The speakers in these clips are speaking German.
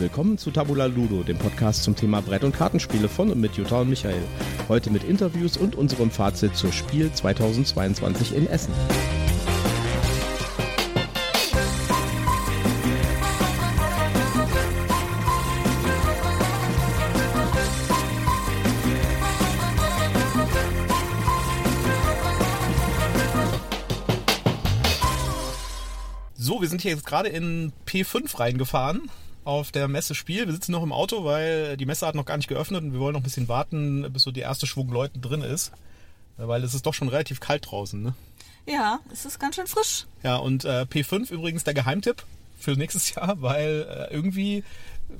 willkommen zu Tabula Ludo, dem Podcast zum Thema Brett- und Kartenspiele von und mit Jutta und Michael. Heute mit Interviews und unserem Fazit zur Spiel 2022 in Essen. So, wir sind hier jetzt gerade in P5 reingefahren auf der Messe Spiel. Wir sitzen noch im Auto, weil die Messe hat noch gar nicht geöffnet und wir wollen noch ein bisschen warten, bis so die erste Schwung Leuten drin ist. Weil es ist doch schon relativ kalt draußen, ne? Ja, es ist ganz schön frisch. Ja, und äh, P5 übrigens der Geheimtipp für nächstes Jahr, weil äh, irgendwie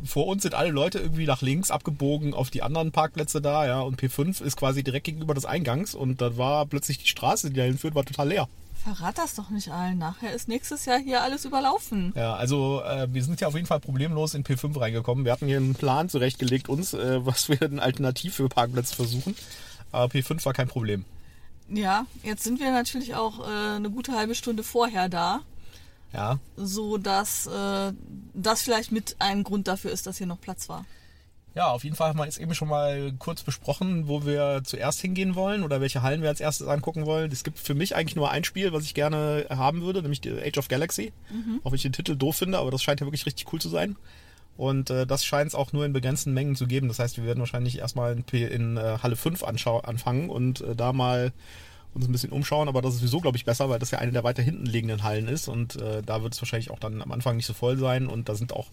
vor uns sind alle Leute irgendwie nach links abgebogen auf die anderen Parkplätze da, ja, und P5 ist quasi direkt gegenüber des Eingangs und da war plötzlich die Straße, die dahin führt, war total leer. Verrat das doch nicht allen. Nachher ist nächstes Jahr hier alles überlaufen. Ja, also äh, wir sind ja auf jeden Fall problemlos in P5 reingekommen. Wir hatten hier einen Plan zurechtgelegt uns, äh, was wir denn alternativ für Parkplätze versuchen. Aber P5 war kein Problem. Ja, jetzt sind wir natürlich auch äh, eine gute halbe Stunde vorher da, Ja, so dass äh, das vielleicht mit ein Grund dafür ist, dass hier noch Platz war. Ja, auf jeden Fall haben wir jetzt eben schon mal kurz besprochen, wo wir zuerst hingehen wollen oder welche Hallen wir als erstes angucken wollen. Es gibt für mich eigentlich nur ein Spiel, was ich gerne haben würde, nämlich die Age of Galaxy. Auch wenn ich den Titel doof finde, aber das scheint ja wirklich richtig cool zu sein. Und äh, das scheint es auch nur in begrenzten Mengen zu geben. Das heißt, wir werden wahrscheinlich erstmal in, P in äh, Halle 5 anschau anfangen und äh, da mal uns ein bisschen umschauen. Aber das ist sowieso, glaube ich, besser, weil das ja eine der weiter hinten liegenden Hallen ist. Und äh, da wird es wahrscheinlich auch dann am Anfang nicht so voll sein. Und da sind auch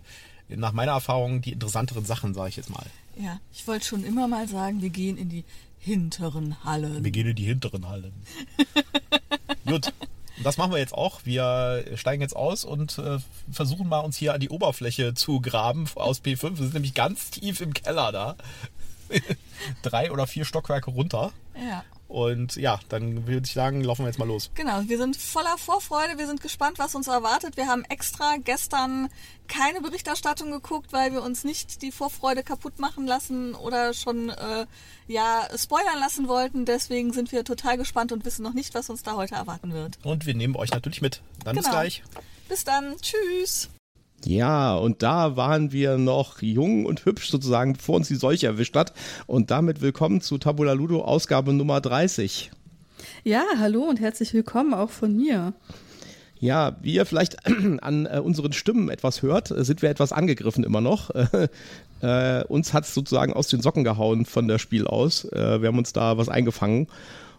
nach meiner Erfahrung die interessanteren Sachen, sage ich jetzt mal. Ja, ich wollte schon immer mal sagen, wir gehen in die hinteren Hallen. Wir gehen in die hinteren Hallen. Gut. Das machen wir jetzt auch. Wir steigen jetzt aus und äh, versuchen mal uns hier an die Oberfläche zu graben aus P5. Wir sind nämlich ganz tief im Keller da. Drei oder vier Stockwerke runter. Ja. Und ja, dann würde ich sagen, laufen wir jetzt mal los. Genau, wir sind voller Vorfreude, wir sind gespannt, was uns erwartet. Wir haben extra gestern keine Berichterstattung geguckt, weil wir uns nicht die Vorfreude kaputt machen lassen oder schon äh, ja spoilern lassen wollten. Deswegen sind wir total gespannt und wissen noch nicht, was uns da heute erwarten wird. Und wir nehmen euch natürlich mit. Dann bis Genau. gleich. Bis dann, tschüss. Ja, und da waren wir noch jung und hübsch sozusagen, bevor uns die Seuche erwischt hat. Und damit willkommen zu Tabula Ludo Ausgabe Nummer 30. Ja, hallo und herzlich willkommen auch von mir. Ja, wie ihr vielleicht an äh, unseren Stimmen etwas hört, äh, sind wir etwas angegriffen immer noch. Äh, äh, uns hat es sozusagen aus den Socken gehauen von der Spiel aus. Äh, wir haben uns da was eingefangen.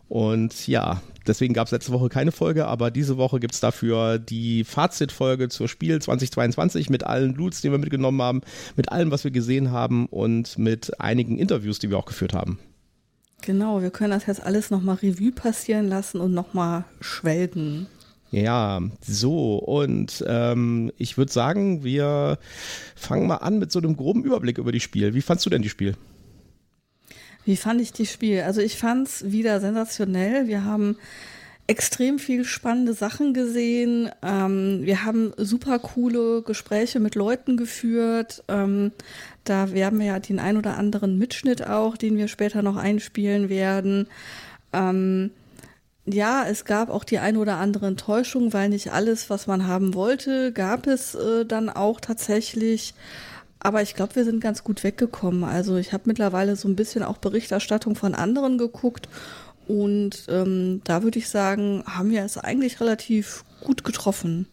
Und ja, deswegen gab es letzte Woche keine Folge, aber diese Woche gibt es dafür die Fazitfolge zur Spiel 2022 mit allen Loots, die wir mitgenommen haben, mit allem, was wir gesehen haben und mit einigen Interviews, die wir auch geführt haben. Genau, wir können das jetzt alles nochmal Revue passieren lassen und nochmal schwelgen. Ja, so und ähm, ich würde sagen, wir fangen mal an mit so einem groben Überblick über die Spiel. Wie fandst du denn die Spiel? Wie fand ich das Spiel? Also ich fand es wieder sensationell. Wir haben extrem viel spannende Sachen gesehen. Ähm, wir haben super coole Gespräche mit Leuten geführt. Ähm, da werden wir ja den ein oder anderen Mitschnitt auch, den wir später noch einspielen werden. Ähm, ja, es gab auch die ein oder andere Enttäuschung, weil nicht alles, was man haben wollte, gab es äh, dann auch tatsächlich. Aber ich glaube, wir sind ganz gut weggekommen. Also ich habe mittlerweile so ein bisschen auch Berichterstattung von anderen geguckt und ähm, da würde ich sagen, haben wir es eigentlich relativ gut getroffen.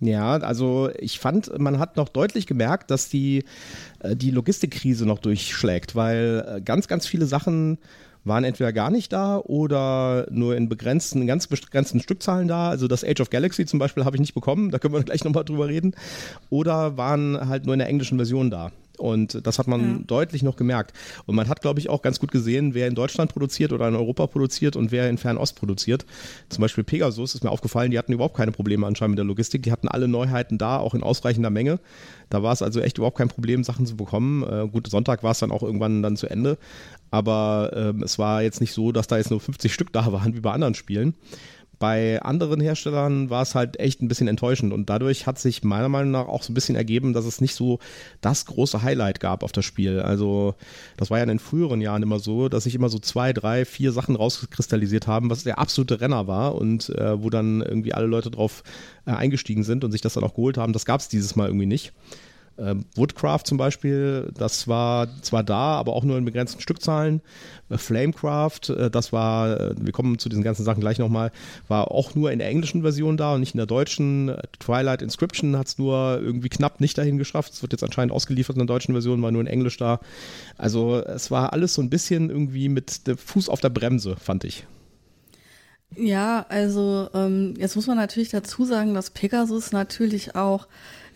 Ja, also ich fand, man hat noch deutlich gemerkt, dass die, äh, die Logistikkrise noch durchschlägt, weil äh, ganz, ganz viele Sachen waren entweder gar nicht da oder nur in begrenzten, ganz begrenzten Stückzahlen da. Also das Age of Galaxy zum Beispiel habe ich nicht bekommen, da können wir gleich nochmal drüber reden. Oder waren halt nur in der englischen Version da. Und das hat man Ja. deutlich noch gemerkt. Und man hat, glaube ich, auch ganz gut gesehen, wer in Deutschland produziert oder in Europa produziert und wer in Fernost produziert. Zum Beispiel Pegasus ist mir aufgefallen, die hatten überhaupt keine Probleme anscheinend mit der Logistik. Die hatten alle Neuheiten da, auch in ausreichender Menge. Da war es also echt überhaupt kein Problem, Sachen zu bekommen. Äh, gut, Sonntag war es dann auch irgendwann dann zu Ende. Aber ähm, es war jetzt nicht so, dass da jetzt nur 50 Stück da waren, wie bei anderen Spielen. Bei anderen Herstellern war es halt echt ein bisschen enttäuschend und dadurch hat sich meiner Meinung nach auch so ein bisschen ergeben, dass es nicht so das große Highlight gab auf das Spiel. Also das war ja in den früheren Jahren immer so, dass sich immer so zwei, drei, vier Sachen rauskristallisiert haben, was der absolute Renner war und äh, wo dann irgendwie alle Leute drauf äh, eingestiegen sind und sich das dann auch geholt haben. Das gab es dieses Mal irgendwie nicht. Ähm, Woodcraft zum Beispiel, das war zwar da, aber auch nur in begrenzten Stückzahlen. Äh, Flamecraft, äh, das war, äh, wir kommen zu diesen ganzen Sachen gleich nochmal, war auch nur in der englischen Version da und nicht in der deutschen. Twilight Inscription hat es nur irgendwie knapp nicht dahin geschafft. Es wird jetzt anscheinend ausgeliefert in der deutschen Version, war nur in Englisch da. Also es war alles so ein bisschen irgendwie mit dem Fuß auf der Bremse, fand ich. Ja, also ähm, jetzt muss man natürlich dazu sagen, dass Pegasus natürlich auch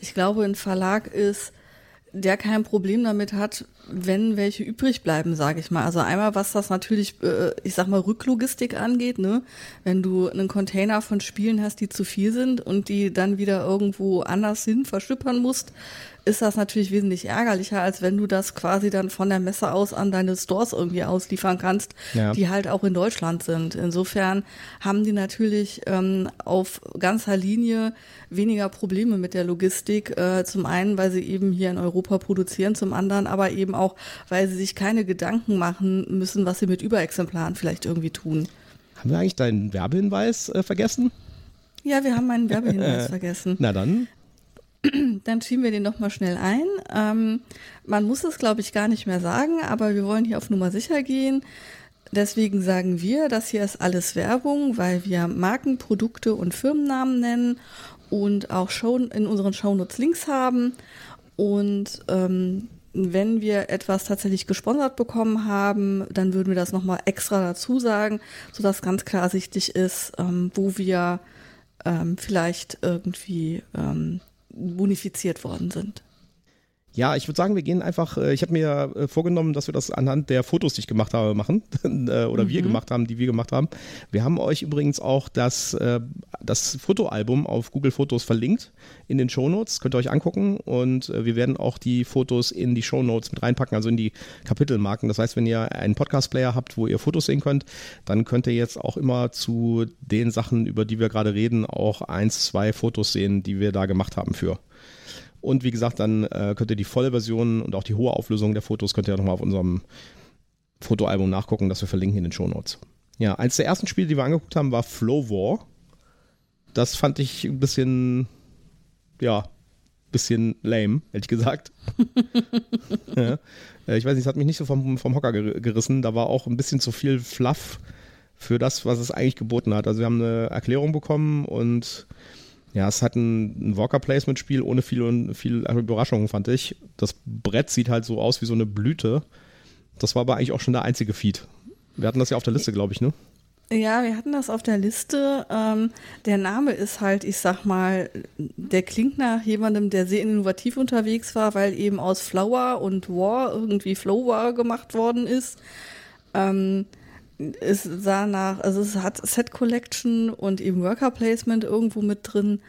ich glaube, ein Verlag ist, der kein Problem damit hat, wenn welche übrig bleiben, sage ich mal. Also einmal, was das natürlich, äh, ich sag mal, Rücklogistik angeht, ne? Wenn du einen Container von Spielen hast, die zu viel sind und die dann wieder irgendwo anders hin verschippern musst, ist das natürlich wesentlich ärgerlicher, als wenn du das quasi dann von der Messe aus an deine Stores irgendwie ausliefern kannst, ja. die halt auch in Deutschland sind. Insofern haben die natürlich ähm, auf ganzer Linie weniger Probleme mit der Logistik. Äh, zum einen, weil sie eben hier in Europa produzieren, zum anderen aber eben auch, weil sie sich keine Gedanken machen müssen, was sie mit Überexemplaren vielleicht irgendwie tun. Haben wir eigentlich deinen Werbehinweis äh, vergessen? Ja, wir haben meinen Werbehinweis vergessen. Na dann. Dann schieben wir den nochmal schnell ein. Ähm, man muss es, glaube ich, gar nicht mehr sagen, aber wir wollen hier auf Nummer sicher gehen. Deswegen sagen wir, das hier ist alles Werbung, weil wir Marken, Produkte und Firmennamen nennen und auch Show, in unseren Shownotes Links haben. Und ähm, wenn wir etwas tatsächlich gesponsert bekommen haben, dann würden wir das nochmal extra dazu sagen, sodass ganz klar ersichtlich ist, ähm, wo wir ähm, vielleicht irgendwie ähm, bonifiziert worden sind. Ja, ich würde sagen, wir gehen einfach, äh, ich habe mir äh, vorgenommen, dass wir das anhand der Fotos, die ich gemacht habe, machen. Äh, oder mhm. wir gemacht haben, die wir gemacht haben. Wir haben euch übrigens auch das, das Fotoalbum auf Google Fotos verlinkt in den Shownotes. Könnt ihr euch angucken und wir werden auch die Fotos in die Shownotes mit reinpacken, also in die Kapitelmarken. Das heißt, wenn ihr einen Podcast-Player habt, wo ihr Fotos sehen könnt, dann könnt ihr jetzt auch immer zu den Sachen, über die wir gerade reden, auch eins, zwei Fotos sehen, die wir da gemacht haben für. Und wie gesagt, dann äh, könnt ihr die volle Version und auch die hohe Auflösung der Fotos könnt ihr nochmal auf unserem Fotoalbum nachgucken, das wir verlinken in den Show Notes. Ja, eins der ersten Spiele, die wir angeguckt haben, war Flow War. Das fand ich ein bisschen, ja, bisschen lame, ehrlich gesagt. ja. Äh, ich weiß nicht, es hat mich nicht so vom, vom Hocker gerissen. Da war auch ein bisschen zu viel Fluff für das, was es eigentlich geboten hat. Also wir haben eine Erklärung bekommen und ja, es hat ein, ein Walker-Placement-Spiel ohne viel, viel Überraschungen, fand ich. Das Brett sieht halt so aus wie so eine Blüte. Das war aber eigentlich auch schon der einzige Feed. Wir hatten das ja auf der Liste, glaube ich, ne? Ja, wir hatten das auf der Liste. Ähm, der Name ist halt, ich sag mal, der klingt nach jemandem, der sehr innovativ unterwegs war, weil eben aus Flower und War irgendwie Flower gemacht worden ist. Ähm, es sah nach, also es hat Set Collection und eben Worker Placement irgendwo mit drin,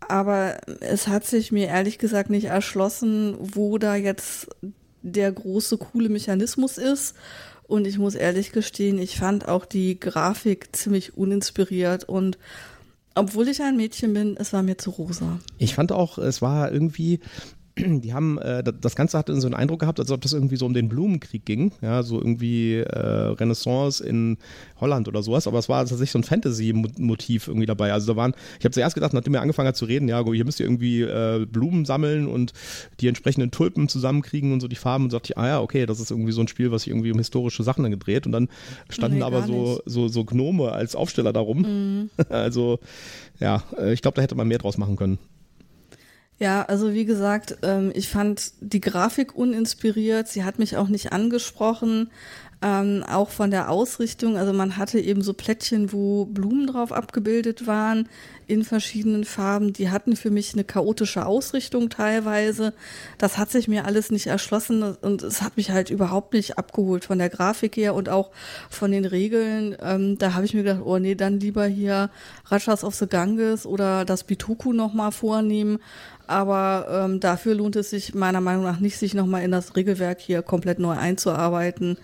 aber es hat sich mir ehrlich gesagt nicht erschlossen, wo da jetzt der große coole Mechanismus ist. Und ich muss ehrlich gestehen, ich fand auch die Grafik ziemlich uninspiriert und obwohl ich ein Mädchen bin, es war mir zu rosa. Ich fand auch, es war irgendwie, die haben, äh, das Ganze hatte so einen Eindruck gehabt, als ob das irgendwie so um den Blumenkrieg ging, ja, so irgendwie äh, Renaissance in Holland oder sowas, aber es war tatsächlich so ein Fantasy-Motiv irgendwie dabei. Also da waren, ich habe zuerst gedacht, nachdem er angefangen hat zu reden, ja, hier müsst ihr irgendwie äh, Blumen sammeln und die entsprechenden Tulpen zusammenkriegen und so die Farben und sagte ich, ah ja, okay, das ist irgendwie so ein Spiel, was sich irgendwie um historische Sachen dann gedreht und dann standen nee, aber so, so, so Gnome als Aufsteller darum. Mhm. Also ja, äh, ich glaube, da hätte man mehr draus machen können. Ja, also wie gesagt, ähm, ich fand die Grafik uninspiriert. Sie hat mich auch nicht angesprochen. Ähm, auch von der Ausrichtung, also man hatte eben so Plättchen, wo Blumen drauf abgebildet waren in verschiedenen Farben. Die hatten für mich eine chaotische Ausrichtung teilweise. Das hat sich mir alles nicht erschlossen und es hat mich halt überhaupt nicht abgeholt von der Grafik her und auch von den Regeln. Ähm, da habe ich mir gedacht, oh nee, dann lieber hier Rajas of the Ganges oder das Bituku nochmal vornehmen. Aber ähm, dafür lohnt es sich meiner Meinung nach nicht, sich nochmal in das Regelwerk hier komplett neu einzuarbeiten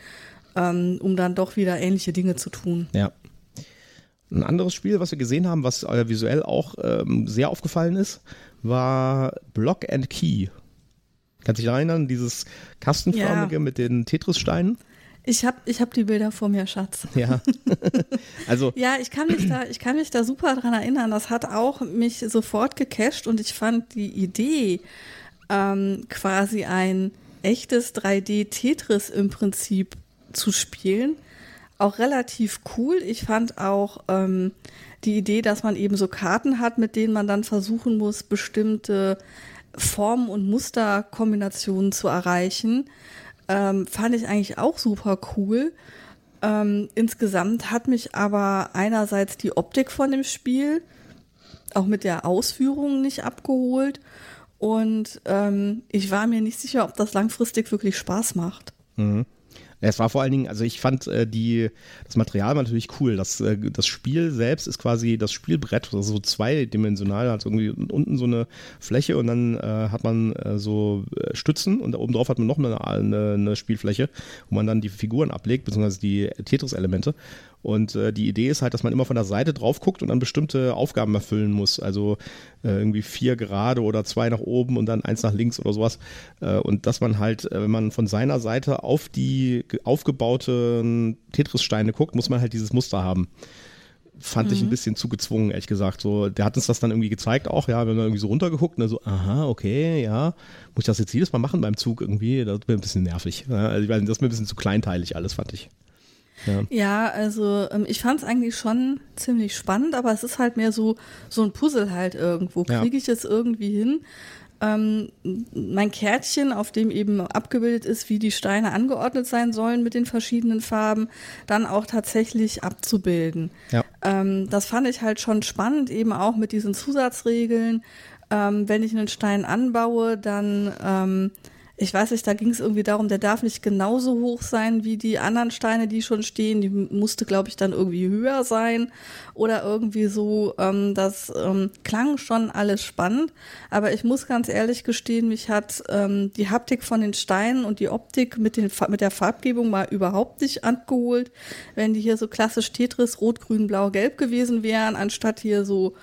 ähm, um dann doch wieder ähnliche Dinge zu tun. Ja. Ein anderes Spiel, was wir gesehen haben, was äh, visuell auch ähm, sehr aufgefallen ist, war Block and Key. Kannst du dich erinnern, dieses kastenförmige ja. mit den Tetris-Steinen? Ich habe ich hab die Bilder vor mir, Schatz. Ja. also. ja, ich kann, mich da, ich kann mich da super dran erinnern. Das hat auch mich sofort gecasht und ich fand die Idee ähm, quasi ein echtes 3D-Tetris im Prinzip zu spielen. Auch relativ cool. Ich fand auch ähm, die Idee, dass man eben so Karten hat, mit denen man dann versuchen muss, bestimmte Formen und Musterkombinationen zu erreichen, ähm, fand ich eigentlich auch super cool. Ähm, insgesamt hat mich aber einerseits die Optik von dem Spiel auch mit der Ausführung nicht abgeholt und ähm, ich war mir nicht sicher, ob das langfristig wirklich Spaß macht. Mhm. Es war vor allen Dingen, also ich fand äh, die, das Material war natürlich cool. Das, äh, das Spiel selbst ist quasi das Spielbrett, ist so zweidimensional, hat irgendwie unten so eine Fläche und dann äh, hat man äh, so äh, Stützen und da oben drauf hat man noch eine, eine, eine Spielfläche, wo man dann die Figuren ablegt, beziehungsweise die Tetris-Elemente. Und äh, die Idee ist halt, dass man immer von der Seite drauf guckt und dann bestimmte Aufgaben erfüllen muss. Also äh, irgendwie vier gerade oder zwei nach oben und dann eins nach links oder sowas. Äh, und dass man halt, äh, wenn man von seiner Seite auf die aufgebauten Tetris-Steine guckt, muss man halt dieses Muster haben fand mhm. ich ein mhm. bisschen zu gezwungen, ehrlich gesagt. So, der hat uns das dann irgendwie gezeigt auch, ja, wir haben irgendwie so runtergeguckt und dann so, aha, okay, ja, muss ich das jetzt jedes Mal machen beim Zug irgendwie? Das ist mir ein bisschen nervig. Ja, also ich weiß, das ist mir ein bisschen zu kleinteilig alles, fand ich. Ja, ja also ähm, ich fand es eigentlich schon ziemlich spannend, aber es ist halt mehr so, so ein Puzzle halt irgendwo. Kriege ich es irgendwie hin? Ähm, mein Kärtchen, auf dem eben abgebildet ist, wie die Steine angeordnet sein sollen mit den verschiedenen Farben, dann auch tatsächlich abzubilden. Ja. Ähm, das fand ich halt schon spannend, eben auch mit diesen Zusatzregeln. Ähm, wenn ich einen Stein anbaue, dann ähm, ich weiß nicht, da ging es irgendwie darum, der darf nicht genauso hoch sein wie die anderen Steine, die schon stehen. Die musste, glaube ich, dann irgendwie höher sein oder irgendwie so. Ähm, das ähm, klang schon alles spannend, aber ich muss ganz ehrlich gestehen, mich hat ähm, die Haptik von den Steinen und die Optik mit, den, mit der Farbgebung mal überhaupt nicht angeholt. Wenn die hier so klassisch Tetris rot, grün, blau, gelb gewesen wären, anstatt hier so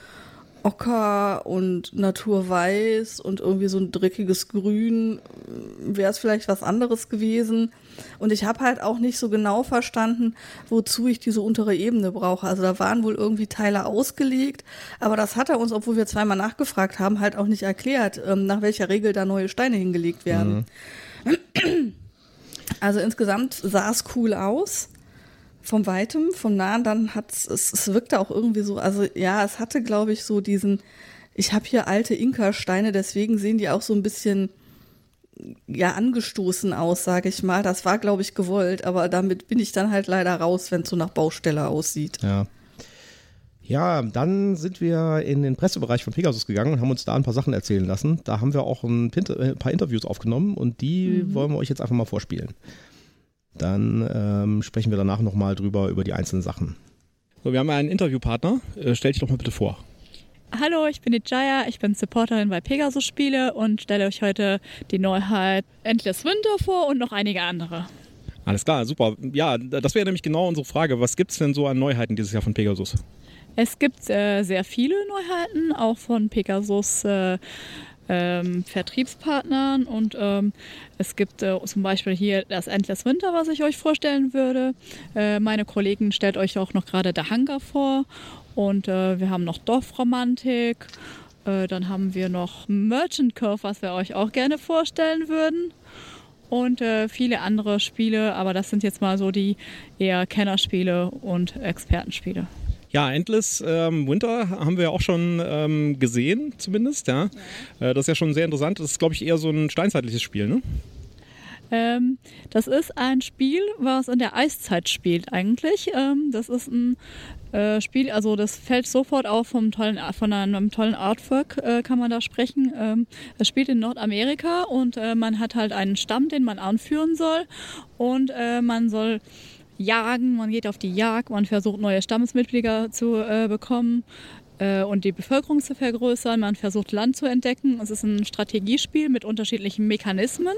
Ocker und Naturweiß und irgendwie so ein dreckiges Grün wäre es vielleicht was anderes gewesen. Und ich habe halt auch nicht so genau verstanden, wozu ich diese untere Ebene brauche. Also da waren wohl irgendwie Teile ausgelegt, aber das hat er uns, obwohl wir zweimal nachgefragt haben, halt auch nicht erklärt, ähm, nach welcher Regel da neue Steine hingelegt werden. Mhm. Also insgesamt sah es cool aus vom Weitem, vom Nahen, dann hat es, es wirkte auch irgendwie so, also ja, es hatte, glaube ich, so diesen, ich habe hier alte Inka-Steine, deswegen sehen die auch so ein bisschen ja angestoßen aus, sage ich mal. Das war, glaube ich, gewollt, aber damit bin ich dann halt leider raus, wenn es so nach Baustelle aussieht. Ja. Ja, dann sind wir in den Pressebereich von Pegasus gegangen und haben uns da ein paar Sachen erzählen lassen. Da haben wir auch ein, paar Interviews aufgenommen und die mhm. wollen wir euch jetzt einfach mal vorspielen. Dann ähm, sprechen wir danach nochmal drüber, über die einzelnen Sachen. So, wir haben einen Interviewpartner. Äh, stell dich doch mal bitte vor. Hallo, ich bin die Jaya, ich bin Supporterin bei Pegasus Spiele und stelle euch heute die Neuheit Endless Winter vor und noch einige andere. Alles klar, super. Ja, das wäre nämlich genau unsere Frage. Was gibt es denn so an Neuheiten dieses Jahr von Pegasus? Es gibt äh, sehr viele Neuheiten, auch von Pegasus. Äh, ähm, Vertriebspartnern und ähm, es gibt äh, zum Beispiel hier das Endless Winter, was ich euch vorstellen würde. Äh, meine Kollegen stellt euch auch noch gerade der Hangar vor und äh, wir haben noch Dorfromantik. Äh, dann haben wir noch Merchant Curve, was wir euch auch gerne vorstellen würden und äh, viele andere Spiele, aber das sind jetzt mal so die eher Kennerspiele und Expertenspiele. Ja, Endless ähm, Winter haben wir auch schon ähm, gesehen, zumindest. Ja. ja. Äh, das ist ja schon sehr interessant. Das ist, glaube ich, eher so ein steinzeitliches Spiel, ne? Ähm, das ist ein Spiel, was in der Eiszeit spielt eigentlich. Ähm, das ist ein äh, Spiel, also das fällt sofort auf vom tollen, von einem tollen Artwork, äh, kann man da sprechen. Ähm, es spielt in Nordamerika und äh, man hat halt einen Stamm, den man anführen soll und äh, man soll jagen, man geht auf die Jagd, man versucht neue Stammesmitglieder zu äh, bekommen äh, und die Bevölkerung zu vergrößern, man versucht Land zu entdecken. Es ist ein Strategiespiel mit unterschiedlichen Mechanismen.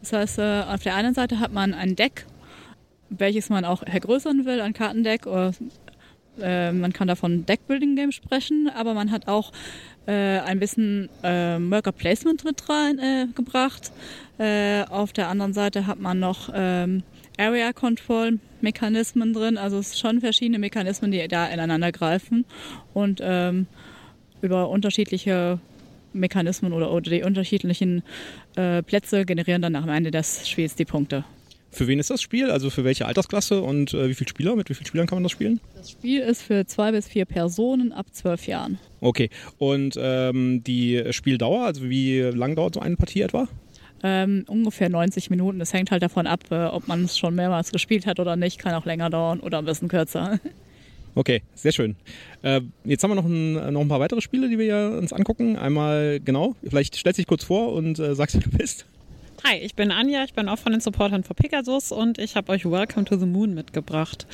Das heißt, äh, auf der einen Seite hat man ein Deck, welches man auch vergrößern will, ein Kartendeck oder äh, man kann davon Deckbuilding Game sprechen, aber man hat auch äh, ein bisschen äh, Worker Placement mit reingebracht. Äh, auf der anderen Seite hat man noch ähm, Area Control Mechanismen drin. Also es sind schon verschiedene Mechanismen, die da ineinander greifen und ähm, über unterschiedliche Mechanismen oder, oder die unterschiedlichen äh, Plätze generieren dann am Ende des Spiels die Punkte. Für wen ist das Spiel? Also für welche Altersklasse und äh, wie viele Spieler? Mit wie vielen Spielern kann man das spielen? Das Spiel ist für zwei bis vier Personen ab zwölf Jahren. Okay. Und ähm, die Spieldauer, also wie lang dauert so eine Partie etwa? Ähm, ungefähr 90 Minuten. Das hängt halt davon ab, äh, ob man es schon mehrmals gespielt hat oder nicht. Kann auch länger dauern oder ein bisschen kürzer. Okay, sehr schön. Äh, jetzt haben wir noch ein, noch ein paar weitere Spiele, die wir uns angucken. Einmal, genau, vielleicht stellst dich kurz vor und äh, sagst, wer du bist. Hi, ich bin Anja, ich bin auch von den Supportern für Pegasus und ich habe euch Welcome to the Moon mitgebracht.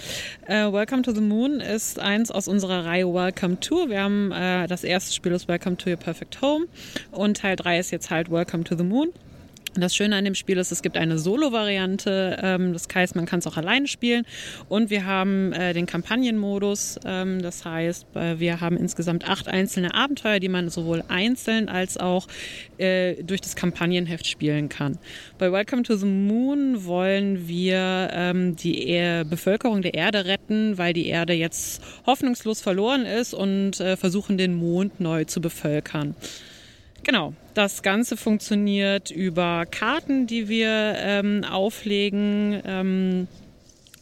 Äh, Welcome to the Moon ist eins aus unserer Reihe Welcome to. Wir haben äh, das erste Spiel ist Welcome to Your Perfect Home und Teil 3 ist jetzt halt Welcome to the Moon. Das Schöne an dem Spiel ist, es gibt eine Solo-Variante, ähm, das heißt, man kann es auch alleine spielen. Und wir haben äh, den Kampagnenmodus, ähm, das heißt, äh, wir haben insgesamt acht einzelne Abenteuer, die man sowohl einzeln als auch äh, durch das Kampagnenheft spielen kann. Bei Welcome to the Moon wollen wir ähm, die Bevölkerung der Erde retten, weil die Erde jetzt hoffnungslos verloren ist und versuchen, den Mond neu zu bevölkern. Genau, das Ganze funktioniert über Karten, die wir ähm, auflegen ähm,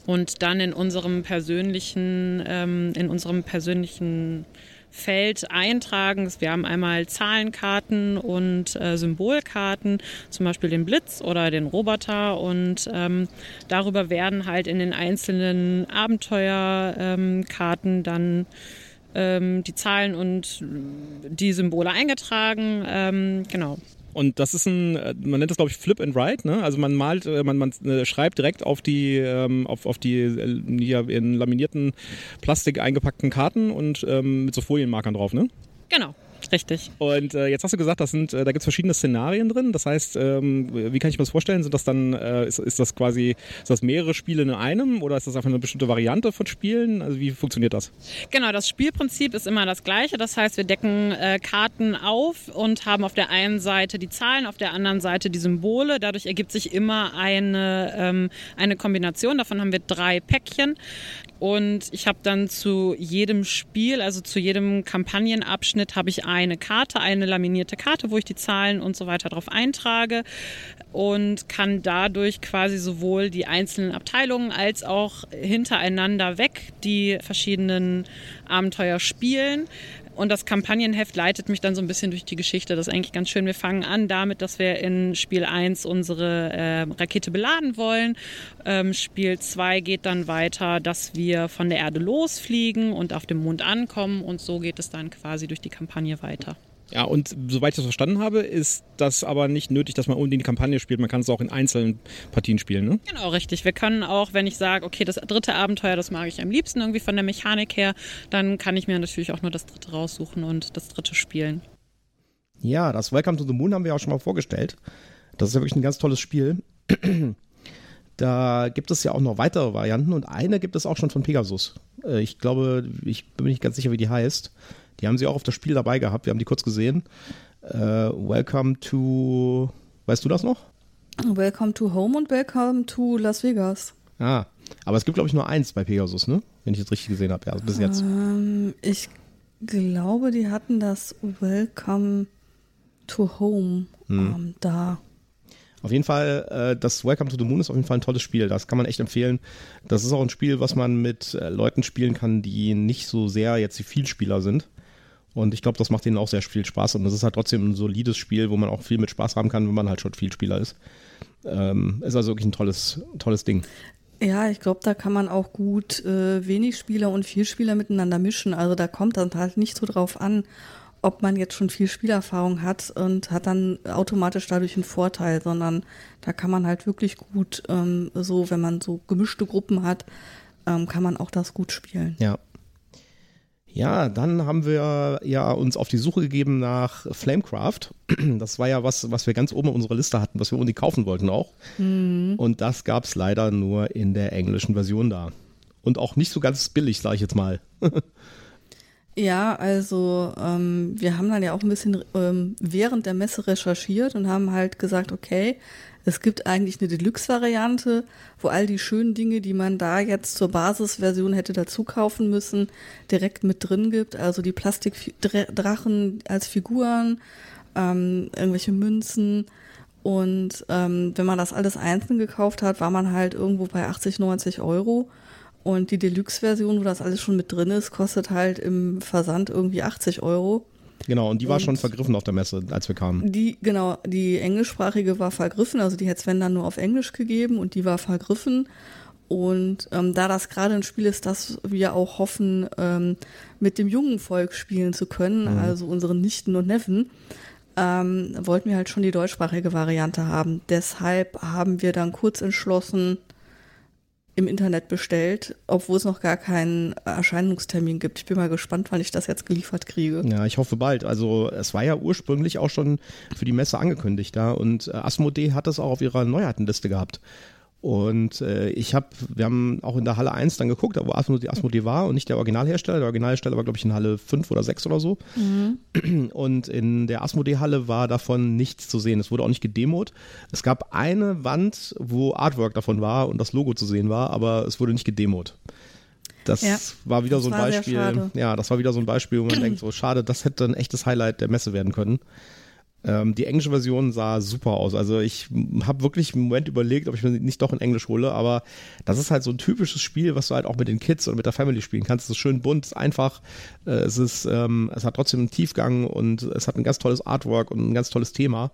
und dann in unserem persönlichen, ähm, in unserem persönlichen Feld eintragen. Wir haben einmal Zahlenkarten und äh, Symbolkarten, zum Beispiel den Blitz oder den Roboter und ähm, darüber werden halt in den einzelnen Abenteuerkarten dann ähm, die Zahlen und die Symbole eingetragen. Ähm, genau. Und das ist ein, äh, man nennt das glaube ich Flip and Write, ne? Also man malt, äh, man, man äh, schreibt direkt auf die, ähm, auf, auf die hier in laminierten Plastik eingepackten Karten und ähm, mit so Folienmarkern drauf, ne? Genau. Richtig. Und äh, jetzt hast du gesagt, das sind, äh, da gibt es verschiedene Szenarien drin. Das heißt, ähm, wie kann ich mir das vorstellen? Sind das dann, äh, ist, ist das quasi, ist das mehrere Spiele in einem oder ist das einfach eine bestimmte Variante von Spielen? Also wie funktioniert das? Genau, das Spielprinzip ist immer das gleiche. Das heißt, wir decken äh, Karten auf und haben auf der einen Seite die Zahlen, auf der anderen Seite die Symbole. Dadurch ergibt sich immer eine, ähm, eine Kombination. Davon haben wir drei Päckchen. Und ich habe dann zu jedem Spiel, also zu jedem Kampagnenabschnitt, habe ich eine Karte, eine laminierte Karte, wo ich die Zahlen und so weiter drauf eintrage und kann dadurch quasi sowohl die einzelnen Abteilungen als auch hintereinander weg die verschiedenen Abenteuer spielen. Und das Kampagnenheft leitet mich dann so ein bisschen durch die Geschichte. Das ist eigentlich ganz schön. Wir fangen an damit, dass wir in Spiel 1 unsere äh, Rakete beladen wollen. Ähm, Spiel 2 geht dann weiter, dass wir von der Erde losfliegen und auf dem Mond ankommen. Und so geht es dann quasi durch die Kampagne weiter. Ja, und soweit ich das verstanden habe, ist das aber nicht nötig, dass man unbedingt die Kampagne spielt. Man kann es auch in einzelnen Partien spielen, ne? Genau, richtig. Wir können auch, wenn ich sage, okay, das dritte Abenteuer, das mag ich am liebsten irgendwie von der Mechanik her, dann kann ich mir natürlich auch nur das dritte raussuchen und das dritte spielen. Ja, das Welcome to the Moon haben wir auch schon mal vorgestellt. Das ist ja wirklich ein ganz tolles Spiel. Da gibt es ja auch noch weitere Varianten und eine gibt es auch schon von Pegasus. Äh, ich glaube, ich bin mir nicht ganz sicher, wie die heißt. Die haben sie auch auf das Spiel dabei gehabt. Wir haben die kurz gesehen. Äh, welcome to. Weißt du das noch? Welcome to Home und Welcome to Las Vegas. Ah, aber es gibt, glaube ich, nur eins bei Pegasus, ne? Wenn ich das richtig gesehen habe, ja, also bis jetzt. Ähm, ich glaube, die hatten das Welcome to Home hm. ähm, da. Auf jeden Fall, äh, das Welcome to the Moon ist auf jeden Fall ein tolles Spiel. Das kann man echt empfehlen. Das ist auch ein Spiel, was man mit äh, Leuten spielen kann, die nicht so sehr jetzt die Vielspieler sind. Und ich glaube, das macht ihnen auch sehr viel Spaß. Und das ist halt trotzdem ein solides Spiel, wo man auch viel mit Spaß haben kann, wenn man halt schon Vielspieler ist. Ähm, ist also wirklich ein tolles, tolles Ding. Ja, ich glaube, da kann man auch gut äh, wenig Spieler und Vielspieler miteinander mischen. Also da kommt dann halt nicht so drauf an, ob man jetzt schon viel Spielerfahrung hat und hat dann automatisch dadurch einen Vorteil, sondern da kann man halt wirklich gut ähm, so, wenn man so gemischte Gruppen hat, ähm, kann man auch das gut spielen. Ja, ja, dann haben wir ja uns auf die Suche gegeben nach Flamecraft. Das war ja was, was wir ganz oben in unserer Liste hatten, was wir unbedingt kaufen wollten auch. Mhm. Und das gab es leider nur in der englischen Version da. Und auch nicht so ganz billig, sage ich jetzt mal. ja, also ähm, wir haben dann ja auch ein bisschen ähm, während der Messe recherchiert und haben halt gesagt, okay, es gibt eigentlich eine Deluxe-Variante, wo all die schönen Dinge, die man da jetzt zur Basisversion hätte dazu kaufen müssen, direkt mit drin gibt. Also die Plastikdrachen als Figuren, ähm, irgendwelche Münzen. Und ähm, wenn man das alles einzeln gekauft hat, war man halt irgendwo bei 80, 90 Euro. Und die Deluxe-Version, wo das alles schon mit drin ist, kostet halt im Versand irgendwie 80 Euro. Genau, und die war Und- schon vergriffen auf der Messe, als wir kamen. Die, genau, die englischsprachige war vergriffen, also die hätte Sven dann nur auf Englisch gegeben und die war vergriffen. Und ähm, da das gerade ein Spiel ist, das wir auch hoffen, ähm, mit dem jungen Volk spielen zu können, also unseren Nichten und Neffen, ähm, wollten wir halt schon die deutschsprachige Variante haben. Deshalb haben wir dann kurz entschlossen im Internet bestellt, obwohl es noch gar keinen Erscheinungstermin gibt. Ich bin mal gespannt, wann ich das jetzt geliefert kriege. Ja, ich hoffe bald. Also es war ja ursprünglich auch schon für die Messe angekündigt da und äh, Asmodee hat es auch auf ihrer Neuheitenliste gehabt. Und äh, ich habe, wir haben auch in der Halle 1 dann geguckt, wo Asmodee, Asmodee war und nicht der Originalhersteller. Der Originalhersteller war, glaube ich, in Halle 5 oder 6 oder so. Und in der Asmodee-Halle war davon nichts zu sehen. Es wurde auch nicht gedemot. Es gab eine Wand, wo Artwork davon war und das Logo zu sehen war, aber es wurde nicht gedemot. Das Ja, war wieder das so ein Beispiel. Ja, das war wieder so ein Beispiel, wo man denkt, so schade, das hätte ein echtes Highlight der Messe werden können. Ähm, die englische Version sah super aus. Also ich habe wirklich einen Moment überlegt, ob ich mir nicht doch in Englisch hole, aber das ist halt so ein typisches Spiel, was du halt auch mit den Kids und mit der Family spielen kannst. Es ist schön bunt, es ist einfach, äh, es ist, ähm, es hat trotzdem einen Tiefgang und es hat ein ganz tolles Artwork und ein ganz tolles Thema.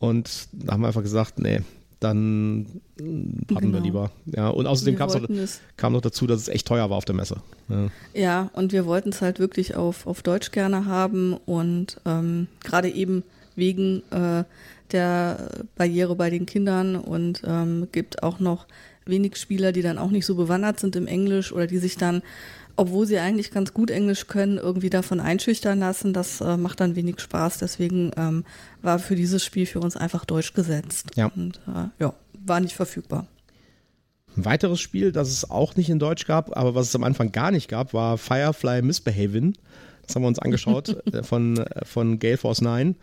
Und da haben wir einfach gesagt, nee, dann mm, haben wir Genau. lieber. Ja, und außerdem noch, kam noch dazu, dass es echt teuer war auf der Messe. Ja. Ja, und wir wollten es halt wirklich auf, auf Deutsch gerne haben und ähm, gerade eben wegen äh, der Barriere bei den Kindern und ähm, gibt auch noch wenig Spieler, die dann auch nicht so bewandert sind im Englisch oder die sich dann, obwohl sie eigentlich ganz gut Englisch können, irgendwie davon einschüchtern lassen. Das äh, macht dann wenig Spaß. Deswegen ähm, war für dieses Spiel für uns einfach Deutsch gesetzt. Ja. Und äh, ja, war nicht verfügbar. Ein weiteres Spiel, das es auch nicht in Deutsch gab, aber was es am Anfang gar nicht gab, war Firefly Misbehavin. Das haben wir uns angeschaut äh, von, äh, von Gale Force 9.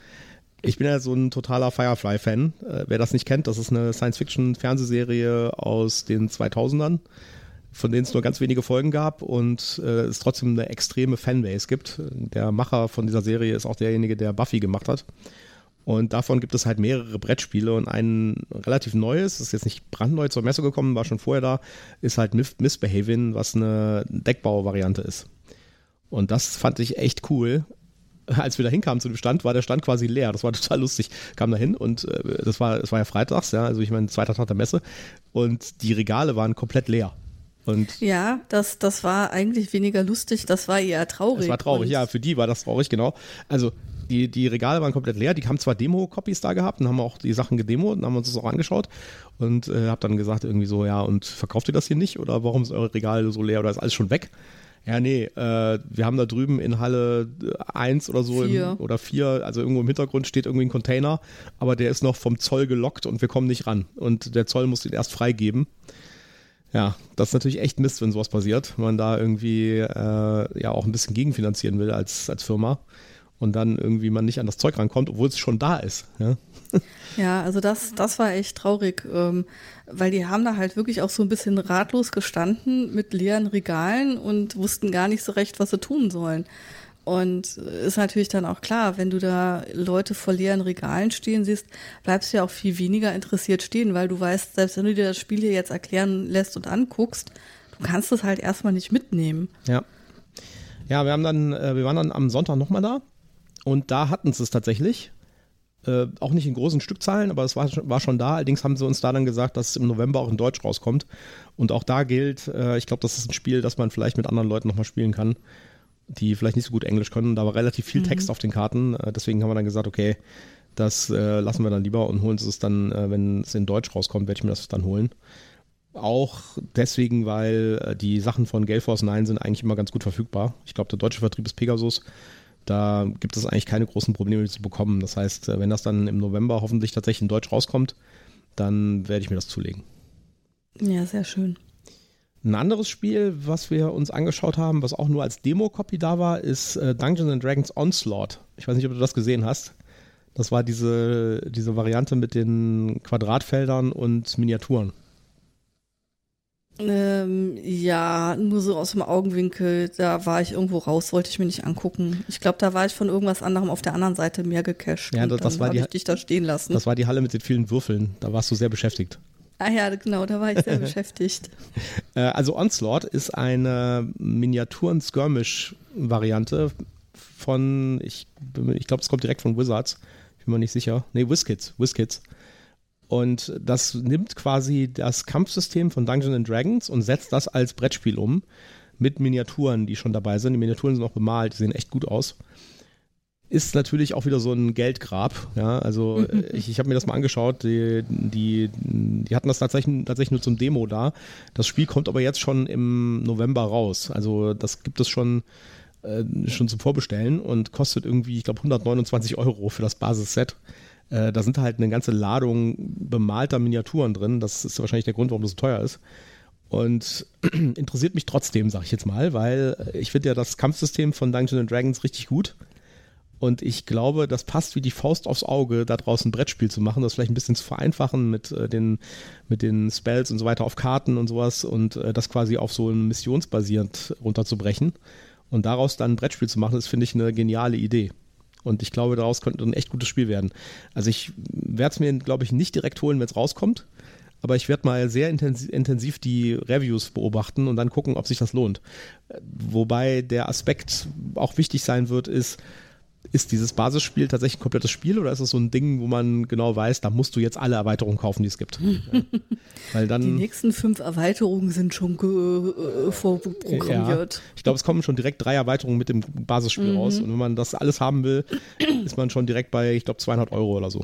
Ich bin ja so ein totaler Firefly-Fan. Äh, wer das nicht kennt, das ist eine Science-Fiction-Fernsehserie aus den 2000ern, von denen es nur ganz wenige Folgen gab und äh, es trotzdem eine extreme Fanbase gibt. Der Macher von dieser Serie ist auch derjenige, der Buffy gemacht hat. Und davon gibt es halt mehrere Brettspiele und ein relativ neues, ist jetzt nicht brandneu zur Messe gekommen, war schon vorher da, ist halt Mis- Misbehavin, was eine Deckbau-Variante ist. Und das fand ich echt cool. Als wir da hinkamen zu dem Stand, war der Stand quasi leer. Das war total lustig. Kam da hin und äh, das war, das war ja freitags, ja, also ich meine, zweiter Tag der Messe. Und die Regale waren komplett leer. Und Ja, das, das war eigentlich weniger lustig, das war eher traurig. Es war traurig, ja, für die war das traurig, genau. Also die, die Regale waren komplett leer, die haben zwar Demo-Copies da gehabt und haben auch die Sachen gedemot und haben uns das auch angeschaut und äh, hab dann gesagt irgendwie so, ja, und verkauft ihr das hier nicht oder warum ist eure Regal so leer oder ist alles schon weg? Ja, nee, äh, wir haben da drüben in Halle 1 oder so Vier. Im, oder 4, also irgendwo im Hintergrund steht irgendwie ein Container, aber der ist noch vom Zoll gelockt und wir kommen nicht ran und der Zoll muss den erst freigeben. Ja, das ist natürlich echt Mist, wenn sowas passiert, wenn man da irgendwie äh, ja auch ein bisschen gegenfinanzieren will als, als Firma und dann irgendwie man nicht an das Zeug rankommt, obwohl es schon da ist. Ja? Ja, also das, das war echt traurig, ähm, weil die haben da halt wirklich auch so ein bisschen ratlos gestanden mit leeren Regalen und wussten gar nicht so recht, was sie tun sollen. Und ist natürlich dann auch klar, wenn du da Leute vor leeren Regalen stehen siehst, bleibst du ja auch viel weniger interessiert stehen, weil du weißt, selbst wenn du dir das Spiel hier jetzt erklären lässt und anguckst, du kannst es halt erstmal nicht mitnehmen. Ja. Ja, wir haben dann, äh, wir waren dann am Sonntag nochmal da und da hatten sie es tatsächlich. Äh, auch nicht in großen Stückzahlen, aber es war, schon- war schon da. Allerdings haben sie uns da dann gesagt, dass es im November auch in Deutsch rauskommt. Und auch da gilt, äh, ich glaube, das ist ein Spiel, das man vielleicht mit anderen Leuten nochmal spielen kann, die vielleicht nicht so gut Englisch können. Da war relativ viel Text auf den Karten. Äh, deswegen haben wir dann gesagt, okay, das äh, lassen wir dann lieber und holen es dann, äh, wenn es in Deutsch rauskommt, werde ich mir das dann holen. Auch deswegen, weil äh, die Sachen von Gale Force 9 sind eigentlich immer ganz gut verfügbar. Ich glaube, der deutsche Vertrieb ist Pegasus. Da gibt es eigentlich keine großen Probleme die zu bekommen. Das heißt, äh, wenn das dann im November hoffentlich tatsächlich in Deutsch rauskommt, dann werde ich mir das zulegen. Ja, sehr schön. Ein anderes Spiel, was wir uns angeschaut haben, was auch nur als Demo-Copy da war, ist äh, Dungeons and Dragons Onslaught. Ich weiß nicht, ob du das gesehen hast. Das war diese, diese Variante mit den Quadratfeldern und Miniaturen. Ähm, ja, nur so aus dem Augenwinkel, da war ich irgendwo raus, wollte ich mir nicht angucken. Ich glaube, da war ich von irgendwas anderem auf der anderen Seite mehr gecached. Ja, das, das war die, ich dich da stehen lassen. Das war die Halle mit den vielen Würfeln. Da warst du sehr beschäftigt. Ah ja, genau, da war ich sehr beschäftigt. Äh, also Onslaught ist eine Miniaturen-Skirmish-Variante von, ich, ich glaube, es kommt direkt von Wizards. Ich bin mir nicht sicher. Nee, WizKids. WizKids. Und das nimmt quasi das Kampfsystem von Dungeons and Dragons und setzt das als Brettspiel um mit Miniaturen, die schon dabei sind. Die Miniaturen sind auch bemalt, die sehen echt gut aus. Ist natürlich auch wieder so ein Geldgrab. Ja, also ich, ich habe mir das mal angeschaut. Die, die, die hatten das tatsächlich, tatsächlich nur zum Demo da. Das Spiel kommt aber jetzt schon im November raus. Also das gibt es schon, äh, schon zum Vorbestellen und kostet irgendwie, ich glaube, 129 Euro für das Basisset. Äh, da sind halt eine ganze Ladung bemalter Miniaturen drin. Das ist wahrscheinlich der Grund, warum das so teuer ist. Und interessiert mich trotzdem, sag ich jetzt mal, weil ich finde ja das Kampfsystem von Dungeons Dragons richtig gut. Und ich glaube, das passt wie die Faust aufs Auge, da draußen ein Brettspiel zu machen, das vielleicht ein bisschen zu vereinfachen mit, äh, den, mit den Spells und so weiter auf Karten und sowas und äh, das quasi auf so ein missionsbasierend runterzubrechen. Und daraus dann ein Brettspiel zu machen, das finde ich eine geniale Idee. Und ich glaube, daraus könnte ein echt gutes Spiel werden. Also ich werde es mir, glaube ich, nicht direkt holen, wenn es rauskommt. Aber ich werde mal sehr intensiv, intensiv die Reviews beobachten und dann gucken, ob sich das lohnt. Wobei der Aspekt auch wichtig sein wird, ist, ist dieses Basisspiel tatsächlich ein komplettes Spiel oder ist es so ein Ding, wo man genau weiß, da musst du jetzt alle Erweiterungen kaufen, die es gibt? Ja. Weil dann, die nächsten fünf Erweiterungen sind schon äh, vorprogrammiert. Ja, ich glaube, es kommen schon direkt drei Erweiterungen mit dem Basisspiel mhm. raus und wenn man das alles haben will, ist man schon direkt bei, ich glaube, 200 Euro oder so.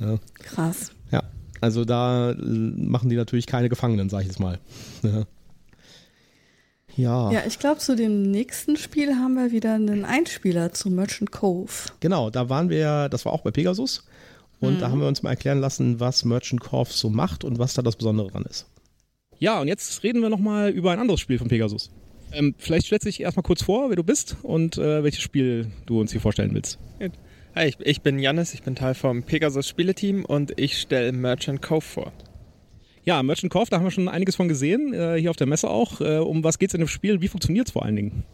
Ja. Krass. Ja, also da machen die natürlich keine Gefangenen, sag ich jetzt mal. Ja. Ja. Ja, ich glaube, zu dem nächsten Spiel haben wir wieder einen Einspieler zu Merchant Cove. Genau, da waren wir, das war auch bei Pegasus. Und mhm. da haben wir uns mal erklären lassen, was Merchant Cove so macht und was da das Besondere dran ist. Ja, und jetzt reden wir nochmal über ein anderes Spiel von Pegasus. Ähm, vielleicht stellst du dich erstmal kurz vor, wer du bist und äh, welches Spiel du uns hier vorstellen willst. Hi, ich, ich bin Jannis, ich bin Teil vom Pegasus Spieleteam und ich stelle Merchant Cove vor. Ja, Merchant Cove, da haben wir schon einiges von gesehen, äh, hier auf der Messe auch. Äh, um was geht es in dem Spiel? Wie funktioniert es vor allen Dingen?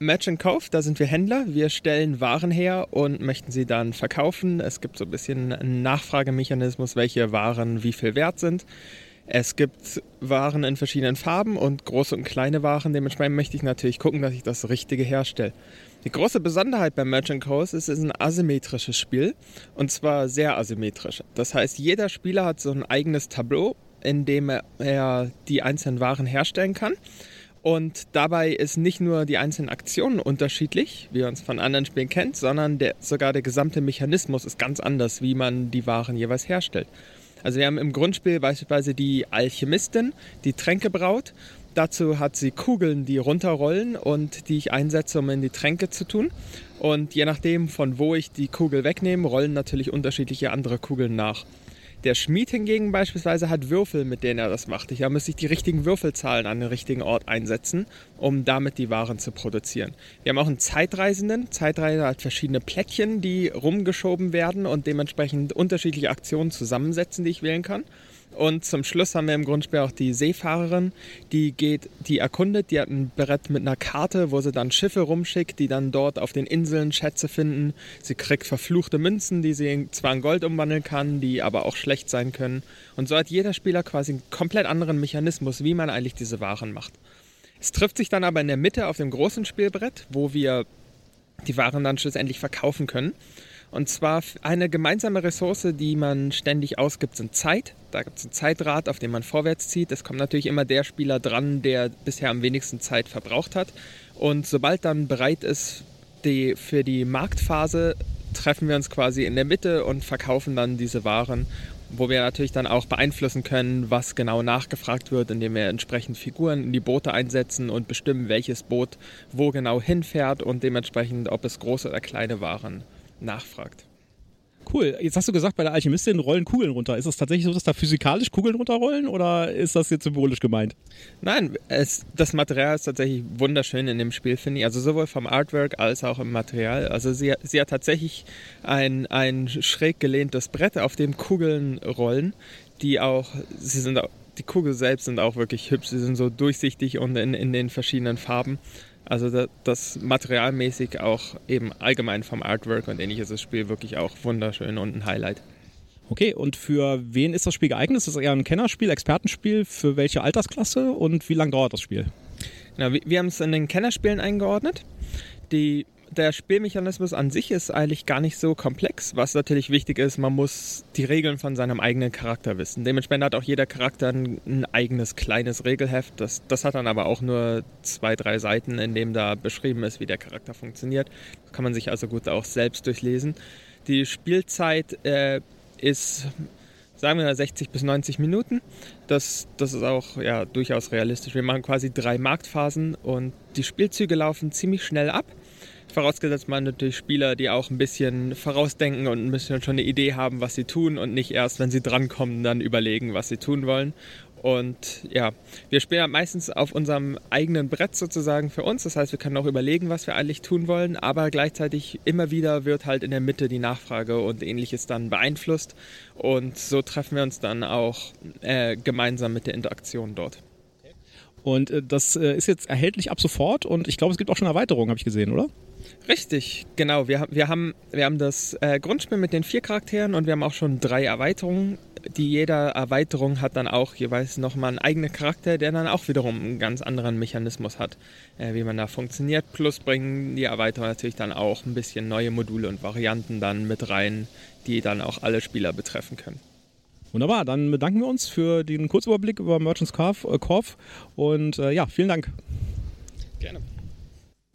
Merchant Cove, da sind wir Händler. Wir stellen Waren her und möchten sie dann verkaufen. Es gibt so ein bisschen einen Nachfragemechanismus, welche Waren wie viel wert sind. Es gibt Waren in verschiedenen Farben und große und kleine Waren. Dementsprechend möchte ich natürlich gucken, dass ich das Richtige herstelle. Die große Besonderheit beim Merchant Cove ist, es ist ein asymmetrisches Spiel und zwar sehr asymmetrisch. Das heißt, jeder Spieler hat so ein eigenes Tableau indem er die einzelnen Waren herstellen kann. Und dabei ist nicht nur die einzelnen Aktionen unterschiedlich, wie man es von anderen Spielen kennt, sondern der, sogar der gesamte Mechanismus ist ganz anders, wie man die Waren jeweils herstellt. Also wir haben im Grundspiel beispielsweise die Alchemistin, die Tränke braut. Dazu hat sie Kugeln, die runterrollen und die ich einsetze, um in die Tränke zu tun. Und je nachdem, von wo ich die Kugel wegnehme, rollen natürlich unterschiedliche andere Kugeln nach. Der Schmied hingegen beispielsweise hat Würfel, mit denen er das macht. Ich muss ich die richtigen Würfelzahlen an den richtigen Ort einsetzen, um damit die Waren zu produzieren. Wir haben auch einen Zeitreisenden. Zeitreisender hat verschiedene Plättchen, die rumgeschoben werden und dementsprechend unterschiedliche Aktionen zusammensetzen, die ich wählen kann. Und zum Schluss haben wir im Grundspiel auch die Seefahrerin, die geht, die erkundet, die hat ein Brett mit einer Karte, wo sie dann Schiffe rumschickt, die dann dort auf den Inseln Schätze finden. Sie kriegt verfluchte Münzen, die sie zwar in Gold umwandeln kann, die aber auch schlecht sein können. Und so hat jeder Spieler quasi einen komplett anderen Mechanismus, wie man eigentlich diese Waren macht. Es trifft sich dann aber in der Mitte auf dem großen Spielbrett, wo wir die Waren dann schlussendlich verkaufen können. Und zwar eine gemeinsame Ressource, die man ständig ausgibt, sind Zeit. Da gibt es ein Zeitrad, auf dem man vorwärts zieht. Es kommt natürlich immer der Spieler dran, der bisher am wenigsten Zeit verbraucht hat. Und sobald dann bereit ist die, für die Marktphase, treffen wir uns quasi in der Mitte und verkaufen dann diese Waren, wo wir natürlich dann auch beeinflussen können, was genau nachgefragt wird, indem wir entsprechend Figuren in die Boote einsetzen und bestimmen, welches Boot wo genau hinfährt und dementsprechend, ob es große oder kleine Waren nachfragt. Cool. Jetzt hast du gesagt, bei der Alchemistin rollen Kugeln runter. Ist es tatsächlich so, dass da physikalisch Kugeln runterrollen oder ist das jetzt symbolisch gemeint? Nein, es, das Material ist tatsächlich wunderschön in dem Spiel, finde ich. Also sowohl vom Artwork als auch im Material. Also sie, sie hat tatsächlich ein, ein schräg gelehntes Brett, auf dem Kugeln rollen, die auch, sie sind die Kugel selbst sind auch wirklich hübsch. Sie sind so durchsichtig und in, in den verschiedenen Farben. Also das, das materialmäßig auch eben allgemein vom Artwork und ähnliches das Spiel wirklich auch wunderschön und ein Highlight. Okay, und für wen ist das Spiel geeignet? Ist das eher ein Kennerspiel, Expertenspiel? Für welche Altersklasse und wie lange dauert das Spiel? Genau, wir, wir haben es in den Kennerspielen eingeordnet. Die der Spielmechanismus an sich ist eigentlich gar nicht so komplex. Was natürlich wichtig ist, man muss die Regeln von seinem eigenen Charakter wissen. Dementsprechend hat auch jeder Charakter ein, ein eigenes kleines Regelheft. Das, das hat dann aber auch nur zwei, drei Seiten, in dem da beschrieben ist, wie der Charakter funktioniert. Das kann man sich also gut auch selbst durchlesen. Die Spielzeit äh, ist sagen wir 60 bis 90 Minuten. Das, das ist auch ja, durchaus realistisch. Wir machen quasi drei Marktphasen und die Spielzüge laufen ziemlich schnell ab. Vorausgesetzt man natürlich Spieler, die auch ein bisschen vorausdenken und ein bisschen schon eine Idee haben, was sie tun und nicht erst, wenn sie drankommen, dann überlegen, was sie tun wollen. Und ja, wir spielen meistens auf unserem eigenen Brett sozusagen für uns. Das heißt, wir können auch überlegen, was wir eigentlich tun wollen, aber gleichzeitig immer wieder wird halt in der Mitte die Nachfrage und ähnliches dann beeinflusst. Und so treffen wir uns dann auch äh, gemeinsam mit der Interaktion dort. Und äh, das äh, ist jetzt erhältlich ab sofort und ich glaube, es gibt auch schon Erweiterungen, habe ich gesehen, oder? Richtig, genau. Wir, wir, haben, wir haben das äh, Grundspiel mit den vier Charakteren und wir haben auch schon drei Erweiterungen. Die jeder Erweiterung hat dann auch jeweils nochmal einen eigenen Charakter, der dann auch wiederum einen ganz anderen Mechanismus hat, äh, wie man da funktioniert. Plus bringen die Erweiterungen natürlich dann auch ein bisschen neue Module und Varianten dann mit rein, die dann auch alle Spieler betreffen können. Wunderbar, dann bedanken wir uns für den Kurzüberblick über Merchants Cove, äh, und äh, ja, vielen Dank. Gerne.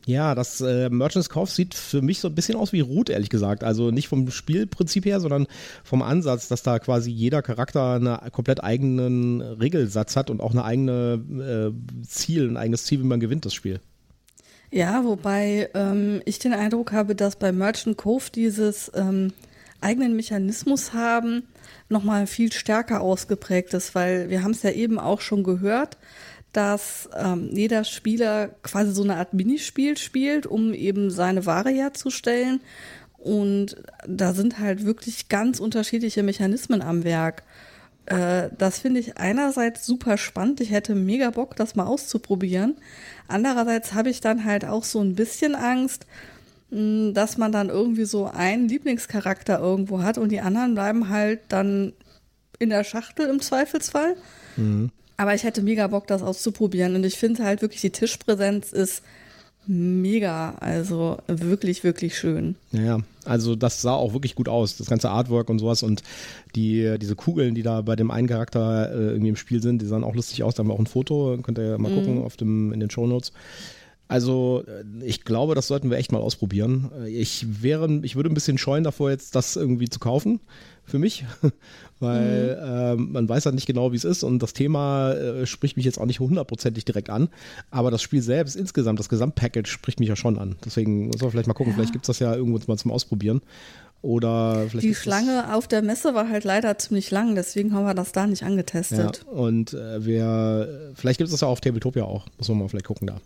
Ja, das äh, Merchants Cove sieht für mich so ein bisschen aus wie Root, ehrlich gesagt. Also nicht vom Spielprinzip her, sondern vom Ansatz, dass da quasi jeder Charakter einen komplett eigenen Regelsatz hat und auch eine eigene äh, Ziel, ein eigenes Ziel, wie man gewinnt das Spiel. Ja, wobei ähm, ich den Eindruck habe, dass bei Merchant Cove dieses ähm, eigenen Mechanismus haben nochmal viel stärker ausgeprägt ist, weil wir haben es ja eben auch schon gehört, dass ähm, jeder Spieler quasi so eine Art Minispiel spielt, um eben seine Ware herzustellen. Und da sind halt wirklich ganz unterschiedliche Mechanismen am Werk. Äh, das finde ich einerseits super spannend. Ich hätte mega Bock, das mal auszuprobieren. Andererseits habe ich dann halt auch so ein bisschen Angst, dass man dann irgendwie so einen Lieblingscharakter irgendwo hat und die anderen bleiben halt dann in der Schachtel im Zweifelsfall. Mhm. Aber ich hätte mega Bock, das auszuprobieren. Und ich finde halt wirklich, die Tischpräsenz ist mega. Also wirklich, wirklich schön. Ja, also das sah auch wirklich gut aus. Das ganze Artwork und sowas und die, diese Kugeln, die da bei dem einen Charakter äh, irgendwie im Spiel sind, die sahen auch lustig aus. Da haben wir auch ein Foto, könnt ihr mal mhm. gucken auf dem, in den Show Notes. Also äh, ich glaube, das sollten wir echt mal ausprobieren. Äh, ich wäre, ich würde ein bisschen scheuen davor, jetzt das irgendwie zu kaufen für mich, weil mhm. äh, man weiß halt nicht genau, wie es ist und das Thema äh, spricht mich jetzt auch nicht hundertprozentig direkt an, aber das Spiel selbst insgesamt, das Gesamtpackage spricht mich ja schon an. Deswegen muss man vielleicht mal gucken, ja. vielleicht gibt es das ja irgendwo mal zum Ausprobieren. Oder Die Schlange auf der Messe war halt leider ziemlich lang, deswegen haben wir das da nicht angetestet. Ja, und äh, wir, vielleicht gibt es das ja auch auf Tabletopia auch. Muss man mal vielleicht gucken da.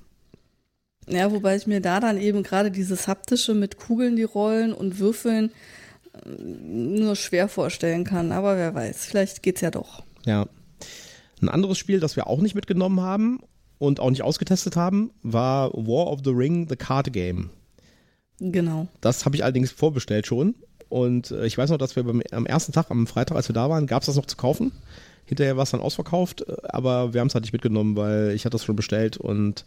Ja, wobei ich mir da dann eben gerade dieses haptische mit Kugeln, die rollen und Würfeln äh, nur schwer vorstellen kann. Aber wer weiß, vielleicht geht's ja doch. Ja. Ein anderes Spiel, das wir auch nicht mitgenommen haben und auch nicht ausgetestet haben, war War of the Ring, The Card Game. Genau. Das habe ich allerdings vorbestellt schon. Und äh, ich weiß noch, dass wir beim, am ersten Tag, am Freitag, als wir da waren, gab es das noch zu kaufen. Hinterher war es dann ausverkauft, äh, aber wir haben es halt nicht mitgenommen, weil ich hatte das schon bestellt und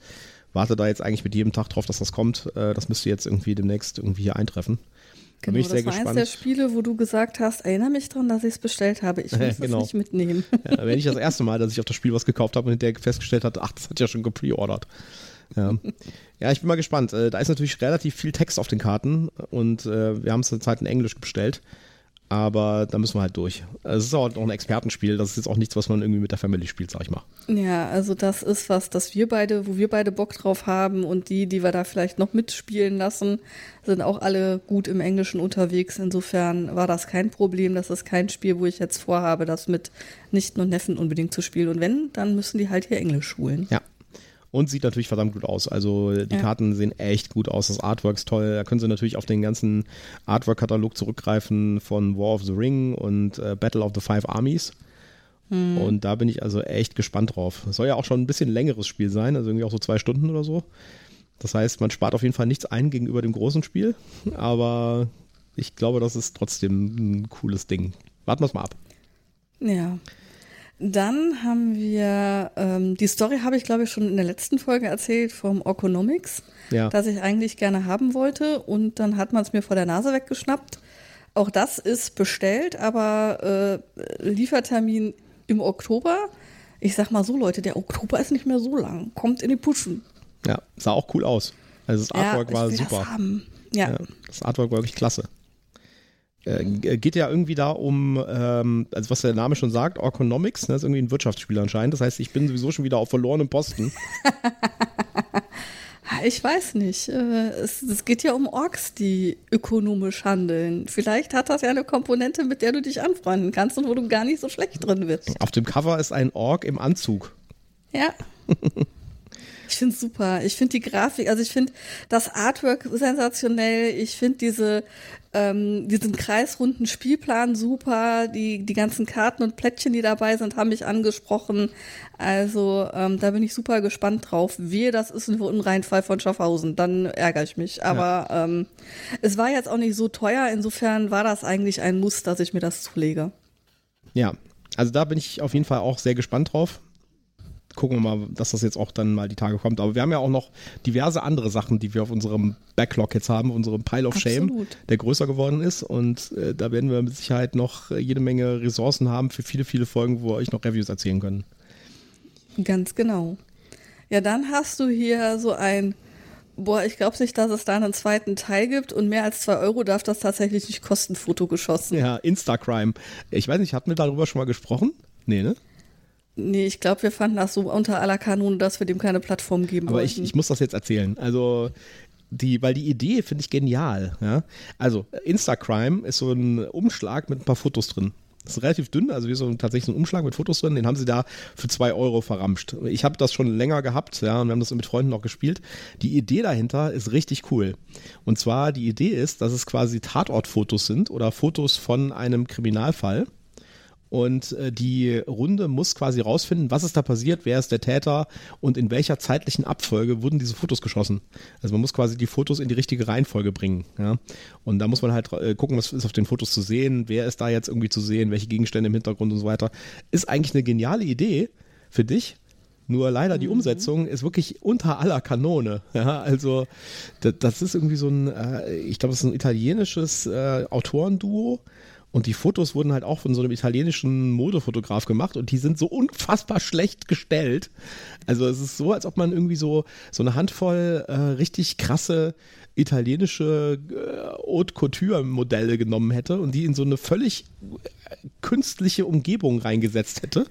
warte da jetzt eigentlich mit jedem Tag drauf, dass das kommt. Äh, das müsste jetzt irgendwie demnächst irgendwie hier eintreffen. Genau, bin ich sehr das war gespannt. eines der Spiele, wo du gesagt hast, erinnere mich dran, dass ich es bestellt habe. Ich muss genau. es nicht mitnehmen. Ja, wäre nicht das erste Mal, dass ich auf das Spiel was gekauft habe und hinterher festgestellt hatte, ach, das hat ja schon gepreordert. Ja. ja, ich bin mal gespannt. Äh, da ist natürlich relativ viel Text auf den Karten und äh, wir haben es zurzeit in Englisch bestellt. Aber da müssen wir halt durch. Es ist auch noch ein Expertenspiel. Das ist jetzt auch nichts, was man irgendwie mit der Family spielt, sag ich mal. Ja, also das ist was, das wir beide, wo wir beide Bock drauf haben und die, die wir da vielleicht noch mitspielen lassen, sind auch alle gut im Englischen unterwegs. Insofern war das kein Problem. Das ist kein Spiel, wo ich jetzt vorhabe, das mit Nichten und Neffen unbedingt zu spielen. Und wenn, dann müssen die halt hier Englisch schulen. Ja, und sieht natürlich verdammt gut aus. Also die ja. Karten sehen echt gut aus. Das Artwork ist toll. Da können sie natürlich auf den ganzen Artwork-Katalog zurückgreifen von War of the Ring und äh, Battle of the Five Armies. Hm. Und da bin ich also echt gespannt drauf. Es soll ja auch schon ein bisschen längeres Spiel sein, also irgendwie auch so zwei Stunden oder so. Das heißt, man spart auf jeden Fall nichts ein gegenüber dem großen Spiel, aber ich glaube, das ist trotzdem ein cooles Ding. Warten wir es mal ab. Ja. Dann haben wir, ähm, die Story habe ich glaube ich schon in der letzten Folge erzählt vom Orconomics, ja. das ich eigentlich gerne haben wollte und dann hat man es mir vor der Nase weggeschnappt. Auch das ist bestellt, aber äh, Liefertermin im Oktober. Ich sag mal so, Leute, der Oktober ist nicht mehr so lang. Kommt in die Puschen. Ja, sah auch cool aus. Also das Artwork ja, war super. Ja. ja. das Artwork war wirklich klasse. Äh, geht ja irgendwie da um, ähm, also was der Name schon sagt, Orconomics, ne, ist irgendwie ein Wirtschaftsspiel anscheinend. Das heißt, ich bin sowieso schon wieder auf verlorenem Posten. Ich weiß nicht. Äh, es, es, geht ja um Orks, die ökonomisch handeln. Vielleicht hat das ja eine Komponente, mit der du dich anfreunden kannst und wo du gar nicht so schlecht drin bist. Auf dem Cover ist ein Ork im Anzug. Ja. Ich finde es super. Ich finde die Grafik, also ich finde das Artwork sensationell. Ich finde diese ähm, diesen kreisrunden Spielplan super. Die, die ganzen Karten und Plättchen, die dabei sind, haben mich angesprochen. Also ähm, da bin ich super gespannt drauf. Wehe, das ist ein Reinfall von Schaffhausen. Dann ärgere ich mich. Aber ja. ähm, es war jetzt auch nicht so teuer. Insofern war das eigentlich ein Muss, dass ich mir das zulege. Ja, also da bin ich auf jeden Fall auch sehr gespannt drauf gucken wir mal, dass das jetzt auch dann mal die Tage kommt. Aber wir haben ja auch noch diverse andere Sachen, die wir auf unserem Backlog jetzt haben, unserem Pile of Shame, Absolut. der größer geworden ist. Und äh, da werden wir mit Sicherheit noch jede Menge Ressourcen haben für viele, viele Folgen, wo wir euch noch Reviews erzählen können. Ganz genau. Ja, dann hast du hier so ein, boah, ich glaube nicht, dass es da einen zweiten Teil gibt und mehr als zwei Euro darf das tatsächlich nicht kosten, Foto geschossen. Ja, Instacrime. Ich weiß nicht, hatten wir darüber schon mal gesprochen? Nee, ne? Nee, ich glaube, wir fanden das so unter aller Kanone, dass wir dem keine Plattform geben Aber ich, ich muss das jetzt erzählen. Also, die, weil die Idee finde ich genial. Ja? Also, Instacrime ist so ein Umschlag mit ein paar Fotos drin. Das ist relativ dünn, also wie so ein, tatsächlich so ein Umschlag mit Fotos drin, den haben sie da für zwei Euro verramscht. Ich habe das schon länger gehabt, ja, und wir haben das mit Freunden noch gespielt. Die Idee dahinter ist richtig cool. Und zwar, die Idee ist, dass es quasi Tatortfotos sind oder Fotos von einem Kriminalfall und äh, die Runde muss quasi rausfinden, was ist da passiert, wer ist der Täter und in welcher zeitlichen Abfolge wurden diese Fotos geschossen. Also man muss quasi die Fotos in die richtige Reihenfolge bringen. Ja? Und da muss man halt äh, gucken, was ist auf den Fotos zu sehen, wer ist da jetzt irgendwie zu sehen, welche Gegenstände im Hintergrund und so weiter. Ist eigentlich eine geniale Idee für dich. Nur leider die mhm. Umsetzung ist wirklich unter aller Kanone. Ja, also das, das ist irgendwie so ein, äh, ich glaube, das ist ein italienisches äh, Autorenduo und die Fotos wurden halt auch von so einem italienischen Modefotograf gemacht und die sind so unfassbar schlecht gestellt. Also es ist so, als ob man irgendwie so, so eine Handvoll äh, richtig krasse italienische äh, Haute Couture Modelle genommen hätte und die in so eine völlig äh, künstliche Umgebung reingesetzt hätte.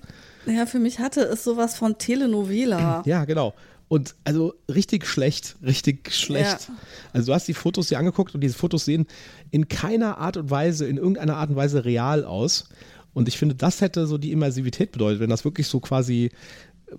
Ja, für mich hatte es sowas von Telenovela. Ja, genau. Und also richtig schlecht, richtig schlecht. Ja. Also du hast die Fotos dir angeguckt und diese Fotos sehen in keiner Art und Weise, in irgendeiner Art und Weise real aus. Und ich finde, das hätte so die Immersivität bedeutet, wenn das wirklich so quasi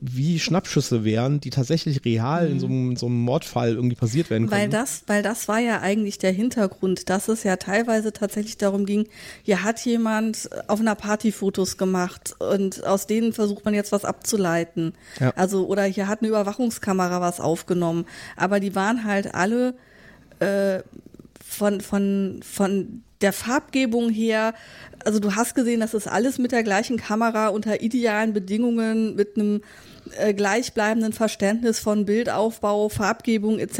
wie Schnappschüsse wären, die tatsächlich real mhm. in so einem, so einem, Mordfall irgendwie passiert werden können. Weil das, weil das war ja eigentlich der Hintergrund, dass es ja teilweise tatsächlich darum ging, hier hat jemand auf einer Party Fotos gemacht und aus denen versucht man jetzt was abzuleiten. Ja. Also, oder hier hat eine Überwachungskamera was aufgenommen. Aber die waren halt alle äh, von, von, von der Farbgebung her, also du hast gesehen, das ist alles mit der gleichen Kamera unter idealen Bedingungen, mit einem äh, gleichbleibenden Verständnis von Bildaufbau, Farbgebung etc.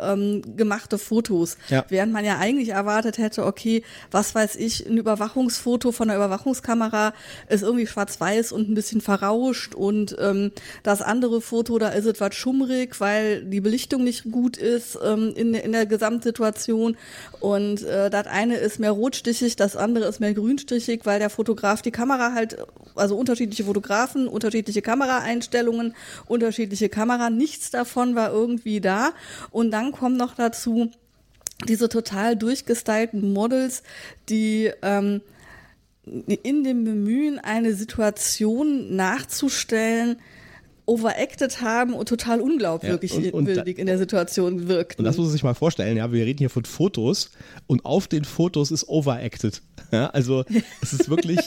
Ähm, gemachte Fotos. Ja. Während man ja eigentlich erwartet hätte, okay, was weiß ich, ein Überwachungsfoto von der Überwachungskamera ist irgendwie schwarz-weiß und ein bisschen verrauscht und ähm, das andere Foto, da ist etwas schummrig, weil die Belichtung nicht gut ist ähm, in, in der Gesamtsituation und äh, das eine ist mehr rotstichig, das andere ist mehr grünstichig, weil der Fotograf die Kamera halt, also unterschiedliche Fotografen, unterschiedliche Kameraeinstellungen Einstellungen, unterschiedliche Kamera, nichts davon war irgendwie da. Und dann kommt noch dazu diese total durchgestylten Models, die ähm, in dem Bemühen, eine Situation nachzustellen, overacted haben und total unglaubwürdig ja, und, und in der Situation wirkt. Und das muss man sich mal vorstellen, ja, wir reden hier von Fotos und auf den Fotos ist overacted. Ja, also es ist wirklich,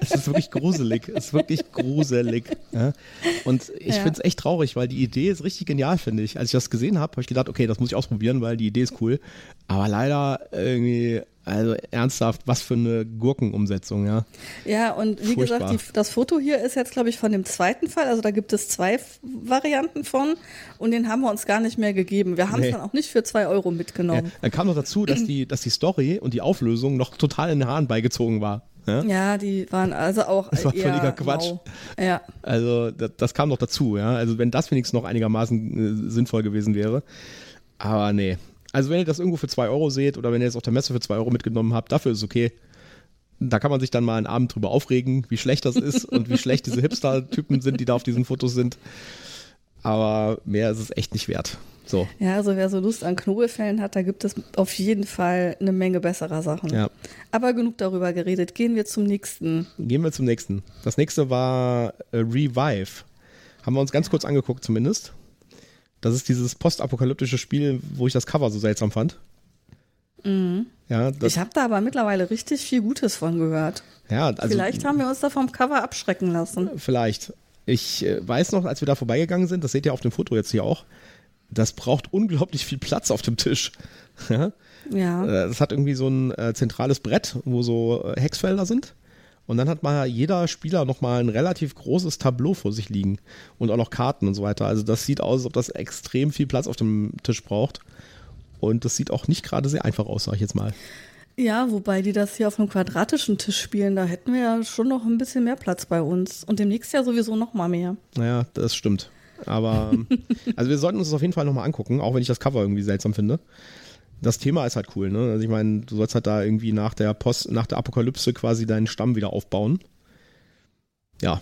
es ist wirklich gruselig. Es ist wirklich gruselig. Ja? Und ich finde es echt traurig, weil die Idee ist richtig genial, finde ich. Als ich das gesehen habe, habe ich gedacht, okay, das muss ich ausprobieren, weil die Idee ist cool. Aber leider irgendwie, also ernsthaft, was für eine Gurkenumsetzung, ja. Ja, und wie Furchtbar. gesagt, die, das Foto hier ist jetzt, glaube ich, von dem zweiten Fall. Also da gibt es zwei Varianten von und den haben wir uns gar nicht mehr gegeben. Wir haben es Nee. dann auch nicht für zwei Euro ja. mitgenommen. Dann kam noch dazu, dass die, dass die Story und die Auflösung noch total in den Haaren beigezogen war. Ja? Ja, die waren also auch Das war völliger Quatsch. mau. Ja, Also das, das kam noch dazu, ja. Also wenn das wenigstens noch einigermaßen äh, sinnvoll gewesen wäre. Aber nee. Also wenn ihr das irgendwo für zwei Euro seht oder wenn ihr es auf der Messe für zwei Euro mitgenommen habt, dafür ist es okay. Da kann man sich dann mal einen Abend drüber aufregen, wie schlecht das ist und wie schlecht diese Hipster-Typen sind, die da auf diesen Fotos sind. Aber mehr ist es echt nicht wert. So, ja, also wer so Lust an Knobelfällen hat, da gibt es auf jeden Fall eine Menge besserer Sachen. ja. Aber genug darüber geredet. Gehen wir zum nächsten. Gehen wir zum nächsten. Das nächste war äh, Revive. Haben wir uns ganz kurz angeguckt zumindest. Das ist dieses postapokalyptische Spiel, wo ich das Cover so seltsam fand. Ja, das, ich habe da aber mittlerweile richtig viel Gutes von gehört. ja, also Vielleicht haben wir uns da vom Cover abschrecken lassen. vielleicht. Ich äh, weiß noch, als wir da vorbeigegangen sind, das seht ihr auf dem Foto jetzt hier auch, das braucht unglaublich viel Platz auf dem Tisch. Ja? Ja. Äh, Das hat irgendwie so ein äh, zentrales Brett, wo so Hexfelder sind. Und dann hat mal jeder Spieler nochmal ein relativ großes Tableau vor sich liegen und auch noch Karten und so weiter. Also das sieht aus, als ob das extrem viel Platz auf dem Tisch braucht. Und das sieht auch nicht gerade sehr einfach aus, sag ich jetzt mal. Ja, wobei die das hier auf einem quadratischen Tisch spielen, da hätten wir ja schon noch ein bisschen mehr Platz bei uns. Und demnächst ja sowieso noch mal mehr. Naja, das stimmt. Aber also wir sollten uns das auf jeden Fall nochmal angucken, auch wenn ich das Cover irgendwie seltsam finde. Das Thema ist halt cool, ne? Also ich meine, du sollst halt da irgendwie nach der Post, nach der Apokalypse quasi deinen Stamm wieder aufbauen. Ja,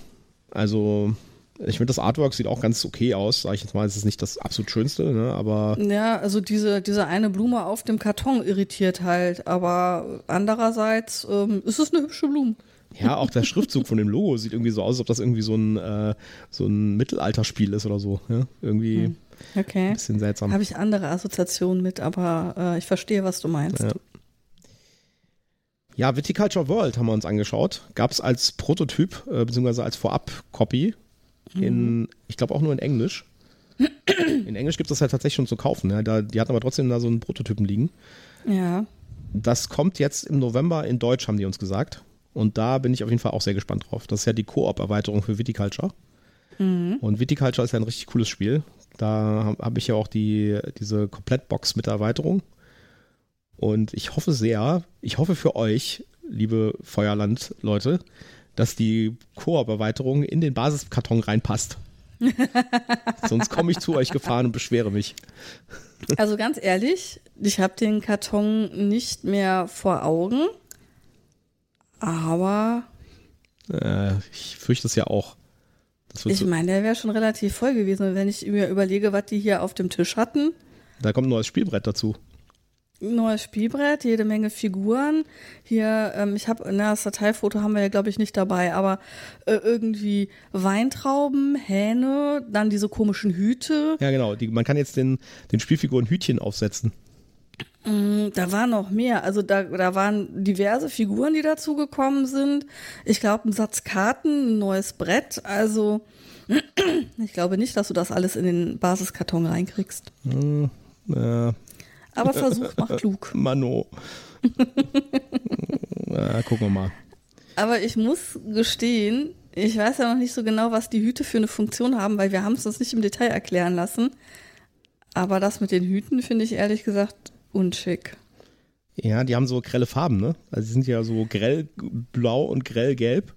also ich finde das Artwork sieht auch ganz okay aus, sag ich jetzt mal. Es ist nicht das absolut schönste, ne? Aber Ja, also diese, diese eine Blume auf dem Karton irritiert halt, aber andererseits ähm, ist es eine hübsche Blume. ja, auch der Schriftzug von dem Logo sieht irgendwie so aus, als ob das irgendwie so ein, äh, so ein Mittelalterspiel ist oder so. Ja? Irgendwie ein Okay. bisschen seltsam. Habe ich andere Assoziationen mit, aber äh, ich verstehe, was du meinst. Ja. Ja, Viticulture World haben wir uns angeschaut. Gab es als Prototyp, äh, beziehungsweise als Vorab-Copy in, ich glaube auch nur in Englisch. In Englisch gibt es das halt tatsächlich schon zu kaufen. Ja. Da, die hatten aber trotzdem da so einen Prototypen liegen. Ja. Das kommt jetzt im November in Deutsch, haben die uns gesagt. Und da bin ich auf jeden Fall auch sehr gespannt drauf. Das ist ja die Koop-Erweiterung für Viticulture. Und Viticulture ist ja ein richtig cooles Spiel. Da habe hab ich ja auch die, diese Komplettbox mit der Erweiterung. Und ich hoffe sehr, ich hoffe für euch, liebe Feuerland-Leute, dass die Koop-Erweiterung in den Basiskarton reinpasst. Sonst komme ich zu euch gefahren und beschwere mich. Also ganz ehrlich, ich habe den Karton nicht mehr vor Augen, aber Äh, ich fürchte es ja auch. Ich meine, der wäre schon relativ voll gewesen, wenn ich mir überlege, was die hier auf dem Tisch hatten. da kommt ein neues Spielbrett dazu. Neues Spielbrett, jede Menge Figuren. Hier, ähm, ich habe, na, das Dateifoto haben wir ja, glaube ich, nicht dabei, aber äh, irgendwie Weintrauben, Hähne, dann diese komischen Hüte. Ja, genau. Die, man kann jetzt den, den Spielfiguren Hütchen aufsetzen. Da war noch mehr. Also da, da waren diverse Figuren, die dazugekommen sind. Ich glaube, ein Satz Karten, ein neues Brett. Also ich glaube nicht, dass du das alles in den Basiskarton reinkriegst. Äh, Aber Versuch macht klug. Mano. ja, gucken wir mal. Aber ich muss gestehen, ich weiß ja noch nicht so genau, was die Hüte für eine Funktion haben, weil wir haben es uns nicht im Detail erklären lassen. Aber das mit den Hüten finde ich ehrlich gesagt unschick. Ja, die haben so grelle Farben, ne? Also die sind ja so grellblau und grellgelb.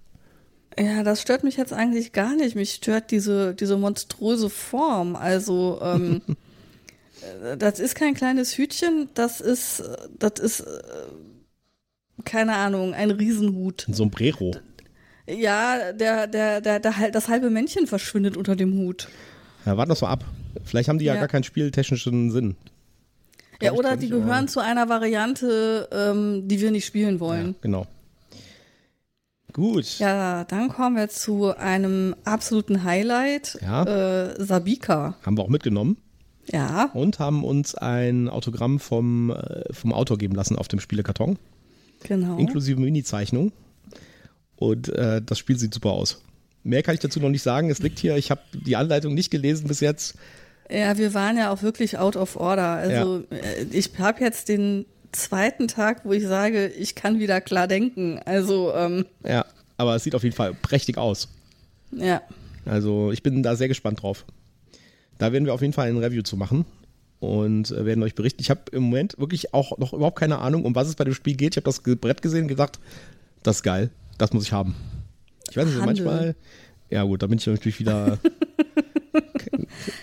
Ja, das stört mich jetzt eigentlich gar nicht. Mich stört diese, diese monströse Form. Also, ähm, äh, das ist kein kleines Hütchen, das ist, äh, das ist, äh, keine Ahnung, ein Riesenhut. Ein Sombrero. Ja, der, der, der, der, das halbe Männchen verschwindet unter dem Hut. Ja, warten wir mal ab. Vielleicht haben die ja, Ja. gar keinen spieltechnischen Sinn. Ja, oder die nicht, aber- gehören zu einer Variante, ähm, die wir nicht spielen wollen. Ja, genau. Gut. Ja, dann kommen wir zu einem absoluten Highlight. Ja. Äh, Sabika. Haben wir auch mitgenommen Ja. und haben uns ein Autogramm vom, äh, vom Autor geben lassen auf dem Spielekarton, Genau. inklusive Mini-Zeichnung. Und äh, das Spiel sieht super aus. Mehr kann ich dazu noch nicht sagen. Es liegt hier, ich habe die Anleitung nicht gelesen bis jetzt. Ja, wir waren ja auch wirklich out of order. Also ja. Äh, ich habe jetzt den zweiten Tag, wo ich sage, ich kann wieder klar denken. Also ähm, ja, aber es sieht auf jeden Fall prächtig aus. Ja. Also ich bin da sehr gespannt drauf. Da werden wir auf jeden Fall ein Review zu machen und äh, werden euch berichten. Ich habe im Moment wirklich auch noch überhaupt keine Ahnung, um was es bei dem Spiel geht. Ich habe das Brett gesehen und gedacht, das ist geil, das muss ich haben. Ich weiß nicht, Handel. manchmal, ja gut, da bin ich natürlich wieder.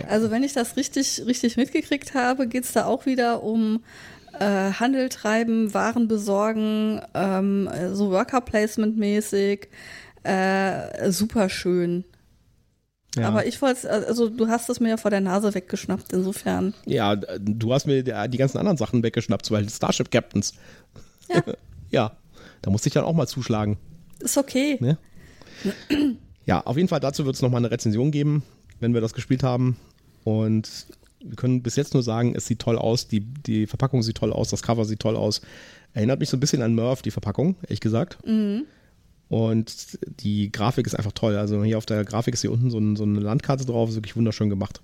also wenn ich das richtig, richtig mitgekriegt habe, geht es da auch wieder um äh, Handel treiben, Waren besorgen, ähm, so Worker Placement mäßig. Äh, super schön. Ja. Aber ich wollte also du hast es mir ja vor der Nase weggeschnappt, insofern. Ja, du hast mir die ganzen anderen Sachen weggeschnappt, zum Beispiel Starship Captains. Ja. ja, da musste ich dann auch mal zuschlagen. Ist okay. Ne? Ja, auf jeden Fall dazu wird es nochmal eine Rezension geben, wenn wir das gespielt haben. Und wir können bis jetzt nur sagen, es sieht toll aus, die, die Verpackung sieht toll aus, das Cover sieht toll aus. Erinnert mich so ein bisschen an Murph, die Verpackung, ehrlich gesagt. Mhm. Und die Grafik ist einfach toll. Also hier auf der Grafik ist hier unten so, ein, so eine Landkarte drauf, ist wirklich wunderschön gemacht.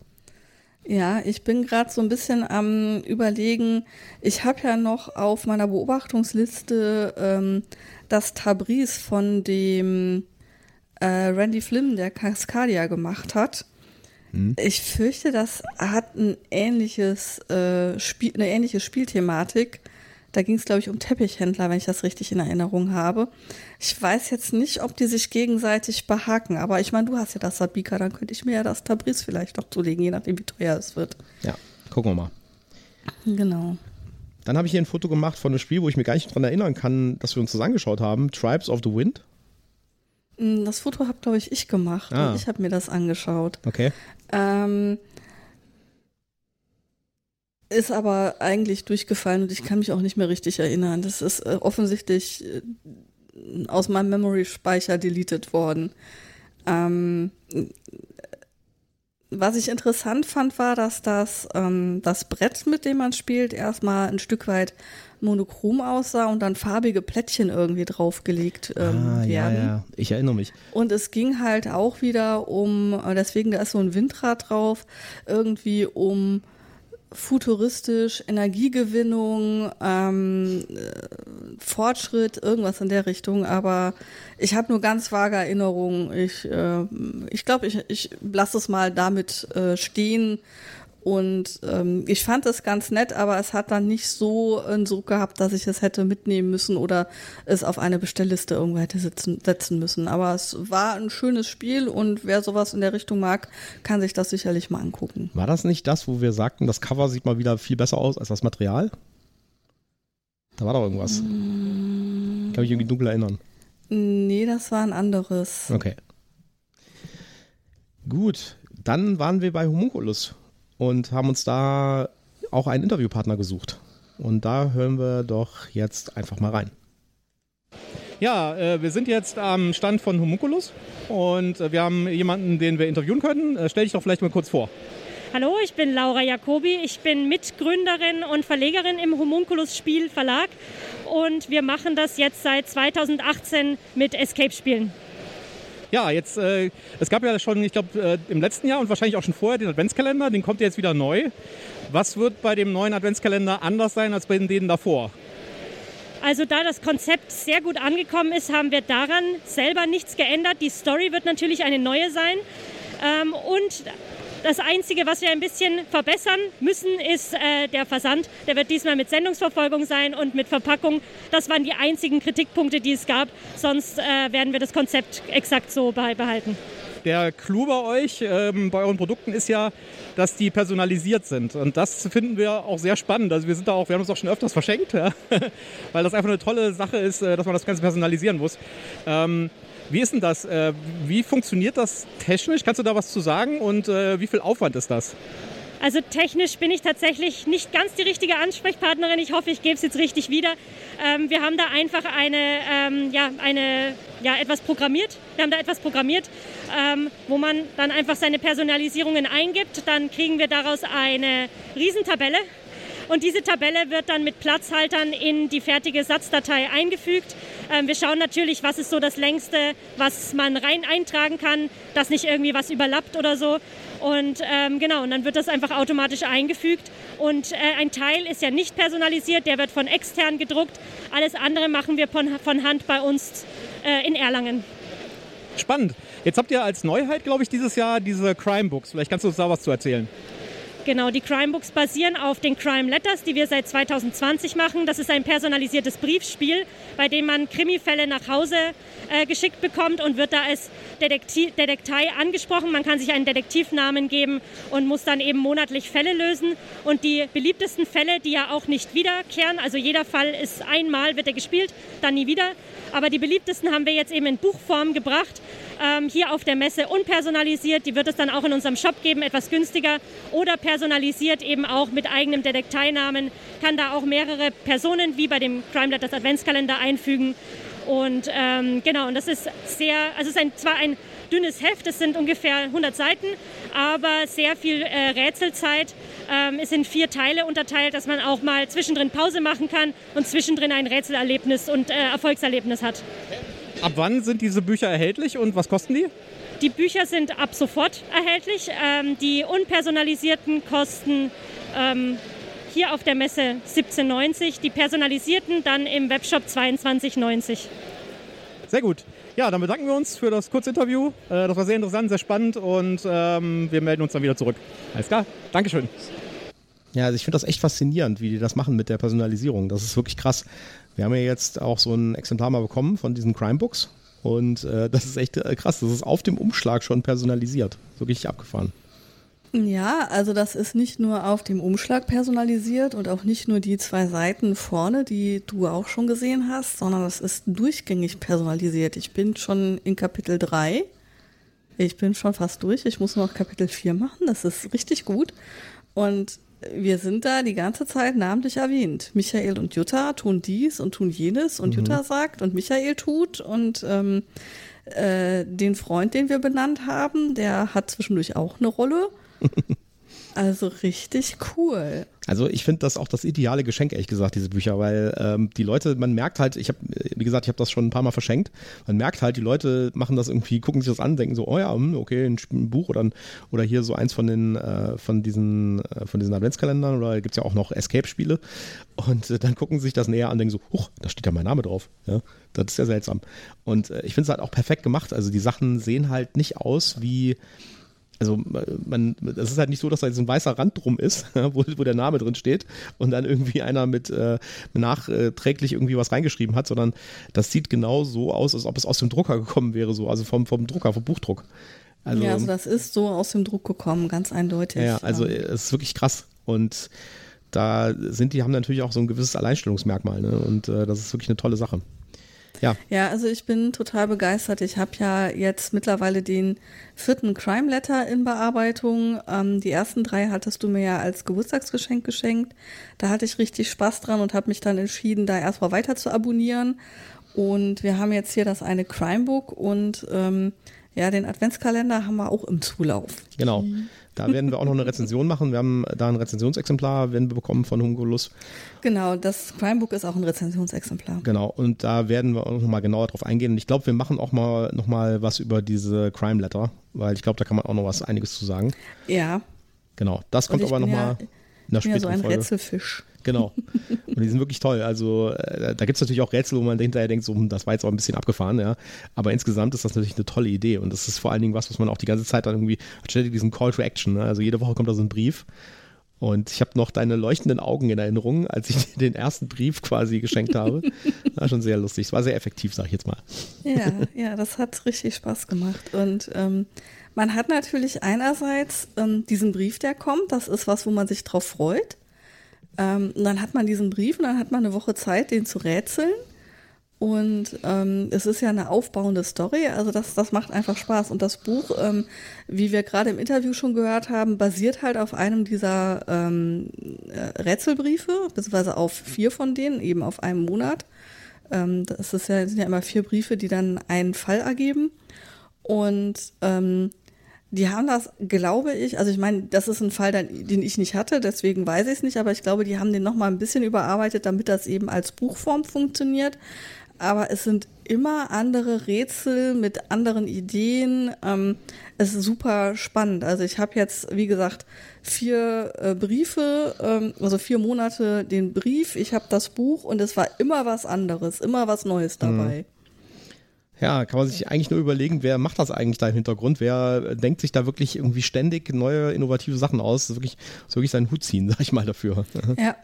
Ja, ich bin gerade so ein bisschen am Überlegen. Ich habe ja noch auf meiner Beobachtungsliste ähm, das Tabriz von dem äh, Randy Flynn, der Cascadia gemacht hat. Hm. Ich fürchte, das hat ein ähnliches, äh, Spiel, eine ähnliche Spielthematik. Da ging es, glaube ich, um Teppichhändler, wenn ich das richtig in Erinnerung habe. Ich weiß jetzt nicht, ob die sich gegenseitig behaken, aber ich meine, du hast ja das Sabika, dann könnte ich mir ja das Tabriz vielleicht noch zulegen, je nachdem, wie teuer es wird. Ja, gucken wir mal. Genau. Dann habe ich hier ein Foto gemacht von einem Spiel, wo ich mir gar nicht daran erinnern kann, dass wir uns das angeschaut haben. Tribes of the Wind. Hm, das Foto habe, glaube ich, ich gemacht. Ah. Ich habe mir das angeschaut. Okay. Ähm, ist aber eigentlich durchgefallen und ich kann mich auch nicht mehr richtig erinnern. Das ist äh, offensichtlich äh, aus meinem Memory-Speicher deleted worden. Ähm, was ich interessant fand, war, dass das, ähm, das Brett, mit dem man spielt, erstmal ein Stück weit monochrom aussah und dann farbige Plättchen irgendwie draufgelegt ähm, ah, werden. Ja, ja, ich erinnere mich. Und es ging halt auch wieder um, äh, deswegen da ist so ein Windrad drauf, irgendwie um futuristisch, Energiegewinnung, ähm, äh, Fortschritt, irgendwas in der Richtung, aber ich habe nur ganz vage Erinnerungen. Ich, äh, ich glaube, ich, ich lasse es mal damit äh, stehen und ähm, ich fand es ganz nett, aber es hat dann nicht so einen Druck gehabt, dass ich es hätte mitnehmen müssen oder es auf eine Bestellliste irgendwo hätte sitzen, setzen müssen. Aber es war ein schönes Spiel und wer sowas in der Richtung mag, kann sich das sicherlich mal angucken. War das nicht das, wo wir sagten, das Cover sieht mal wieder viel besser aus als das Material? Da war doch irgendwas. Mm. Kann mich irgendwie dunkel erinnern. Nee, das war ein anderes. Okay. Gut, dann waren wir bei Homunculus und haben uns da auch einen Interviewpartner gesucht. Und da hören wir doch jetzt einfach mal rein. Ja, äh, wir sind jetzt am Stand von Homunculus und äh, wir haben jemanden, den wir interviewen können. Äh, stell dich doch vielleicht mal kurz vor. Hallo, ich bin Laura Jacobi. Ich bin Mitgründerin und Verlegerin im Homunculus Spiel Verlag und wir machen das jetzt seit 2018 mit Escape-Spielen. Ja, jetzt, äh, es gab ja schon, ich glaube, äh, im letzten Jahr und wahrscheinlich auch schon vorher den Adventskalender, den kommt jetzt wieder neu. Was wird bei dem neuen Adventskalender anders sein als bei denen davor? Also da das Konzept sehr gut angekommen ist, haben wir daran selber nichts geändert. Die Story wird natürlich eine neue sein. Ähm, und das Einzige, was wir ein bisschen verbessern müssen, ist äh, der Versand. Der wird diesmal mit Sendungsverfolgung sein und mit Verpackung. Das waren die einzigen Kritikpunkte, die es gab. Sonst äh, werden wir das Konzept exakt so beibehalten. Der Clou bei euch, ähm, bei euren Produkten ist ja, dass die personalisiert sind. Und das finden wir auch sehr spannend. Also wir sind da auch, wir haben uns auch schon öfters verschenkt, ja? weil das einfach eine tolle Sache ist, äh, dass man das Ganze personalisieren muss. Ähm, wie ist denn das? Äh, wie funktioniert das technisch? Kannst du da was zu sagen? Und äh, wie viel Aufwand ist das? Also technisch bin ich tatsächlich nicht ganz die richtige Ansprechpartnerin. Ich hoffe, ich gebe es jetzt richtig wieder. Ähm, wir haben da einfach eine, ähm, ja, eine, ja, etwas programmiert. Wir haben da etwas programmiert, ähm, wo man dann einfach seine Personalisierungen eingibt. Dann kriegen wir daraus eine Riesentabelle Und diese Tabelle wird dann mit Platzhaltern in die fertige Satzdatei eingefügt. Ähm, wir schauen natürlich, was ist so das längste, was man rein eintragen kann, dass nicht irgendwie was überlappt oder so. Und ähm, genau, und dann wird das einfach automatisch eingefügt. Und äh, ein Teil ist ja nicht personalisiert, der wird von extern gedruckt. Alles andere machen wir von, von Hand bei uns äh, in Erlangen. Spannend. Jetzt habt ihr als Neuheit, glaube ich, dieses Jahr diese Crime Books. Vielleicht kannst du uns da was zu erzählen. Genau, die Crime Books basieren auf den Crime Letters, die wir seit 2020 machen. Das ist ein personalisiertes Briefspiel, bei dem man Krimifälle nach Hause äh, geschickt bekommt und wird da als Detektiv, Detektei angesprochen. Man kann sich einen Detektivnamen geben und muss dann eben monatlich Fälle lösen. Und die beliebtesten Fälle, die ja auch nicht wiederkehren, also jeder Fall ist einmal, wird er gespielt, dann nie wieder. Aber die beliebtesten haben wir jetzt eben in Buchform gebracht ähm, hier auf der Messe unpersonalisiert. Die wird es dann auch in unserem Shop geben, etwas günstiger. Oder personalisiert eben auch mit eigenem Detekteinamen. Kann da auch mehrere Personen wie bei dem Crime Letters Adventskalender einfügen. Und ähm, genau, und das ist sehr, also es ist ein, zwar ein dünnes Heft, es sind ungefähr 100 Seiten, aber sehr viel äh, Rätselzeit. Ähm, es sind vier Teile unterteilt, dass man auch mal zwischendrin Pause machen kann und zwischendrin ein Rätselerlebnis und äh, Erfolgserlebnis hat. Ab wann sind diese Bücher erhältlich und was kosten die? Die Bücher sind ab sofort erhältlich. Ähm, die unpersonalisierten kosten ähm, hier auf der Messe 17,90, die personalisierten dann im Webshop 22,90. Sehr gut. Ja, dann bedanken wir uns für das Kurzinterview. Äh, das war sehr interessant, sehr spannend und ähm, wir melden uns dann wieder zurück. Alles klar, Dankeschön. Ja, also ich finde das echt faszinierend, wie die das machen mit der Personalisierung. Das ist wirklich krass. Wir haben ja jetzt auch so ein Exemplar mal bekommen von diesen Crime Books. Und äh, das ist echt äh, krass. Das ist auf dem Umschlag schon personalisiert. So richtig abgefahren. Ja, also das ist nicht nur auf dem Umschlag personalisiert und auch nicht nur die zwei Seiten vorne, die du auch schon gesehen hast, sondern das ist durchgängig personalisiert. Ich bin schon in Kapitel 3. Ich bin schon fast durch. Ich muss noch Kapitel 4 machen. Das ist richtig gut. Und wir sind da die ganze Zeit namentlich erwähnt. Michael und Jutta tun dies und tun jenes und mhm. Jutta sagt und Michael tut und ähm, äh, den Freund, den wir benannt haben, der hat zwischendurch auch eine Rolle. also richtig cool. Also ich finde das auch das ideale Geschenk, ehrlich gesagt, diese Bücher, weil ähm, die Leute, man merkt halt, ich habe, wie gesagt, ich habe das schon ein paar Mal verschenkt, man merkt halt, die Leute machen das irgendwie, gucken sich das an, denken so, oh ja, hm, okay, ein, Buch oder, oder hier so eins von den, äh, von diesen, äh, von diesen Adventskalendern oder gibt es ja auch noch Escape-Spiele und äh, dann gucken sie sich das näher an, denken so, huch, da steht ja mein Name drauf, ja, das ist ja seltsam. Und äh, ich finde es halt auch perfekt gemacht, also die Sachen sehen halt nicht aus wie also man, das ist halt nicht so, dass da jetzt ein weißer Rand drum ist, wo, wo der Name drin steht und dann irgendwie einer mit äh, nachträglich irgendwie was reingeschrieben hat, sondern das sieht genau so aus, als ob es aus dem Drucker gekommen wäre, so, also vom, vom Drucker, vom Buchdruck. Also, ja, also das ist so aus dem Druck gekommen, ganz eindeutig. Ja, also es ist wirklich krass und da sind die haben natürlich auch so ein gewisses Alleinstellungsmerkmal ne? und äh, das ist wirklich eine tolle Sache. Ja. Ja, also ich bin total begeistert. Ich habe ja jetzt mittlerweile den vierten Crime Letter in Bearbeitung. Ähm, die ersten drei hattest du mir ja als Geburtstagsgeschenk geschenkt. Da hatte ich richtig Spaß dran und habe mich dann entschieden, da erstmal weiter zu abonnieren. Und wir haben jetzt hier das eine Crime Book und ähm, ja, den Adventskalender haben wir auch im Zulauf. Genau. Da werden wir auch noch eine Rezension machen. Wir haben da ein Rezensionsexemplar, werden wir bekommen von Humgolus. Genau, das Crimebook ist auch ein Rezensionsexemplar. Genau, und da werden wir auch noch mal genauer drauf eingehen. Und ich glaube, wir machen auch mal noch mal was über diese Crime Letter, weil ich glaube, da kann man auch noch was einiges zu sagen. Ja. Genau, das kommt aber noch ja, späteren ja so ein Folge. Rätselfisch. Genau. Und die sind wirklich toll. Also äh, da gibt es natürlich auch Rätsel, wo man hinterher denkt, so, hm, das war jetzt auch ein bisschen abgefahren, ja. Aber insgesamt ist das natürlich eine tolle Idee. Und das ist vor allen Dingen was, was man auch die ganze Zeit dann irgendwie, hat ständig diesen Call to Action. Ne? Also jede Woche kommt da so ein Brief. Und ich habe noch deine leuchtenden Augen in Erinnerung, als ich dir den ersten Brief quasi geschenkt habe. War schon sehr lustig. Es war sehr effektiv, sag ich jetzt mal. Ja, ja, das hat richtig Spaß gemacht. Und ähm, man hat natürlich einerseits ähm, diesen Brief, der kommt. Das ist was, wo man sich drauf freut. Ähm, und dann hat man diesen Brief und dann hat man eine Woche Zeit, den zu rätseln. Und ähm, es ist ja eine aufbauende Story, also das, das macht einfach Spaß. Und das Buch, ähm, wie wir gerade im Interview schon gehört haben, basiert halt auf einem dieser ähm, äh, Rätselbriefe, beziehungsweise auf vier von denen, eben auf einem Monat. Ähm, das ist ja, sind ja immer vier Briefe, die dann einen Fall ergeben. Und ähm, Die haben das, glaube ich, also ich meine, das ist ein Fall, den ich nicht hatte, deswegen weiß ich es nicht, aber ich glaube, die haben den nochmal ein bisschen überarbeitet, damit das eben als Buchform funktioniert. Aber es sind immer andere Rätsel mit anderen Ideen. Ähm, es ist super spannend. Also ich habe jetzt, wie gesagt, vier äh, Briefe, ähm, also vier Monate den Brief, ich habe das Buch und es war immer was anderes, immer was Neues dabei. Mhm. Ja, kann man sich eigentlich nur überlegen, wer macht das eigentlich da im Hintergrund? Wer denkt sich da wirklich irgendwie ständig neue, innovative Sachen aus? Das ist wirklich, das ist wirklich seinen Hut ziehen, sag ich mal dafür. Ja.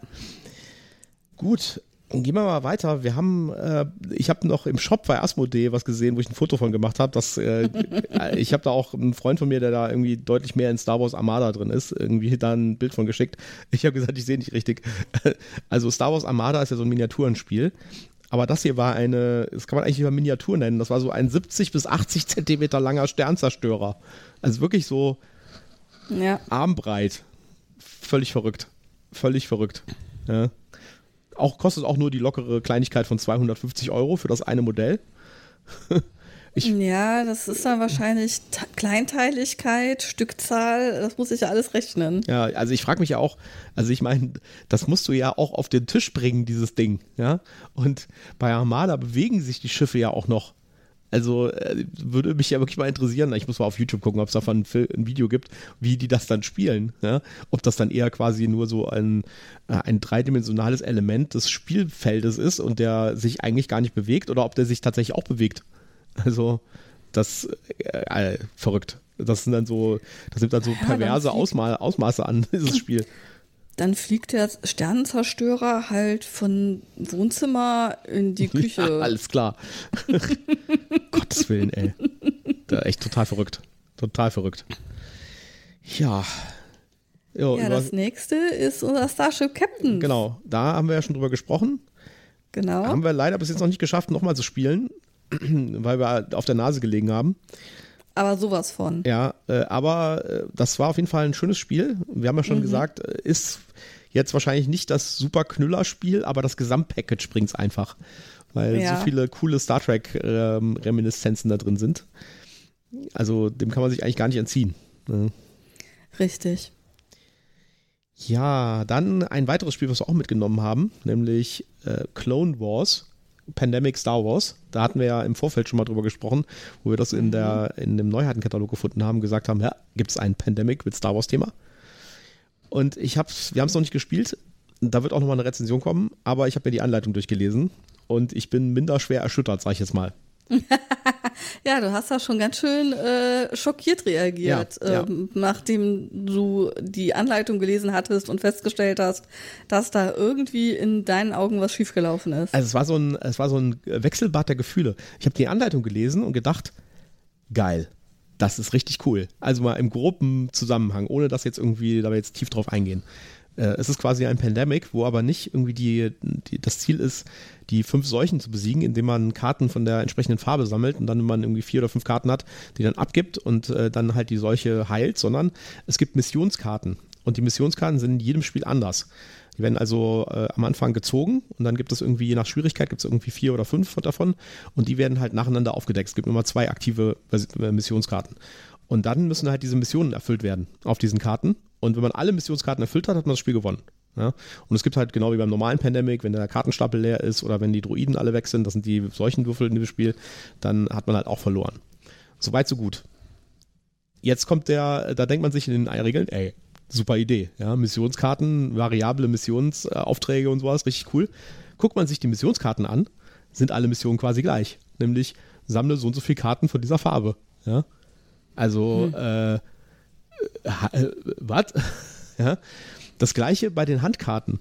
Gut, Gehen wir mal weiter. Wir haben, äh, ich habe noch im Shop bei Asmodee was gesehen, wo ich ein Foto von gemacht habe. äh, ich habe da auch einen Freund von mir, der da irgendwie deutlich mehr in Star Wars Armada drin ist, irgendwie da ein Bild von geschickt. Ich habe gesagt, ich sehe nicht richtig. Also Star Wars Armada ist ja so ein Miniaturenspiel. Aber das hier war eine, das kann man eigentlich über Miniatur nennen. Das war so ein 70 bis 80 Zentimeter langer Sternzerstörer. Also wirklich so ja. armbreit. Völlig verrückt. Völlig verrückt. Ja. Auch kostet auch nur die lockere Kleinigkeit von 250 Euro für das eine Modell. Ich ja, das ist dann wahrscheinlich Kleinteiligkeit, Stückzahl, das muss ich ja alles rechnen. Ja, also ich frage mich ja auch, also ich meine, das musst du ja auch auf den Tisch bringen, dieses Ding, ja. Und bei Armada bewegen sich die Schiffe ja auch noch. Also äh, würde mich ja wirklich mal interessieren. Ich muss mal auf YouTube gucken, ob es davon ein, Video gibt, wie die das dann spielen. Ja? Ob das dann eher quasi nur so ein, äh, ein dreidimensionales Element des Spielfeldes ist und der sich eigentlich gar nicht bewegt oder ob der sich tatsächlich auch bewegt. Also das äh, äh verrückt. Das sind dann so, das sind dann so perverse ja, Ausma Ausmaße an dieses Spiel dann fliegt der Sternenzerstörer halt von Wohnzimmer in die Küche. Ja, alles klar. Gottes Willen, ey. Da, echt total verrückt. Total verrückt. Ja. Jo, ja, das nächste ist unser Starship Captain. Genau, da haben wir ja schon drüber gesprochen. Genau. Haben wir leider bis jetzt noch nicht geschafft, nochmal zu spielen, weil wir auf der Nase gelegen haben. Aber sowas von. Ja, äh, aber äh, das war auf jeden Fall ein schönes Spiel. Wir haben ja schon mhm. gesagt, äh, ist jetzt wahrscheinlich nicht das super Knüller-Spiel, aber das Gesamtpackage bringt es einfach. Weil ja. so viele coole Star Trek-Reminiszenzen ähm, da drin sind. Also dem kann man sich eigentlich gar nicht entziehen. Ne? Richtig. Ja, dann ein weiteres Spiel, was wir auch mitgenommen haben, nämlich äh, Clone Wars. Pandemic Star Wars. Da hatten wir ja im Vorfeld schon mal drüber gesprochen, wo wir das in, der, in dem Neuheitenkatalog gefunden haben, gesagt haben, ja, gibt es ein Pandemic mit Star Wars Thema. Und ich hab's, wir haben es noch nicht gespielt. Da wird auch nochmal eine Rezension kommen, aber ich habe mir die Anleitung durchgelesen und ich bin minder schwer erschüttert, sag ich jetzt mal. ja, du hast da schon ganz schön äh, schockiert reagiert, ja, ähm, ja. nachdem du die Anleitung gelesen hattest und festgestellt hast, dass da irgendwie in deinen Augen was schiefgelaufen ist. Also es war so ein, es war so ein Wechselbad der Gefühle. Ich habe die Anleitung gelesen und gedacht, geil. Das ist richtig cool. Also mal im groben Zusammenhang, ohne dass jetzt irgendwie, da wir jetzt tief drauf eingehen. Äh, es ist quasi ein Pandemic, wo aber nicht irgendwie die, die, das Ziel ist, die fünf Seuchen zu besiegen, indem man Karten von der entsprechenden Farbe sammelt und dann, wenn man irgendwie vier oder fünf Karten hat, die dann abgibt und äh, dann halt die Seuche heilt, sondern es gibt Missionskarten. Und die Missionskarten sind in jedem Spiel anders. Die werden also äh, am Anfang gezogen und dann gibt es irgendwie, je nach Schwierigkeit, gibt es irgendwie vier oder fünf davon und die werden halt nacheinander aufgedeckt. Es gibt immer zwei aktive äh, Missionskarten. Und dann müssen halt diese Missionen erfüllt werden auf diesen Karten. Und wenn man alle Missionskarten erfüllt hat, hat man das Spiel gewonnen. Ja? Und es gibt halt genau wie beim normalen Pandemic, wenn der Kartenstapel leer ist oder wenn die Druiden alle weg sind, das sind die solchen Würfel in dem Spiel, dann hat man halt auch verloren. Soweit, so gut. Jetzt kommt der, da denkt man sich in den Regeln, ey, super Idee. Ja? Missionskarten, variable Missionsaufträge und sowas, richtig cool. Guckt man sich die Missionskarten an, sind alle Missionen quasi gleich. Nämlich sammle so und so viele Karten von dieser Farbe. Ja? Also, hm. äh, äh, was? ja. Das gleiche bei den Handkarten.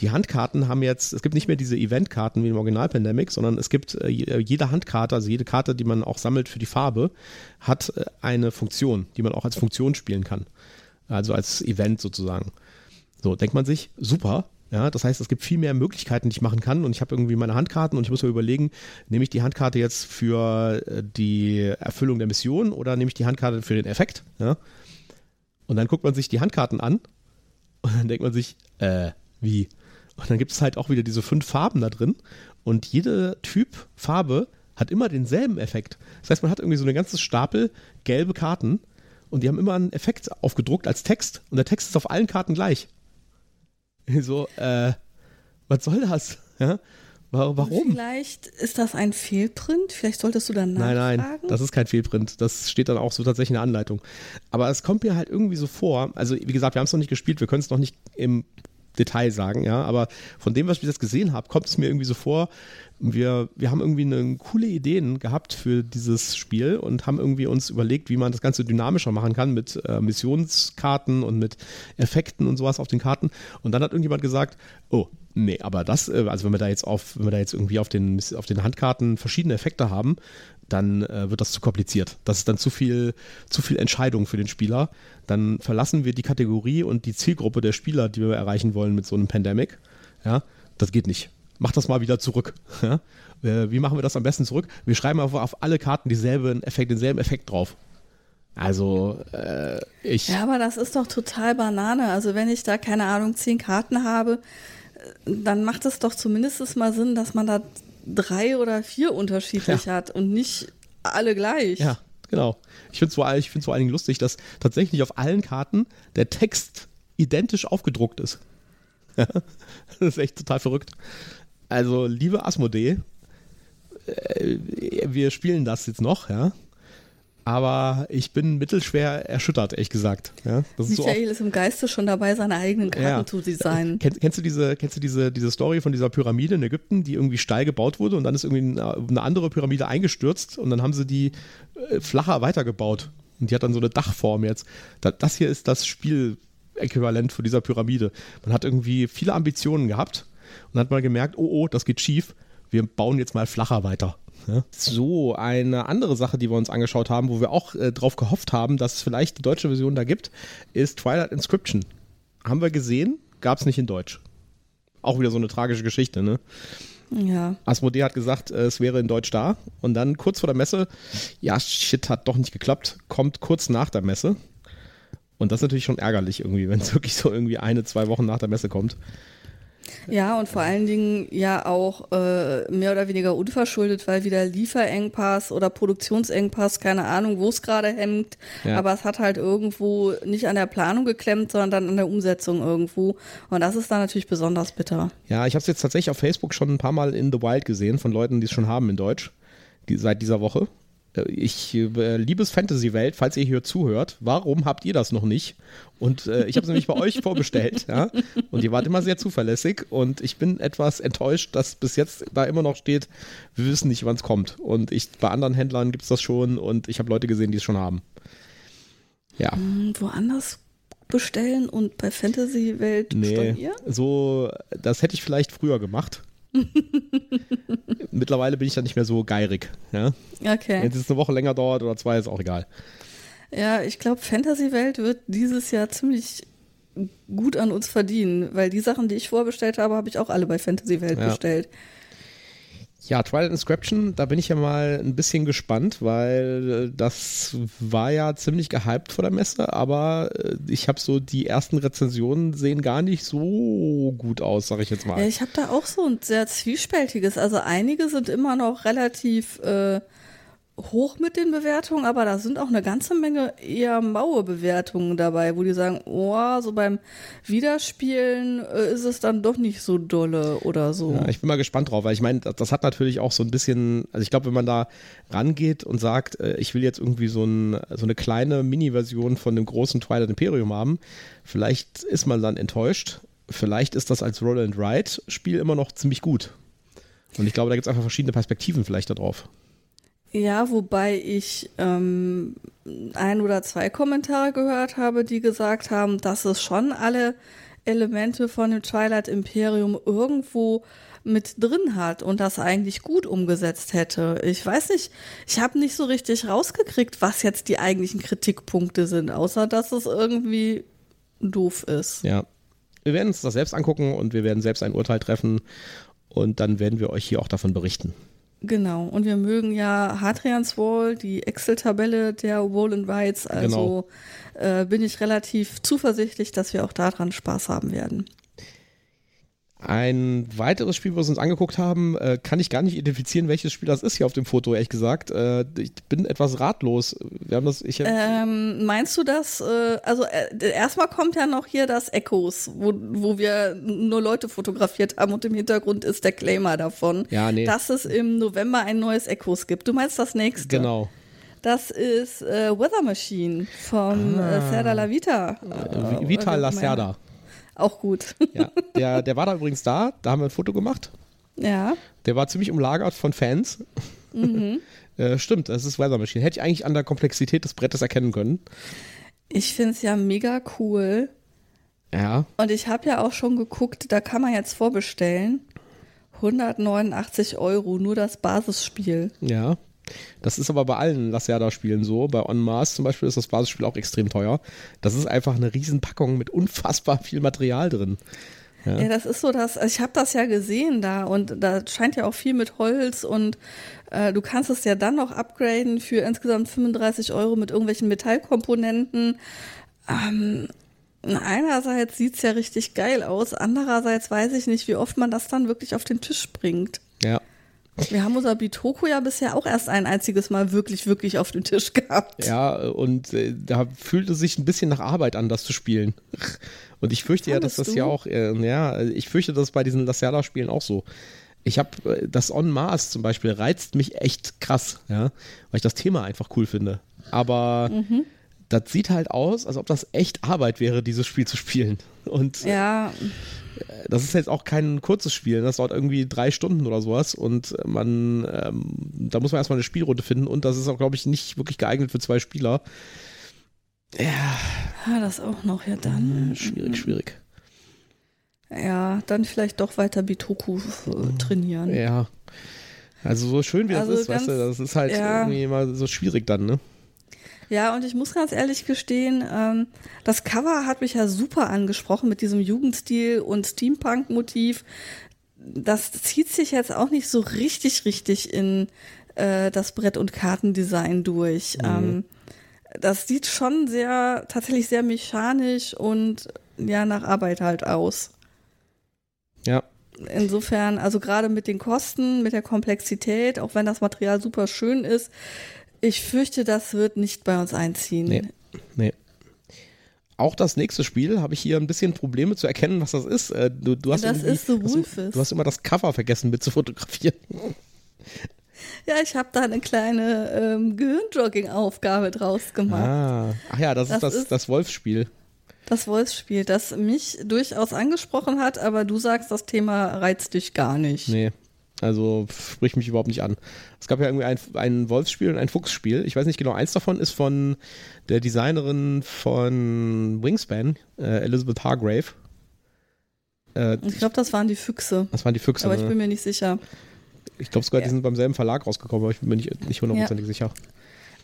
Die Handkarten haben jetzt, es gibt nicht mehr diese Eventkarten wie im Original Pandemic, sondern es gibt äh, jede Handkarte, also jede Karte, die man auch sammelt für die Farbe, hat äh, eine Funktion, die man auch als Funktion spielen kann. Also als Event sozusagen. So, denkt man sich, super, ja, das heißt, es gibt viel mehr Möglichkeiten, die ich machen kann. Und ich habe irgendwie meine Handkarten und ich muss mir überlegen, nehme ich die Handkarte jetzt für die Erfüllung der Mission oder nehme ich die Handkarte für den Effekt? Ja? Und dann guckt man sich die Handkarten an und dann denkt man sich, äh, wie? Und dann gibt es halt auch wieder diese fünf Farben da drin und jede Typ Farbe hat immer denselben Effekt. Das heißt, man hat irgendwie so einen ganzen Stapel gelbe Karten und die haben immer einen Effekt aufgedruckt als Text und der Text ist auf allen Karten gleich. So, äh, was soll das? Ja? Warum? Vielleicht ist das ein Fehlprint. Vielleicht solltest du dann nachfragen. Nein, nein, das ist kein Fehlprint. Das steht dann auch so tatsächlich in der Anleitung. Aber es kommt mir halt irgendwie so vor. Also, wie gesagt, wir haben es noch nicht gespielt. Wir können es noch nicht im Detail sagen, ja. Aber von dem, was ich jetzt gesehen habe, kommt es mir irgendwie so vor. Wir, wir haben irgendwie eine coole Ideen gehabt für dieses Spiel und haben irgendwie uns überlegt, wie man das Ganze dynamischer machen kann mit äh, Missionskarten und mit Effekten und sowas auf den Karten. Und dann hat irgendjemand gesagt, oh, Nee, aber das, äh, also wenn wir da jetzt auf, wenn wir da jetzt irgendwie auf den, auf den Handkarten verschiedene Effekte haben, dann äh, wird das zu kompliziert. Das ist dann zu viel, zu viel Entscheidung für den Spieler. Dann verlassen wir die Kategorie und die Zielgruppe der Spieler, die wir erreichen wollen mit so einem Pandemic. Ja, das geht nicht. Mach das mal wieder zurück. Ja? Äh, wie machen wir das am besten zurück? Wir schreiben auf, auf alle Karten dieselben Effekt, denselben Effekt drauf. Also äh, ich. Ja, aber das ist doch total Banane. Also wenn ich da keine Ahnung zehn Karten habe, dann macht es doch zumindest mal Sinn, dass man da drei oder vier unterschiedlich ja. hat und nicht alle gleich. Ja, genau. Ich finde es vor, vor allen Dingen lustig, dass tatsächlich auf allen Karten der Text identisch aufgedruckt ist. das ist echt total verrückt. Also, liebe Asmodee, äh, wir spielen das jetzt noch, ja aber ich bin mittelschwer erschüttert, ehrlich gesagt. Ja, das ist Michael so ist im Geiste schon dabei, seine eigenen Karten ja. zu designen. Kennst, kennst, du diese, kennst du diese, diese Story von dieser Pyramide in Ägypten, die irgendwie steil gebaut wurde und dann ist irgendwie eine andere Pyramide eingestürzt und dann haben sie die äh, flacher weitergebaut und die hat dann so eine Dachform jetzt. Das hier ist das Spieläquivalent für dieser Pyramide. Man hat irgendwie viele Ambitionen gehabt und hat mal gemerkt, oh oh, das geht schief. Wir bauen jetzt mal flacher weiter. Ja. So, eine andere Sache, die wir uns angeschaut haben, wo wir auch äh, drauf gehofft haben, dass es vielleicht die deutsche Version da gibt, ist Twilight Inscription. Haben wir gesehen, gab es nicht in Deutsch. Auch wieder so eine tragische Geschichte, ne? Ja. Asmodee hat gesagt, äh, es wäre in Deutsch da. Und dann kurz vor der Messe, ja, shit, hat doch nicht geklappt, kommt kurz nach der Messe. Und das ist natürlich schon ärgerlich irgendwie, wenn es wirklich so irgendwie eine, zwei Wochen nach der Messe kommt. Ja, und vor allen Dingen ja auch äh, mehr oder weniger unverschuldet, weil wieder Lieferengpass oder Produktionsengpass, keine Ahnung, wo es gerade hemmt, ja. aber es hat halt irgendwo nicht an der Planung geklemmt, sondern dann an der Umsetzung irgendwo. Und das ist dann natürlich besonders bitter. Ja, ich habe es jetzt tatsächlich auf Facebook schon ein paar Mal in The Wild gesehen von Leuten, die es schon haben in Deutsch, die, seit dieser Woche. Äh, ich, äh, liebes Fantasy-Welt, falls ihr hier zuhört, warum habt ihr das noch nicht? Und äh, ich habe es nämlich bei euch vorbestellt, ja. Und ihr wart immer sehr zuverlässig und ich bin etwas enttäuscht, dass bis jetzt da immer noch steht, wir wissen nicht, wann es kommt. Und ich, bei anderen Händlern gibt es das schon und ich habe Leute gesehen, die es schon haben. Ja. Hm, woanders bestellen und bei Fantasy-Welt nee, stornieren? So, das hätte ich vielleicht früher gemacht. Mittlerweile bin ich da nicht mehr so geirig. Ja? Okay. Wenn es eine Woche länger dauert oder zwei, ist auch egal. Ja, ich glaube, Fantasy-Welt wird dieses Jahr ziemlich gut an uns verdienen, weil die Sachen, die ich vorbestellt habe, habe ich auch alle bei Fantasy-Welt ja. bestellt. Ja, Twilight Inscription, da bin ich ja mal ein bisschen gespannt, weil äh, das war ja ziemlich gehypt vor der Messe, aber äh, ich habe so die ersten Rezensionen sehen gar nicht so gut aus, sag ich jetzt mal. Ja, ich habe da auch so ein sehr zwiespältiges, also einige sind immer noch relativ äh, hoch mit den Bewertungen, aber da sind auch eine ganze Menge eher maue Bewertungen dabei, wo die sagen, oh, so beim Wiederspielen äh, ist es dann doch nicht so dolle oder so. Ja, ich bin mal gespannt drauf, weil ich meine, das hat natürlich auch so ein bisschen, also ich glaube, wenn man da rangeht und sagt, äh, ich will jetzt irgendwie so, ein, so eine kleine Mini-Version von dem großen Twilight Imperium haben, vielleicht ist man dann enttäuscht. Vielleicht ist das als Roll and Ride Spiel immer noch ziemlich gut. Und ich glaube, da gibt es einfach verschiedene Perspektiven vielleicht darauf. Ja, wobei ich ähm, ein oder zwei Kommentare gehört habe, die gesagt haben, dass es schon alle Elemente von dem Twilight Imperium irgendwo mit drin hat und das eigentlich gut umgesetzt hätte. Ich weiß nicht, ich habe nicht so richtig rausgekriegt, was jetzt die eigentlichen Kritikpunkte sind, außer dass es irgendwie doof ist. Ja. Wir werden uns das selbst angucken und wir werden selbst ein Urteil treffen und dann werden wir euch hier auch davon berichten. Genau, und wir mögen ja Hadrians Wall, die Excel-Tabelle der Wall and Rides, also genau. äh, bin ich relativ zuversichtlich, dass wir auch daran Spaß haben werden. Ein weiteres Spiel, was wir uns angeguckt haben, äh, kann ich gar nicht identifizieren, welches Spiel das ist hier auf dem Foto, ehrlich gesagt. Äh, ich bin etwas ratlos. Wir haben das, ich, Ähm, meinst du das, äh, also äh, erstmal kommt ja noch hier das Echos, wo, wo wir nur Leute fotografiert haben und im Hintergrund ist der Claimer davon, Ja, nee. dass es im November ein neues Echos gibt. Du meinst das nächste? genau. Das ist äh, Weather Machine vom äh, Serda La Vita. Vital oder wie auch gut. Ja, der, der war da übrigens da, da haben wir ein Foto gemacht. ja. Der war ziemlich umlagert von Fans. Mhm. äh, stimmt, das ist Weather Machine. Hätte ich eigentlich an der Komplexität des Brettes erkennen können. Ich finde es ja mega cool. Ja, Und ich habe ja auch schon geguckt, da kann man jetzt vorbestellen. 189 Euro, nur das Basisspiel. ja. Das ist aber bei allen Lacerda-Spielen so. Bei On Mars zum Beispiel ist das Basisspiel auch extrem teuer. Das ist einfach eine Riesenpackung mit unfassbar viel Material drin. Ja. Ja, das ist so, dass also ich habe das ja gesehen da und da scheint ja auch viel mit Holz und äh, du kannst es ja dann noch upgraden für insgesamt 35 Euro mit irgendwelchen Metallkomponenten. Ähm, einerseits sieht's ja richtig geil aus, andererseits weiß ich nicht, wie oft man das dann wirklich auf den Tisch bringt. Wir haben unser Bitoko ja bisher auch erst ein einziges Mal wirklich, wirklich auf dem Tisch gehabt. Ja, und äh, da fühlt es sich ein bisschen nach Arbeit an, das zu spielen. Und ich fürchte ja, dass das du? ja auch, äh, ja, ich fürchte das bei diesen Lacerda-Spielen auch so. Ich habe äh, das On Mars zum Beispiel reizt mich echt krass, ja, weil ich das Thema einfach cool finde. Aber Mhm. Das sieht halt aus, als ob das echt Arbeit wäre, dieses Spiel zu spielen. Und äh, Ja, das ist jetzt auch kein kurzes Spiel, das dauert irgendwie drei Stunden oder sowas und man, ähm, da muss man erstmal eine Spielrunde finden und das ist auch, glaube ich, nicht wirklich geeignet für zwei Spieler. Ja, ah, das auch noch, ja dann. schwierig, schwierig. Ja, dann vielleicht doch weiter Bitoku äh, trainieren. Ja. Also so schön wie das Also ist, weißt du, ganz- das ist halt ja. irgendwie immer so schwierig dann, ne? Ja, und ich muss ganz ehrlich gestehen, ähm, das Cover hat mich ja super angesprochen mit diesem Jugendstil und Steampunk-Motiv. Das zieht sich jetzt auch nicht so richtig, richtig in äh, das Brett- und Kartendesign durch. Ähm, das sieht schon sehr, tatsächlich sehr mechanisch und ja, nach Arbeit halt aus. Ja. Insofern, also gerade mit den Kosten, mit der Komplexität, auch wenn das Material super schön ist, ich fürchte, das wird nicht bei uns einziehen. Nee. Nee. Auch das nächste Spiel habe ich hier ein bisschen Probleme zu erkennen, was das ist. Äh, Du, du hast Das ist The du hast- Wolfes. Du hast immer das Cover vergessen mit zu fotografieren. Ja, ich habe da eine kleine ähm, Gehirnjogging-Aufgabe draus gemacht. Ah. Ach ja, das, Das ist das, ist- das Wolfsspiel. Das Wolfsspiel, das mich durchaus angesprochen hat, aber du sagst, das Thema reizt dich gar nicht. Nee. Also spricht mich überhaupt nicht an. Es gab ja irgendwie ein, ein Wolfsspiel und ein Fuchsspiel. Ich weiß nicht genau, eins davon ist von der Designerin von Wingspan, äh, Elizabeth Hargrave. Äh, Ich glaube, das waren die Füchse, das waren die Füchse. aber ich ne? bin mir nicht sicher. Ich glaube sogar, die Ja. sind beim selben Verlag rausgekommen, aber ich bin mir nicht, nicht hundertprozentig sicher.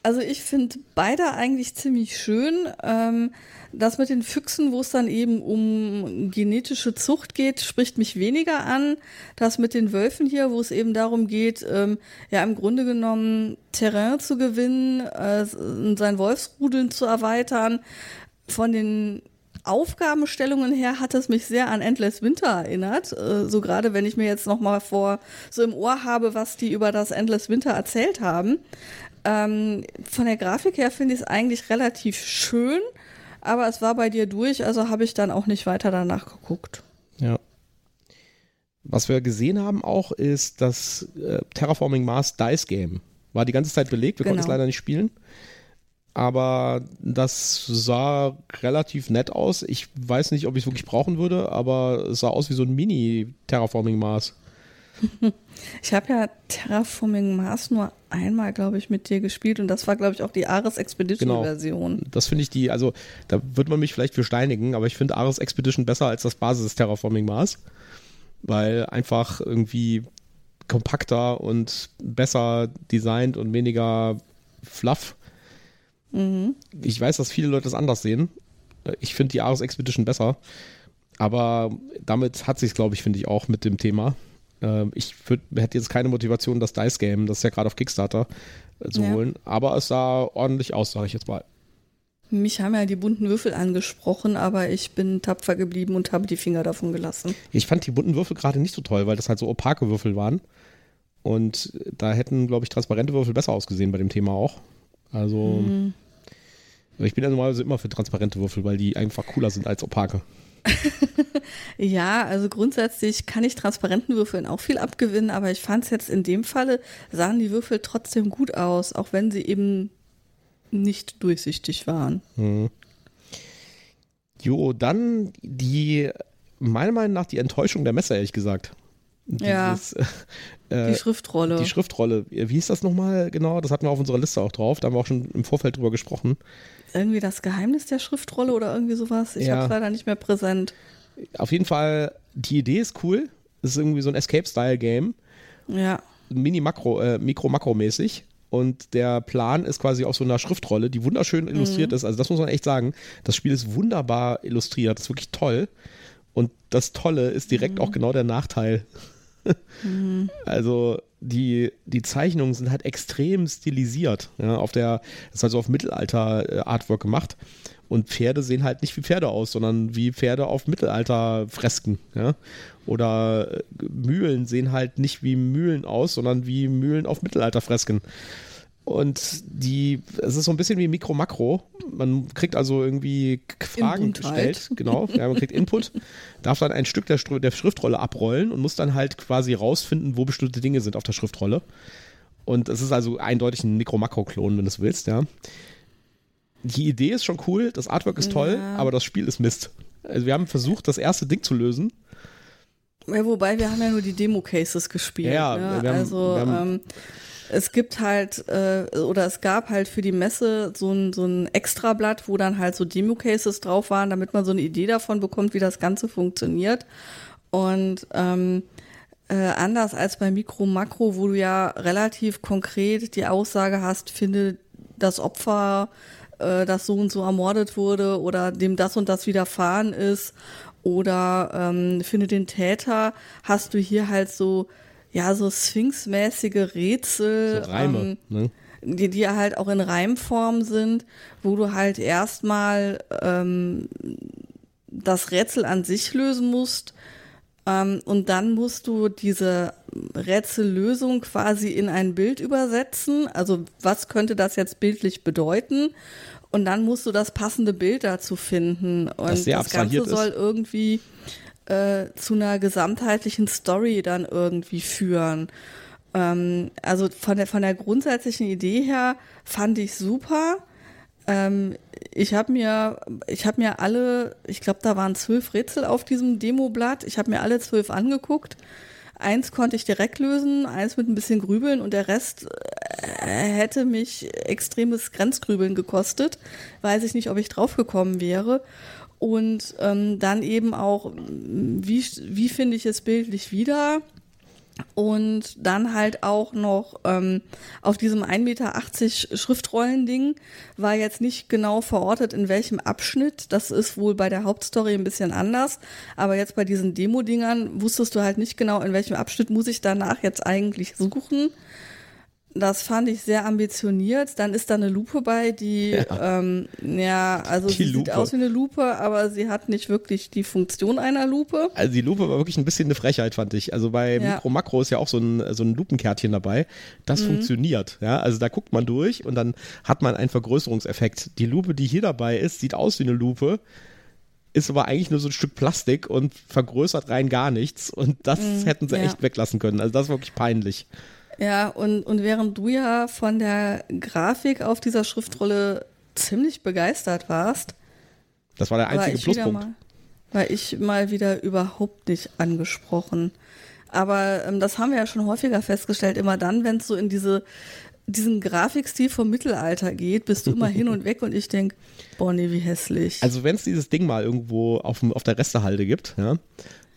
Also ich finde beide eigentlich ziemlich schön. Ähm, das mit den Füchsen, wo es dann eben um genetische Zucht geht, spricht mich weniger an. Das mit den Wölfen hier, wo es eben darum geht, ähm, ja im Grunde genommen Terrain zu gewinnen, äh, sein Wolfsrudeln zu erweitern. Von den Aufgabenstellungen her hat es mich sehr an Endless Winter erinnert. Äh, so gerade wenn ich mir jetzt noch mal vor so im Ohr habe, was die über das Endless Winter erzählt haben. Ähm, von der Grafik her finde ich es eigentlich relativ schön, aber es war bei dir durch, also habe ich dann auch nicht weiter danach geguckt. Ja. Was wir gesehen haben auch, ist das äh, Terraforming Mars Dice Game. War die ganze Zeit belegt, wir konnten es Genau. leider nicht spielen. Aber das sah relativ nett aus. Ich weiß nicht, ob ich es wirklich brauchen würde, aber es sah aus wie so ein Mini-Terraforming Mars. Ich habe ja Terraforming Mars nur einmal, glaube ich, mit dir gespielt und das war, glaube ich, auch die Ares Expedition Genau. Das finde ich die, also da wird man mich vielleicht für steinigen, aber ich finde Ares Expedition besser als das Basis Terraforming Mars. Weil einfach irgendwie kompakter und besser designt und weniger fluff. Mhm. Ich weiß, dass viele Leute das anders sehen. Ich finde die Ares Expedition besser. Aber damit hat sich glaube ich, finde ich, auch mit dem Thema. Ähm, Ich würd, hätte jetzt keine Motivation, das Dice Game, das ist ja gerade auf Kickstarter, äh, zu Ja. holen. Aber es sah ordentlich aus, sage ich jetzt mal. Mich haben ja die bunten Würfel angesprochen, aber ich bin tapfer geblieben und habe die Finger davon gelassen. Ich fand die bunten Würfel gerade nicht so toll, weil das halt so opake Würfel waren. Und da hätten, glaube ich, transparente Würfel besser ausgesehen bei dem Thema auch. Also, Hm. ich bin ja normalerweise immer für transparente Würfel, weil die einfach cooler sind als opake. Ja, also grundsätzlich kann ich transparenten Würfeln auch viel abgewinnen, aber ich fand es jetzt in dem Falle, sahen die Würfel trotzdem gut aus, auch wenn sie eben nicht durchsichtig waren. Jo, dann die, meiner Meinung nach, die Enttäuschung der Messe, ehrlich gesagt. Ja. Dieses, äh, Die Schriftrolle. Die Schriftrolle. Wie hieß das nochmal genau? Das hatten wir auf unserer Liste auch drauf. Da haben wir auch schon im Vorfeld drüber gesprochen. Irgendwie das Geheimnis der Schriftrolle oder irgendwie sowas. Ich Ja. habe es leider nicht mehr präsent. Auf jeden Fall, die Idee ist cool. Es ist irgendwie so ein Escape-Style-Game. Ja. Mini-Makro, äh, Mikro-Makro-mäßig. Und der Plan ist quasi auf so einer Schriftrolle, die wunderschön illustriert ist. Also das muss man echt sagen. Das Spiel ist wunderbar illustriert. Das ist wirklich toll. Und das Tolle ist direkt auch genau der Nachteil. Also die, die Zeichnungen sind halt extrem stilisiert. Ja, auf der, das ist also auf Mittelalter-Artwork gemacht. Und Pferde sehen halt nicht wie Pferde aus, sondern wie Pferde auf Mittelalter-Fresken. Ja? Oder äh, Mühlen sehen halt nicht wie Mühlen aus, sondern wie Mühlen auf Mittelalter-Fresken. Und die, es ist so ein bisschen wie Mikro-Makro. Man kriegt also irgendwie Fragen Input halt. gestellt. Genau, ja, man kriegt Input, darf dann ein Stück der, der Schriftrolle abrollen und muss dann halt quasi rausfinden, wo bestimmte Dinge sind auf der Schriftrolle. Und es ist also eindeutig ein Mikro-Makro-Klon, wenn du es willst, ja. Die Idee ist schon cool, das Artwork ist toll, Ja. aber das Spiel ist Mist. Also wir haben versucht, das erste Ding zu lösen. Ja, wobei wir haben ja nur die Demo-Cases gespielt. Ja, ne? wir haben- also ähm, es gibt halt, äh, oder es gab halt für die Messe so ein, so ein Extrablatt, wo dann halt so Demo-Cases drauf waren, damit man so eine Idee davon bekommt, wie das Ganze funktioniert. Und ähm, äh, anders als bei Mikro Makro, wo du ja relativ konkret die Aussage hast, finde das Opfer, äh, das so und so ermordet wurde oder dem das und das widerfahren ist oder ähm, finde den Täter, hast du hier halt so ja so Sphinx-mäßige Rätsel, So Reime. ähm, ne? die, die halt auch in Reimform sind, wo du halt erstmal ähm, das Rätsel an sich lösen musst ähm, und dann musst du diese Rätsellösung quasi in ein Bild übersetzen. Also was könnte das jetzt bildlich bedeuten? Und dann musst du das passende Bild dazu finden. Und Das sehr das Ganze ist. soll irgendwie äh, zu einer gesamtheitlichen Story dann irgendwie führen. Ähm, also von der, von der grundsätzlichen Idee her fand ich super. Ähm, ich habe mir, ich mir alle, ich glaube, da waren zwölf Rätsel auf diesem Demoblatt. Ich habe mir alle zwölf angeguckt. Eins konnte ich direkt lösen, eins mit ein bisschen Grübeln und der Rest äh, hätte mich extremes Grenzgrübeln gekostet. Weiß ich nicht, ob ich draufgekommen wäre. Und ähm, dann eben auch, wie, wie finde ich es bildlich wieder? Und dann halt auch noch ähm, auf diesem 1,80 Meter Schriftrollending war jetzt nicht genau verortet, in welchem Abschnitt. Das ist wohl bei der Hauptstory ein bisschen anders. Aber jetzt bei diesen Demo-Dingern wusstest du halt nicht genau, in welchem Abschnitt muss ich danach jetzt eigentlich suchen. Das fand ich sehr ambitioniert. Dann ist da eine Lupe bei, die, ja, ähm, ja also Die sie Lupe. sieht aus wie eine Lupe, aber sie hat nicht wirklich die Funktion einer Lupe. Also die Lupe war wirklich ein bisschen eine Frechheit, fand ich. Also bei Ja. Mikro Makro ist ja auch so ein, so ein Lupenkärtchen dabei. Das funktioniert. Ja, also da guckt man durch und dann hat man einen Vergrößerungseffekt. Die Lupe, die hier dabei ist, sieht aus wie eine Lupe, ist aber eigentlich nur so ein Stück Plastik und vergrößert rein gar nichts. Und das hätten sie ja. echt weglassen können. Also das war wirklich peinlich. Ja, und, und während du ja von der Grafik auf dieser Schriftrolle ziemlich begeistert warst, Das war der war einzige ich, wieder Pluspunkt. mal, war ich mal wieder überhaupt nicht angesprochen. Aber ähm, das haben wir ja schon häufiger festgestellt, immer dann, wenn es so in diese, diesen Grafikstil vom Mittelalter geht, bist du immer hin und weg und ich denk, boah, nee, wie hässlich. Also wenn es dieses Ding mal irgendwo auf, dem- auf der Restehalde gibt, ja,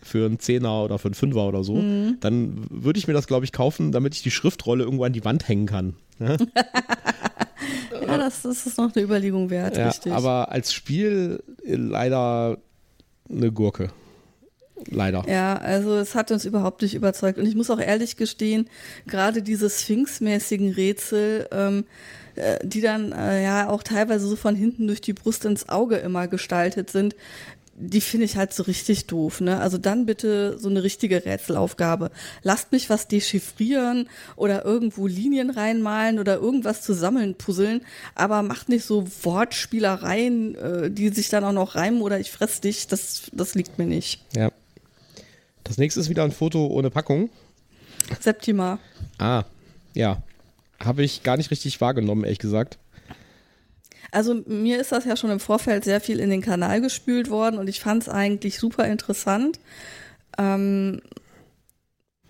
für einen Zehner oder für einen Fünfer oder so, Mhm. dann würde ich mir das, glaube ich, kaufen, damit ich die Schriftrolle irgendwo an die Wand hängen kann. Ja? ja, das, das ist noch eine Überlegung wert, Ja, richtig. aber als Spiel äh, leider eine Gurke. leider. Ja, also es hat uns überhaupt nicht überzeugt. Und ich muss auch ehrlich gestehen, gerade diese Sphinx-mäßigen Rätsel, ähm, äh, die dann äh, ja auch teilweise so von hinten durch die Brust ins Auge immer gestaltet sind, die finde ich halt so richtig doof, ne? Also dann bitte so eine richtige Rätselaufgabe. Lasst mich was dechiffrieren oder irgendwo Linien reinmalen oder irgendwas zusammen puzzeln, aber macht nicht so Wortspielereien, äh, die sich dann auch noch reimen oder ich fress dich, das, das liegt mir nicht. Ja. Das nächste ist wieder ein Foto ohne Packung. Septima. Ah, ja. Habe ich gar nicht richtig wahrgenommen, ehrlich gesagt. Also mir ist das ja schon im Vorfeld sehr viel in den Kanal gespült worden und ich fand es eigentlich super interessant. Ähm,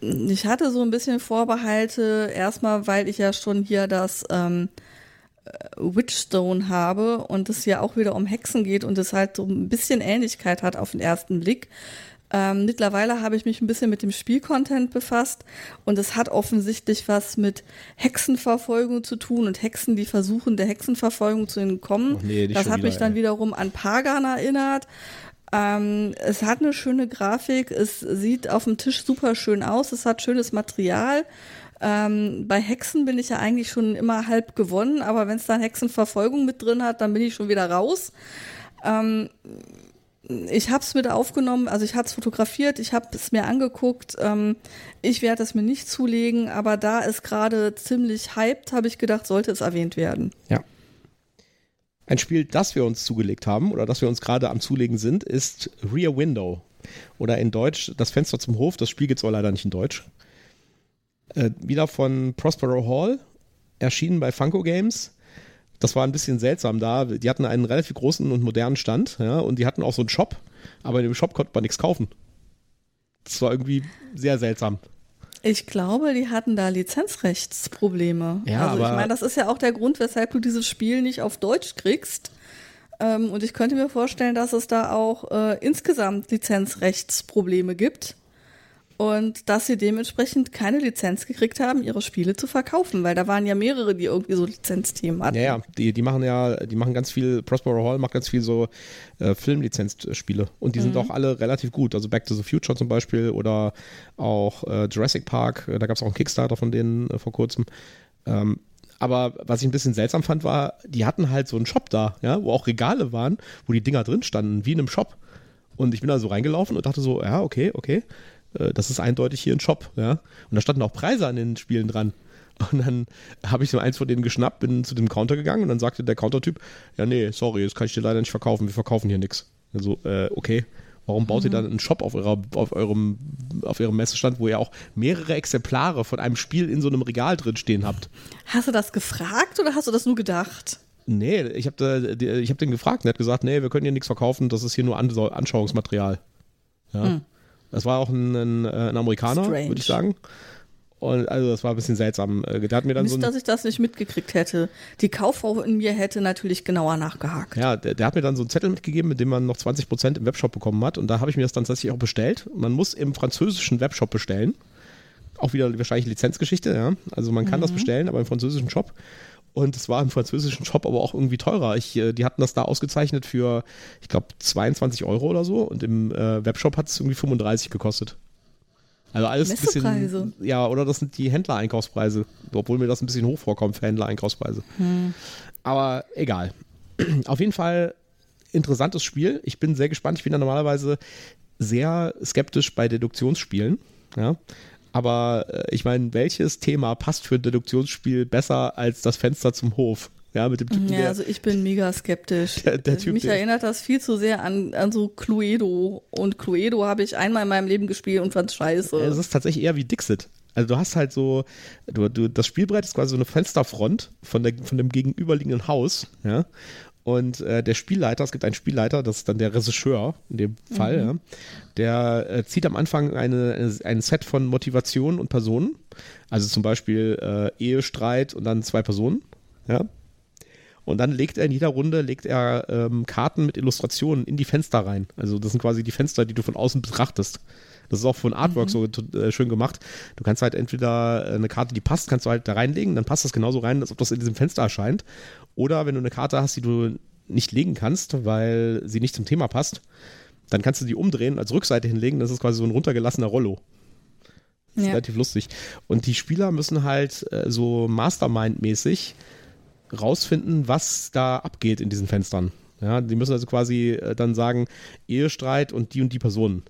ich hatte so ein bisschen Vorbehalte, erstmal, weil ich ja schon hier das ähm, Witchstone habe und es ja auch wieder um Hexen geht und es halt so ein bisschen Ähnlichkeit hat auf den ersten Blick. Ähm, mittlerweile habe ich mich ein bisschen mit dem Spielcontent befasst und es hat offensichtlich was mit Hexenverfolgung zu tun und Hexen, die versuchen, der Hexenverfolgung zu entkommen. Nee, das hat wieder, mich dann ey. wiederum an Pagan erinnert. Ähm, es hat eine schöne Grafik, es sieht auf dem Tisch super schön aus, es hat schönes Material. Ähm, bei Hexen bin ich ja eigentlich schon immer halb gewonnen, aber wenn es dann Hexenverfolgung mit drin hat, dann bin ich schon wieder raus. Ähm, ich habe es mit aufgenommen, also ich habe es fotografiert, ich habe es mir angeguckt. Ähm, ich werde es mir nicht zulegen, aber da es gerade ziemlich hyped, habe ich gedacht, sollte es erwähnt werden. Ja. Ein Spiel, das wir uns zugelegt haben oder das wir uns gerade am Zulegen sind, ist Rear Window. Oder in Deutsch Das Fenster zum Hof. Das Spiel gibt es aber leider nicht in Deutsch. Äh, wieder von Prospero Hall, erschienen bei Funko Games. Das war ein bisschen seltsam da. Die hatten einen relativ großen und modernen Stand, ja, und die hatten auch so einen Shop, aber in dem Shop konnte man nichts kaufen. Das war irgendwie sehr seltsam. Ich glaube, die hatten da Lizenzrechtsprobleme. Ja, also ich meine, das ist ja auch der Grund, weshalb du dieses Spiel nicht auf Deutsch kriegst. Ähm, und ich könnte mir vorstellen, dass es da auch äh, insgesamt Lizenzrechtsprobleme gibt. Und dass sie dementsprechend keine Lizenz gekriegt haben, ihre Spiele zu verkaufen, weil da waren ja mehrere, die irgendwie so Lizenzthemen hatten. Ja, ja, die, die machen ja, die machen ganz viel, Prospero Hall macht ganz viel so äh, Filmlizenzspiele und die sind auch alle relativ gut. Also Back to the Future zum Beispiel oder auch äh, Jurassic Park, äh, da gab es auch einen Kickstarter von denen äh, vor kurzem. Ähm, aber was ich ein bisschen seltsam fand, war, die hatten halt so einen Shop da, ja, wo auch Regale waren, wo die Dinger drin standen, wie in einem Shop. Und ich bin da so reingelaufen und dachte so, ja, okay, okay, das ist eindeutig hier ein Shop, ja. Und da standen auch Preise an den Spielen dran. Und dann habe ich so eins von denen geschnappt, bin zu dem Counter gegangen und dann sagte der Countertyp, ja, nee, sorry, das kann ich dir leider nicht verkaufen, wir verkaufen hier nichts. Also, äh, okay. Warum baut ihr dann einen Shop auf, eurer, auf, eurem, auf eurem Messestand, wo ihr auch mehrere Exemplare von einem Spiel in so einem Regal drin stehen habt? Hast du das gefragt oder hast du das nur gedacht? Nee, ich habe ich hab den gefragt und er hat gesagt, nee, wir können hier nichts verkaufen, das ist hier nur An Anschauungsmaterial. Ja. Das war auch ein, ein, äh, ein Amerikaner, würde ich sagen. Und also das war ein bisschen seltsam. Äh, Der hat mir dann so Mist, ein, dass ich das nicht mitgekriegt hätte. Die Kauffrau in mir hätte natürlich genauer nachgehakt. ja, der, der hat mir dann so einen Zettel mitgegeben, mit dem man noch 20% im Webshop bekommen hat. Und da habe ich mir das dann tatsächlich auch bestellt. Man muss im französischen Webshop bestellen. Auch wieder wahrscheinlich Lizenzgeschichte, ja. Also man kann das bestellen, aber im französischen Shop. Und es war im französischen Shop aber auch irgendwie teurer. Ich, äh, die hatten das da ausgezeichnet für, ich glaube, 22 Euro oder so. Und im äh, Webshop hat es irgendwie 35 gekostet. Also alles ein bisschen. Ja, oder das sind die Händler-Einkaufspreise. Obwohl mir das ein bisschen hoch vorkommt für Händler-Einkaufspreise. Aber egal. Auf jeden Fall interessantes Spiel. Ich bin sehr gespannt. Ich bin ja normalerweise sehr skeptisch bei Deduktionsspielen. Ja. Aber äh, ich meine, welches Thema passt für ein Deduktionsspiel besser als das Fenster zum Hof? Ja, mit dem Typen, Ja, also ich bin mega skeptisch. Der- der Typ, Mich erinnert das viel zu sehr an, an so Cluedo. Und Cluedo habe ich einmal in meinem Leben gespielt und fand scheiße. es ist tatsächlich eher wie Dixit. Also du hast halt so, du, du, das Spielbrett ist quasi so eine Fensterfront von, der, von dem gegenüberliegenden Haus, ja. Und äh, der Spielleiter, es gibt einen Spielleiter, das ist dann der Regisseur in dem Fall, ja, der äh, zieht am Anfang eine, ein Set von Motivationen und Personen. Also zum Beispiel äh, Ehestreit und dann zwei Personen, ja. Und dann legt er in jeder Runde legt er ähm, Karten mit Illustrationen in die Fenster rein. Also das sind quasi die Fenster, die du von außen betrachtest. Das ist auch von Artwork so äh, schön gemacht. Du kannst halt entweder äh, eine Karte, die passt, kannst du halt da reinlegen, dann passt das genauso rein, als ob das in diesem Fenster erscheint. Oder wenn du eine Karte hast, die du nicht legen kannst, weil sie nicht zum Thema passt, dann kannst du die umdrehen, als Rückseite hinlegen, das ist quasi so ein runtergelassener Rollo. Das ist Ja. relativ lustig. Und die Spieler müssen halt äh, so Mastermind-mäßig rausfinden, was da abgeht in diesen Fenstern. Ja, die müssen also quasi äh, dann sagen, Ehestreit und die und die Personen.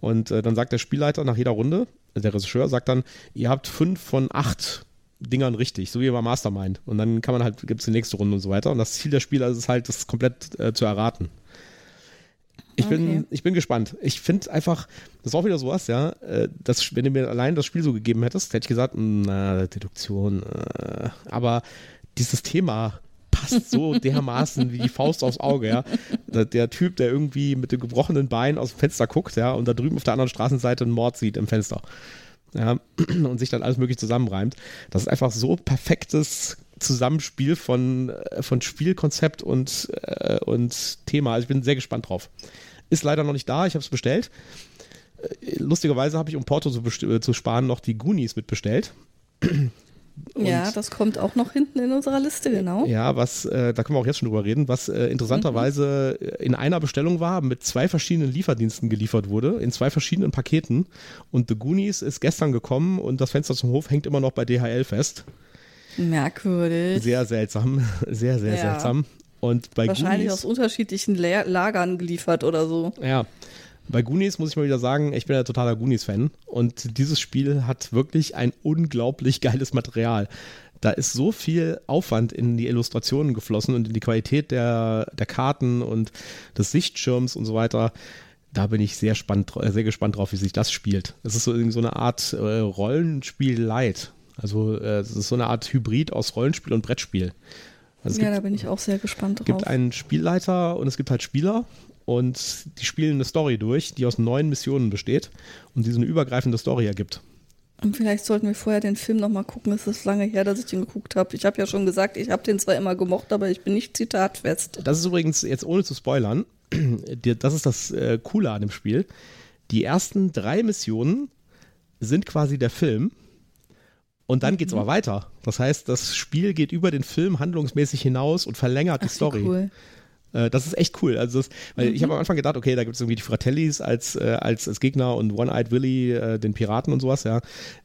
Und äh, dann sagt der Spielleiter nach jeder Runde, also der Regisseur sagt dann, ihr habt fünf von acht Dingern richtig, so wie bei Mastermind. Und dann kann man halt, gibt es die nächste Runde und so weiter. Und das Ziel der Spieler ist halt, das komplett äh, zu erraten. Ich bin, Okay. ich bin gespannt. Ich finde einfach, das ist auch wieder sowas, ja. äh, Das, wenn du mir allein das Spiel so gegeben hättest, hätte ich gesagt, "Mm, na, Deduktion. Äh, aber dieses Thema passt so dermaßen wie die Faust aufs Auge, ja. Der, der Typ, der irgendwie mit dem gebrochenen Bein aus dem Fenster guckt, ja, und da drüben auf der anderen Straßenseite einen Mord sieht im Fenster. Ja, und sich dann alles möglich zusammenreimt. Das ist einfach so perfektes Zusammenspiel von, äh, von Spielkonzept und, äh, und Thema. Also ich bin sehr gespannt drauf. Ist leider noch nicht da, ich habe es bestellt. Äh, Lustigerweise habe ich, um Porto zu, äh, zu sparen, noch die Goonies mitbestellt. Ja, das kommt auch noch hinten in unserer Liste, genau. Ja, was, äh, da können wir auch jetzt schon drüber reden, was äh, interessanterweise äh, in einer Bestellung war, mit zwei verschiedenen Lieferdiensten geliefert wurde, in zwei verschiedenen Paketen. Und The Goonies ist gestern gekommen und das Fenster zum Hof hängt immer noch bei DHL fest. Merkwürdig. Sehr seltsam, sehr, sehr Ja. seltsam. Und bei Wahrscheinlich Goonies, aus unterschiedlichen La Lagern geliefert oder so. ja, bei Goonies muss ich mal wieder sagen, ich bin ja totaler Goonies-Fan und dieses Spiel hat wirklich ein unglaublich geiles Material. Da ist so viel Aufwand in die Illustrationen geflossen und in die Qualität der, der Karten und des Sichtschirms und so weiter. Da bin ich sehr, spannend, sehr gespannt drauf, wie sich das spielt. Es ist so, so eine Art äh, Rollenspiel-Light. Also äh, es ist so eine Art Hybrid aus Rollenspiel und Brettspiel. Also es Ja, gibt- da bin ich auch sehr gespannt es drauf. gibt einen Spielleiter und es gibt halt Spieler und die spielen eine Story durch, die aus neun Missionen besteht und die so eine übergreifende Story ergibt. Und vielleicht sollten wir vorher den Film nochmal gucken. Es ist lange her, dass ich den geguckt habe. Ich habe ja schon gesagt, ich habe den zwar immer gemocht, aber ich bin nicht zitatfest. Das ist übrigens jetzt ohne zu spoilern, die- das ist das äh, Coole an dem Spiel. Die ersten drei Missionen sind quasi der Film und dann geht's aber weiter. Das heißt, das Spiel geht über den Film handlungsmäßig hinaus und verlängert die Ach, wie Story. cool. Äh, Das ist echt cool. Also das, weil ich habe am Anfang gedacht, okay, da gibt es irgendwie die Fratellis als, äh, als, als Gegner und One-Eyed Willy, äh, den Piraten und sowas, ja.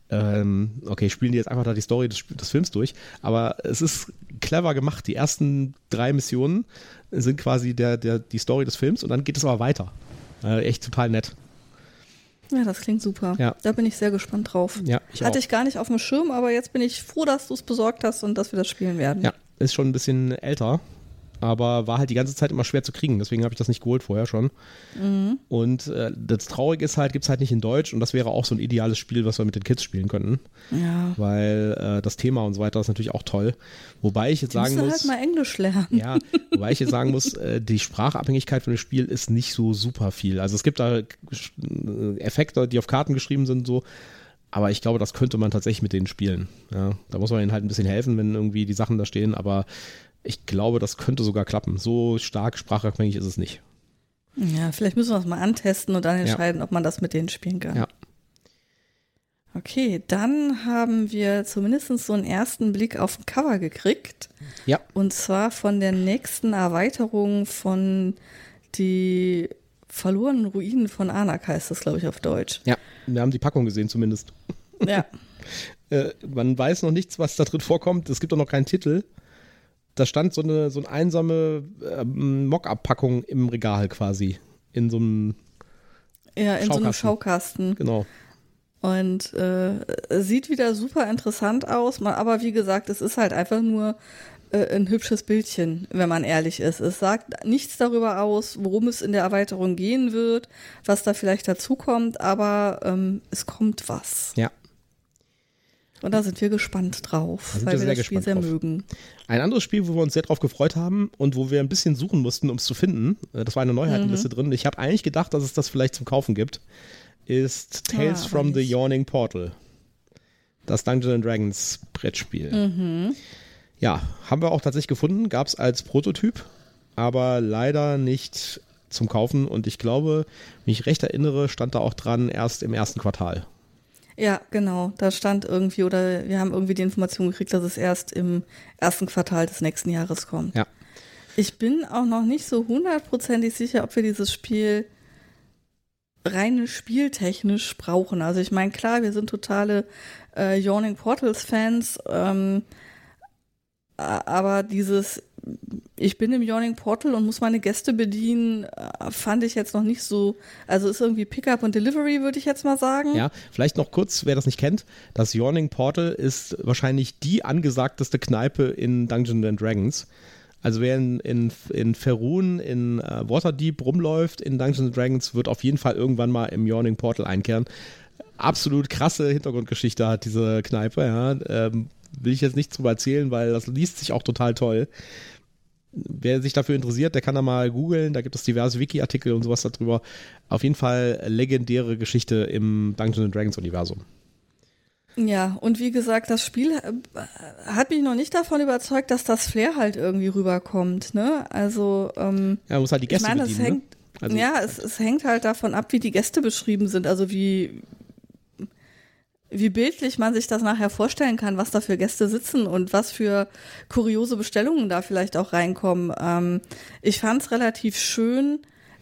Ähm, okay, spielen die jetzt einfach da die Story des, des Films durch. Aber es ist clever gemacht. Die ersten drei Missionen sind quasi der, der, die Story des Films und dann geht es aber weiter. Äh, echt total nett. Ja, das klingt super. Ja. Da bin ich sehr gespannt drauf. Ja, ich Hatte auch. ich gar nicht auf dem Schirm, aber jetzt bin ich froh, dass du es besorgt hast und dass wir das spielen werden. Ja, ist schon ein bisschen älter, aber war halt die ganze Zeit immer schwer zu kriegen. Deswegen habe ich das nicht geholt vorher schon. Und äh, das Traurige ist halt, gibt es halt nicht in Deutsch und das wäre auch so ein ideales Spiel, was wir mit den Kids spielen könnten. Ja. Weil äh, das Thema und so weiter ist natürlich auch toll. Wobei ich jetzt Du sagen halt muss. mal Englisch lernen. Ja, wobei ich jetzt sagen muss, äh, die Sprachabhängigkeit von dem Spiel ist nicht so super viel. Also es gibt da äh, Effekte, die auf Karten geschrieben sind, so. Aber ich glaube, das könnte man tatsächlich mit denen spielen. Ja, da muss man ihnen halt ein bisschen helfen, wenn irgendwie die Sachen da stehen. Aber ich glaube, das könnte sogar klappen. So stark sprachabhängig ist es nicht. Ja, vielleicht müssen wir es mal antesten und dann Ja. entscheiden, ob man das mit denen spielen kann. Ja. Okay, dann haben wir zumindest so einen ersten Blick auf ein Cover gekriegt. Ja. Und zwar von der nächsten Erweiterung von die verlorenen Ruinen von Anak heißt das, glaube ich, auf Deutsch. Ja, wir haben die Packung gesehen zumindest. Ja. Äh, man weiß noch nichts, was da drin vorkommt. Es gibt auch noch keinen Titel. Da stand so eine, so eine einsame ähm, Mock-up-Packung im Regal quasi. In so einem, Ja, in so einem Schaukasten. Schaukasten. genau. Und äh, sieht wieder super interessant aus, aber wie gesagt, es ist halt einfach nur äh, ein hübsches Bildchen, wenn man ehrlich ist. Es sagt nichts darüber aus, worum es in der Erweiterung gehen wird, was da vielleicht dazukommt, aber ähm, es kommt was. Ja. Und da sind wir gespannt drauf, Da weil wir wir das Spiel sehr drauf. mögen. Ein anderes Spiel, wo wir uns sehr drauf gefreut haben und wo wir ein bisschen suchen mussten, um es zu finden, äh, das war eine Neuheitenliste drin. Ich habe eigentlich gedacht, dass es das vielleicht zum Kaufen gibt, ist Tales Ah, from the. Yawning Portal. Das Dungeons and Dragons Brettspiel. Mhm. Ja, haben wir auch tatsächlich gefunden, gab es als Prototyp, aber leider nicht zum Kaufen und ich glaube, wenn ich recht erinnere, stand da auch dran erst im ersten Quartal. Ja, genau. Da stand irgendwie, oder wir haben irgendwie die Information gekriegt, dass es erst im ersten Quartal des nächsten Jahres kommt. Ja. Ich bin auch noch nicht so hundertprozentig sicher, ob wir dieses Spiel rein spieltechnisch brauchen. Also ich meine, klar, wir sind totale äh, Yawning Portals Fans, ähm, aber dieses ich bin im Yawning Portal und muss meine Gäste bedienen, äh, fand ich jetzt noch nicht so. Also ist irgendwie Pickup und Delivery, würde ich jetzt mal sagen. Ja, vielleicht noch kurz, wer das nicht kennt. Das Yawning Portal ist wahrscheinlich die angesagteste Kneipe in Dungeons and Dragons. Also wer in, in, in Ferun, in uh, Waterdeep rumläuft in Dungeons Dragons, wird auf jeden Fall irgendwann mal im Yawning Portal einkehren. Absolut krasse Hintergrundgeschichte hat diese Kneipe, ja. Ähm, will ich jetzt nicht drüber erzählen, weil das liest sich auch total toll. Wer sich dafür interessiert, der kann da mal googeln, da gibt es diverse Wiki-Artikel und sowas darüber. Auf jeden Fall legendäre Geschichte im Dungeons Dragons Universum. Ja, und wie gesagt, das Spiel äh, hat mich noch nicht davon überzeugt, dass das Flair halt irgendwie rüberkommt. Ne? Also, ähm, ja, muss halt die Gäste ich meine, bedienen, hängt, ne? also, ja, es, es hängt halt davon ab, wie die Gäste beschrieben sind. Also wie, wie bildlich man sich das nachher vorstellen kann, was da für Gäste sitzen und was für kuriose Bestellungen da vielleicht auch reinkommen. Ähm, ich fand es relativ schön,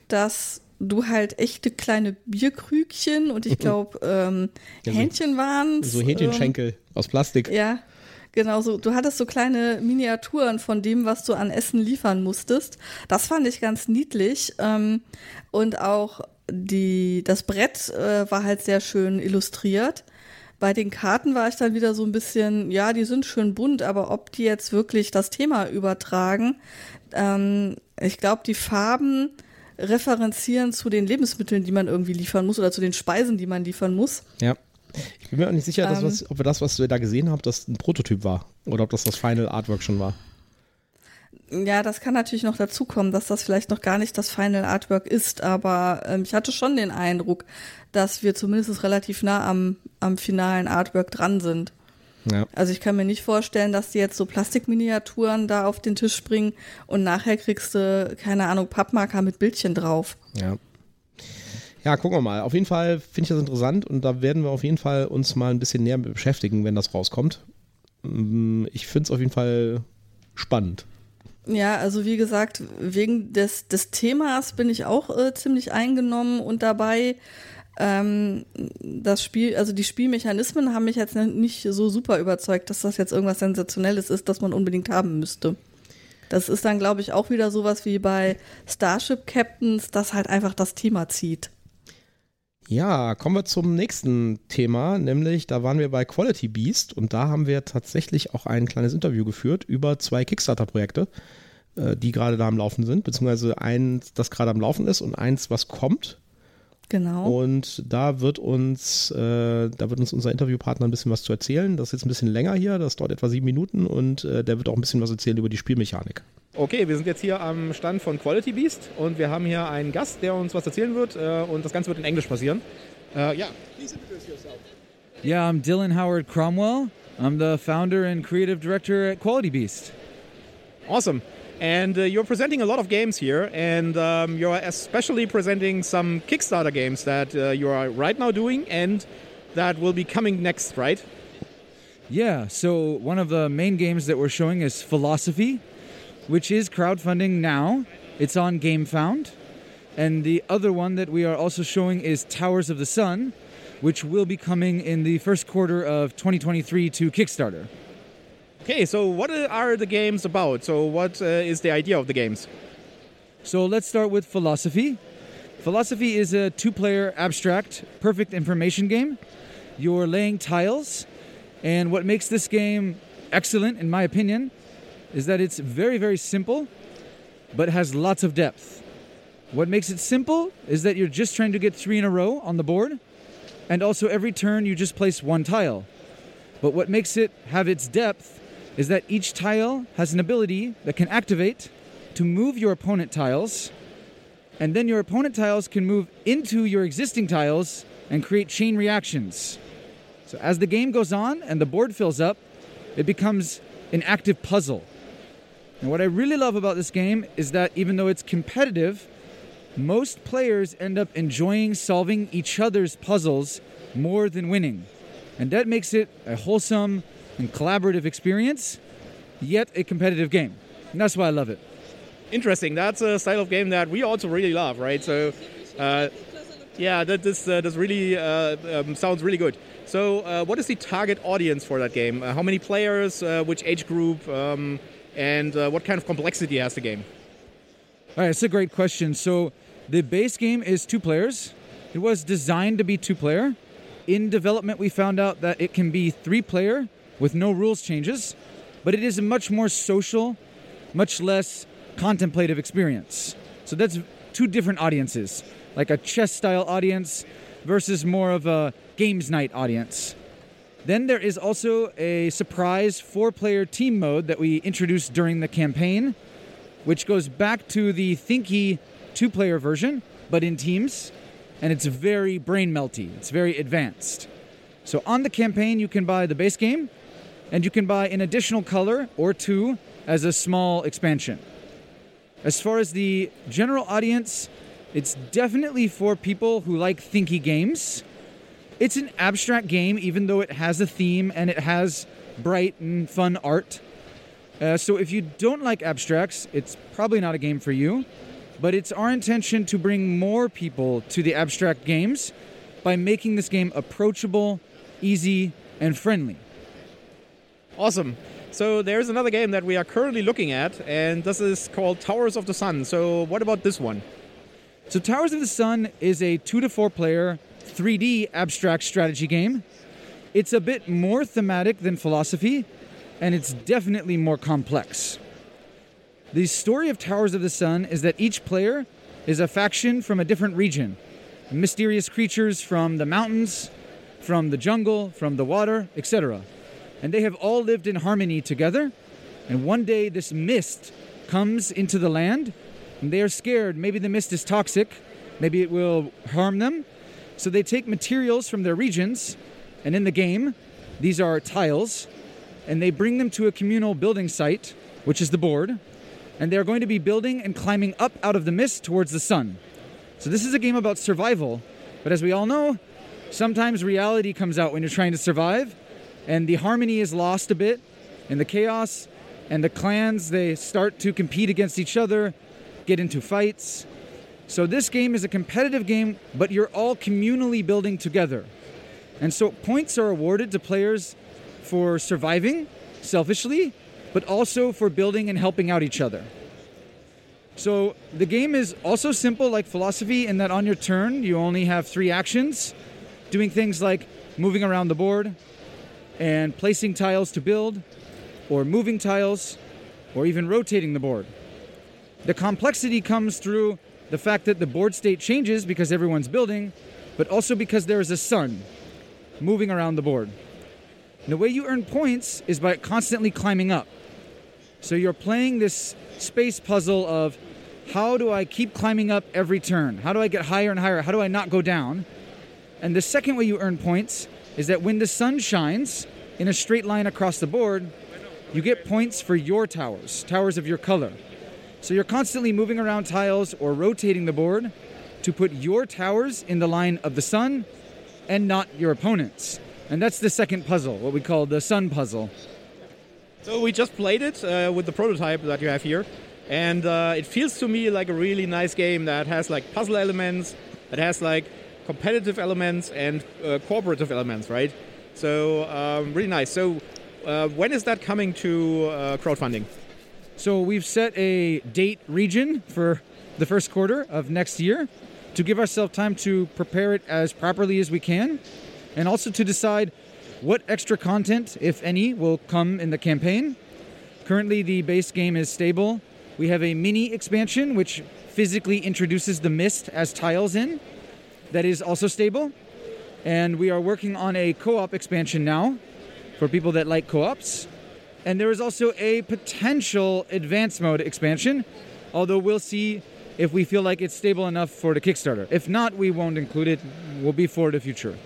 dass du halt echte kleine Bierkrügchen und ich glaube ähm, Ja, so- Hähnchen waren So Hähnchenschenkel aus Plastik. ja, genau so. Du hattest so kleine Miniaturen von dem, was du an Essen liefern musstest. Das fand ich ganz niedlich. Ähm, und auch die, das Brett äh, war halt sehr schön illustriert. Bei den Karten war ich dann wieder so ein bisschen, ja, die sind schön bunt, aber ob die jetzt wirklich das Thema übertragen, ähm, ich glaube, die Farben referenzieren zu den Lebensmitteln, die man irgendwie liefern muss oder zu den Speisen, die man liefern muss. Ja. Ich bin mir auch nicht sicher, Ähm. was, ob das, was wir da gesehen haben, das ein Prototyp war. Oder ob das das Final Artwork schon war. Ja, das kann natürlich noch dazukommen, dass das vielleicht noch gar nicht das Final Artwork ist, aber ähm, ich hatte schon den Eindruck, dass wir zumindest relativ nah am, am finalen Artwork dran sind. Ja. Also ich kann mir nicht vorstellen, dass die jetzt so Plastikminiaturen da auf den Tisch bringen und nachher kriegst du, keine Ahnung, Pappmarker mit Bildchen drauf. Ja. Ja, gucken wir mal. Auf jeden Fall finde ich das interessant und da werden wir auf jeden Fall uns mal ein bisschen näher beschäftigen, wenn das rauskommt. Mm, Ich finde es auf jeden Fall spannend. Ja, also wie gesagt, wegen des, des Themas bin ich auch äh, ziemlich eingenommen und dabei. Ähm, das Spiel, also die Spielmechanismen haben mich jetzt nicht so super überzeugt, dass das jetzt irgendwas Sensationelles ist, das man unbedingt haben müsste. Das ist dann, glaube ich, auch wieder sowas wie bei Starship Captains, das halt einfach das Thema zieht. Ja, kommen wir zum nächsten Thema, nämlich da waren wir bei Quality Beast und da haben wir tatsächlich auch ein kleines Interview geführt über zwei Kickstarter-Projekte, äh, die gerade da am Laufen sind, beziehungsweise eins, das gerade am Laufen ist und eins, was kommt. Genau. Und da wird uns, äh, da wird uns unser Interviewpartner ein bisschen was zu erzählen. Das ist jetzt ein bisschen länger hier, das dauert etwa sieben Minuten und äh, der wird auch ein bisschen was erzählen über die Spielmechanik. Okay, wir sind jetzt hier am Stand von Quality Beast und wir haben hier einen Gast, der uns was erzählen wird äh, und das Ganze wird in Englisch passieren. Äh, ja, Yeah, I'm Dylan Howard Cromwell. I'm the founder and creative director at Quality Beast. awesome. And uh, you're presenting a lot of games here, and um, you're especially presenting some Kickstarter games that uh, you are right now doing and that will be coming next, right? Yeah, so one of the main games that we're showing is Philosophy, which is crowdfunding now. It's on GameFound. And the other one that we are also showing is Towers of the Sun, which will be coming in the first quarter of 2023 to Kickstarter. Okay, so what are the games about? So, what uh, is the idea of the games? So let's start with Philosophy. Philosophy is a two player abstract, perfect information game. You're laying tiles, and what makes this game excellent, in my opinion, is that it's very, very simple, but has lots of depth. What makes it simple is that you're just trying to get three in a row on the board, and also every turn you just place one tile. But what makes it have its depth is that each tile has an ability that can activate to move your opponent tiles, and then your opponent tiles can move into your existing tiles and create chain reactions. So as the game goes on and the board fills up, it becomes an active puzzle. And what I really love about this game is that even though it's competitive, most players end up enjoying solving each other's puzzles more than winning. And that makes it a wholesome and collaborative experience, yet a competitive game. And that's why I love it. Interesting. That's a style of game that we also really love, right? So, uh, Yeah, that this uh, this really uh, um, sounds really good. So, uh, what is the target audience for that game? Uh, how many players? Uh, which age group? Um, and uh, what kind of complexity has the game? All right, that's a great question. So, the base game is two players. It was designed to be two player. In development, we found out that it can be three player with no rules changes, but it is a much more social, much less contemplative experience. So, that's two different audiences, like a chess style audience versus more of a games night audience. Then there is also a surprise four player team mode that we introduced during the campaign, which goes back to the Thinky two player version, but in teams. And it's very brain melty, it's very advanced. So on the campaign, you can buy the base game, and you can buy an additional color or two as a small expansion. As far as the general audience, it's definitely for people who like thinky games. It's an abstract game, even though it has a theme and it has bright and fun art. Uh, so if you don't like abstracts, it's probably not a game for you. But it's our intention to bring more people to the abstract games by making this game approachable, easy, and friendly. Awesome. So there's another game that we are currently looking at, and this is called Towers of the Sun. So what about this one? So Towers of the Sun is a two to four player 3D abstract strategy game. It's a bit more thematic than philosophy, and it's definitely more complex. The story of Towers of the Sun is that each player is a faction from a different region. Mysterious creatures from the mountains, from the jungle, from the water, etc. And they have all lived in harmony together. And one day this mist comes into the land, and they are scared. Maybe the mist is toxic, maybe it will harm them. So they take materials from their regions, and in the game, these are tiles, and they bring them to a communal building site, which is the board, and they're going to be building and climbing up out of the mist towards the sun. So this is a game about survival, but as we all know, sometimes reality comes out when you're trying to survive, and the harmony is lost a bit, and the chaos, and the clans they start to compete against each other, get into fights. So this game is a competitive game, but you're all communally building together. And so points are awarded to players for surviving selfishly, but also for building and helping out each other. So the game is also simple like philosophy in that on your turn you only have three actions, doing things like moving around the board and placing tiles to build, or moving tiles, or even rotating the board. The complexity comes through the fact that the board state changes because everyone's building, but also because there is a sun moving around the board. And the way you earn points is by constantly climbing up. So you're playing this space puzzle of how do I keep climbing up every turn? How do I get higher and higher? How do I not go down? And the second way you earn points is that when the sun shines in a straight line across the board, you get points for your towers, towers of your color. So you're constantly moving around tiles or rotating the board to put your towers in the line of the sun and not your opponents. And that's the second puzzle, what we call the sun puzzle. So we just played it uh, with the prototype that you have here, and uh, it feels to me like a really nice game that has like puzzle elements, that has like competitive elements and uh, cooperative elements, right? So um, really nice. So uh, when is that coming to uh, crowdfunding? So we've set a date region for the first quarter of next year to give ourselves time to prepare it as properly as we can and also to decide what extra content, if any, will come in the campaign. Currently, the base game is stable. We have a mini expansion which physically introduces the mist as tiles in, that is also stable. And we are working on a co op expansion now for people that like co ops. And there is also a potential advanced mode expansion, although we'll see if we feel like it's stable enough for the Kickstarter. If not, we won't include it. We'll be for the future.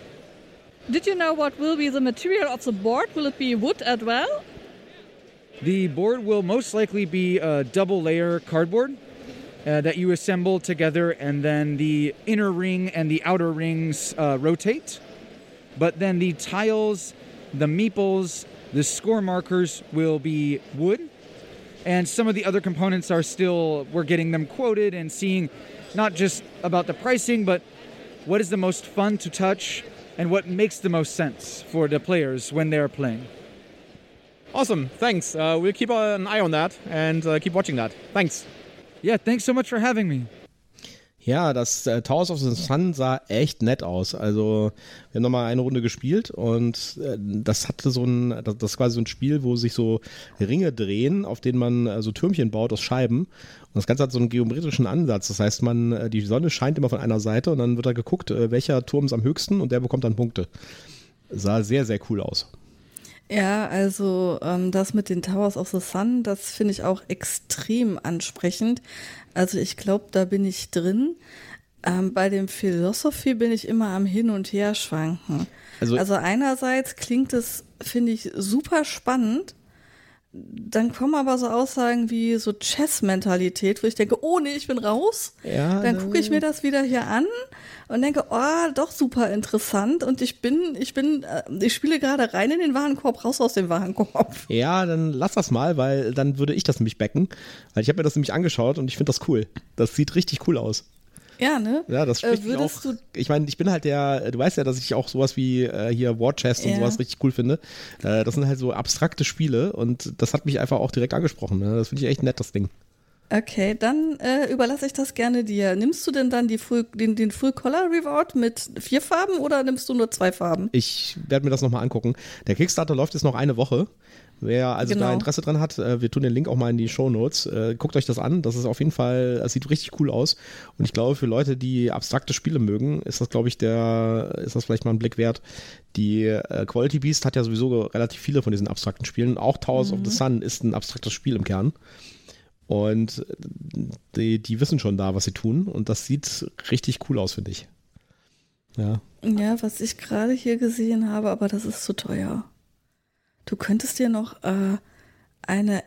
Did you know what will be the material of the board? Will it be wood as well? The board will most likely be a double layer cardboard uh, that you assemble together, and then the inner ring and the outer rings uh, rotate. But then the tiles, the meeples, the score markers will be wood, and some of the other components are still, we're getting them quoted and seeing not just about the pricing, but what is the most fun to touch and what makes the most sense for the players when they are playing. Awesome. Thanks. Uh, we'll keep an eye on that and uh, keep watching that. Thanks. Yeah, thanks so much for having me. Ja, das äh, Towers of the Sun sah echt nett aus. Also wir haben nochmal eine Runde gespielt und äh, das hatte so ein, das, das ist quasi so ein Spiel, wo sich so Ringe drehen, auf denen man äh, so Türmchen baut aus Scheiben. Und das Ganze hat so einen geometrischen Ansatz. Das heißt, man, äh, die Sonne scheint immer von einer Seite und dann wird da geguckt, äh, welcher Turm ist am höchsten und der bekommt dann Punkte. Sah sehr, sehr cool aus. Ja, also ähm, das mit den Towers of the Sun, das finde ich auch extrem ansprechend. Also ich glaube, da bin ich drin. Ähm, bei dem Philosophy bin ich immer am Hin und Her schwanken. Also- Also, einerseits klingt es, finde ich, super spannend. Dann kommen aber so Aussagen wie so Chess-Mentalität, wo ich denke, oh nee, ich bin raus. Ja, Dann gucke ich mir das wieder hier an und denke, oh, doch super interessant. Und ich bin, ich bin, äh, ich spiele gerade rein in den Warenkorb, raus aus dem Warenkorb. Ja, dann lass das mal, weil dann würde ich das nämlich backen. Weil ich habe mir das nämlich angeschaut und ich finde das cool. Das sieht richtig cool aus. Ja, ne? Ja, das Äh, spricht mich würdest auch. du- Ich meine, ich bin halt der, du weißt ja, dass ich auch sowas wie äh, hier War Chest und Ja. sowas richtig cool finde. Äh, das sind halt so abstrakte Spiele und das hat mich einfach auch direkt angesprochen. Ne? Das finde ich echt nett, das Ding. Okay, dann äh, überlasse ich das gerne dir. Nimmst du denn dann die Full, den, den Full Color Reward mit vier Farben oder nimmst du nur zwei Farben? Ich werde mir das nochmal angucken. Der Kickstarter läuft jetzt noch eine Woche. Wer also Genau. da Interesse dran hat, äh, wir tun den Link auch mal in die Show Notes. Äh, guckt euch das an. Das ist auf jeden Fall, das sieht richtig cool aus. Und ich glaube, für Leute, die abstrakte Spiele mögen, ist das, glaube ich, der, ist das vielleicht mal ein Blick wert. Die äh, Quality Beast hat ja sowieso relativ viele von diesen abstrakten Spielen. Auch Towers of the Sun ist ein abstraktes Spiel im Kern. Und die, die wissen schon da, was sie tun. Und das sieht richtig cool aus, finde ich. Ja. Ja, was ich gerade hier gesehen habe, aber das ist zu teuer. Du könntest dir noch äh, eine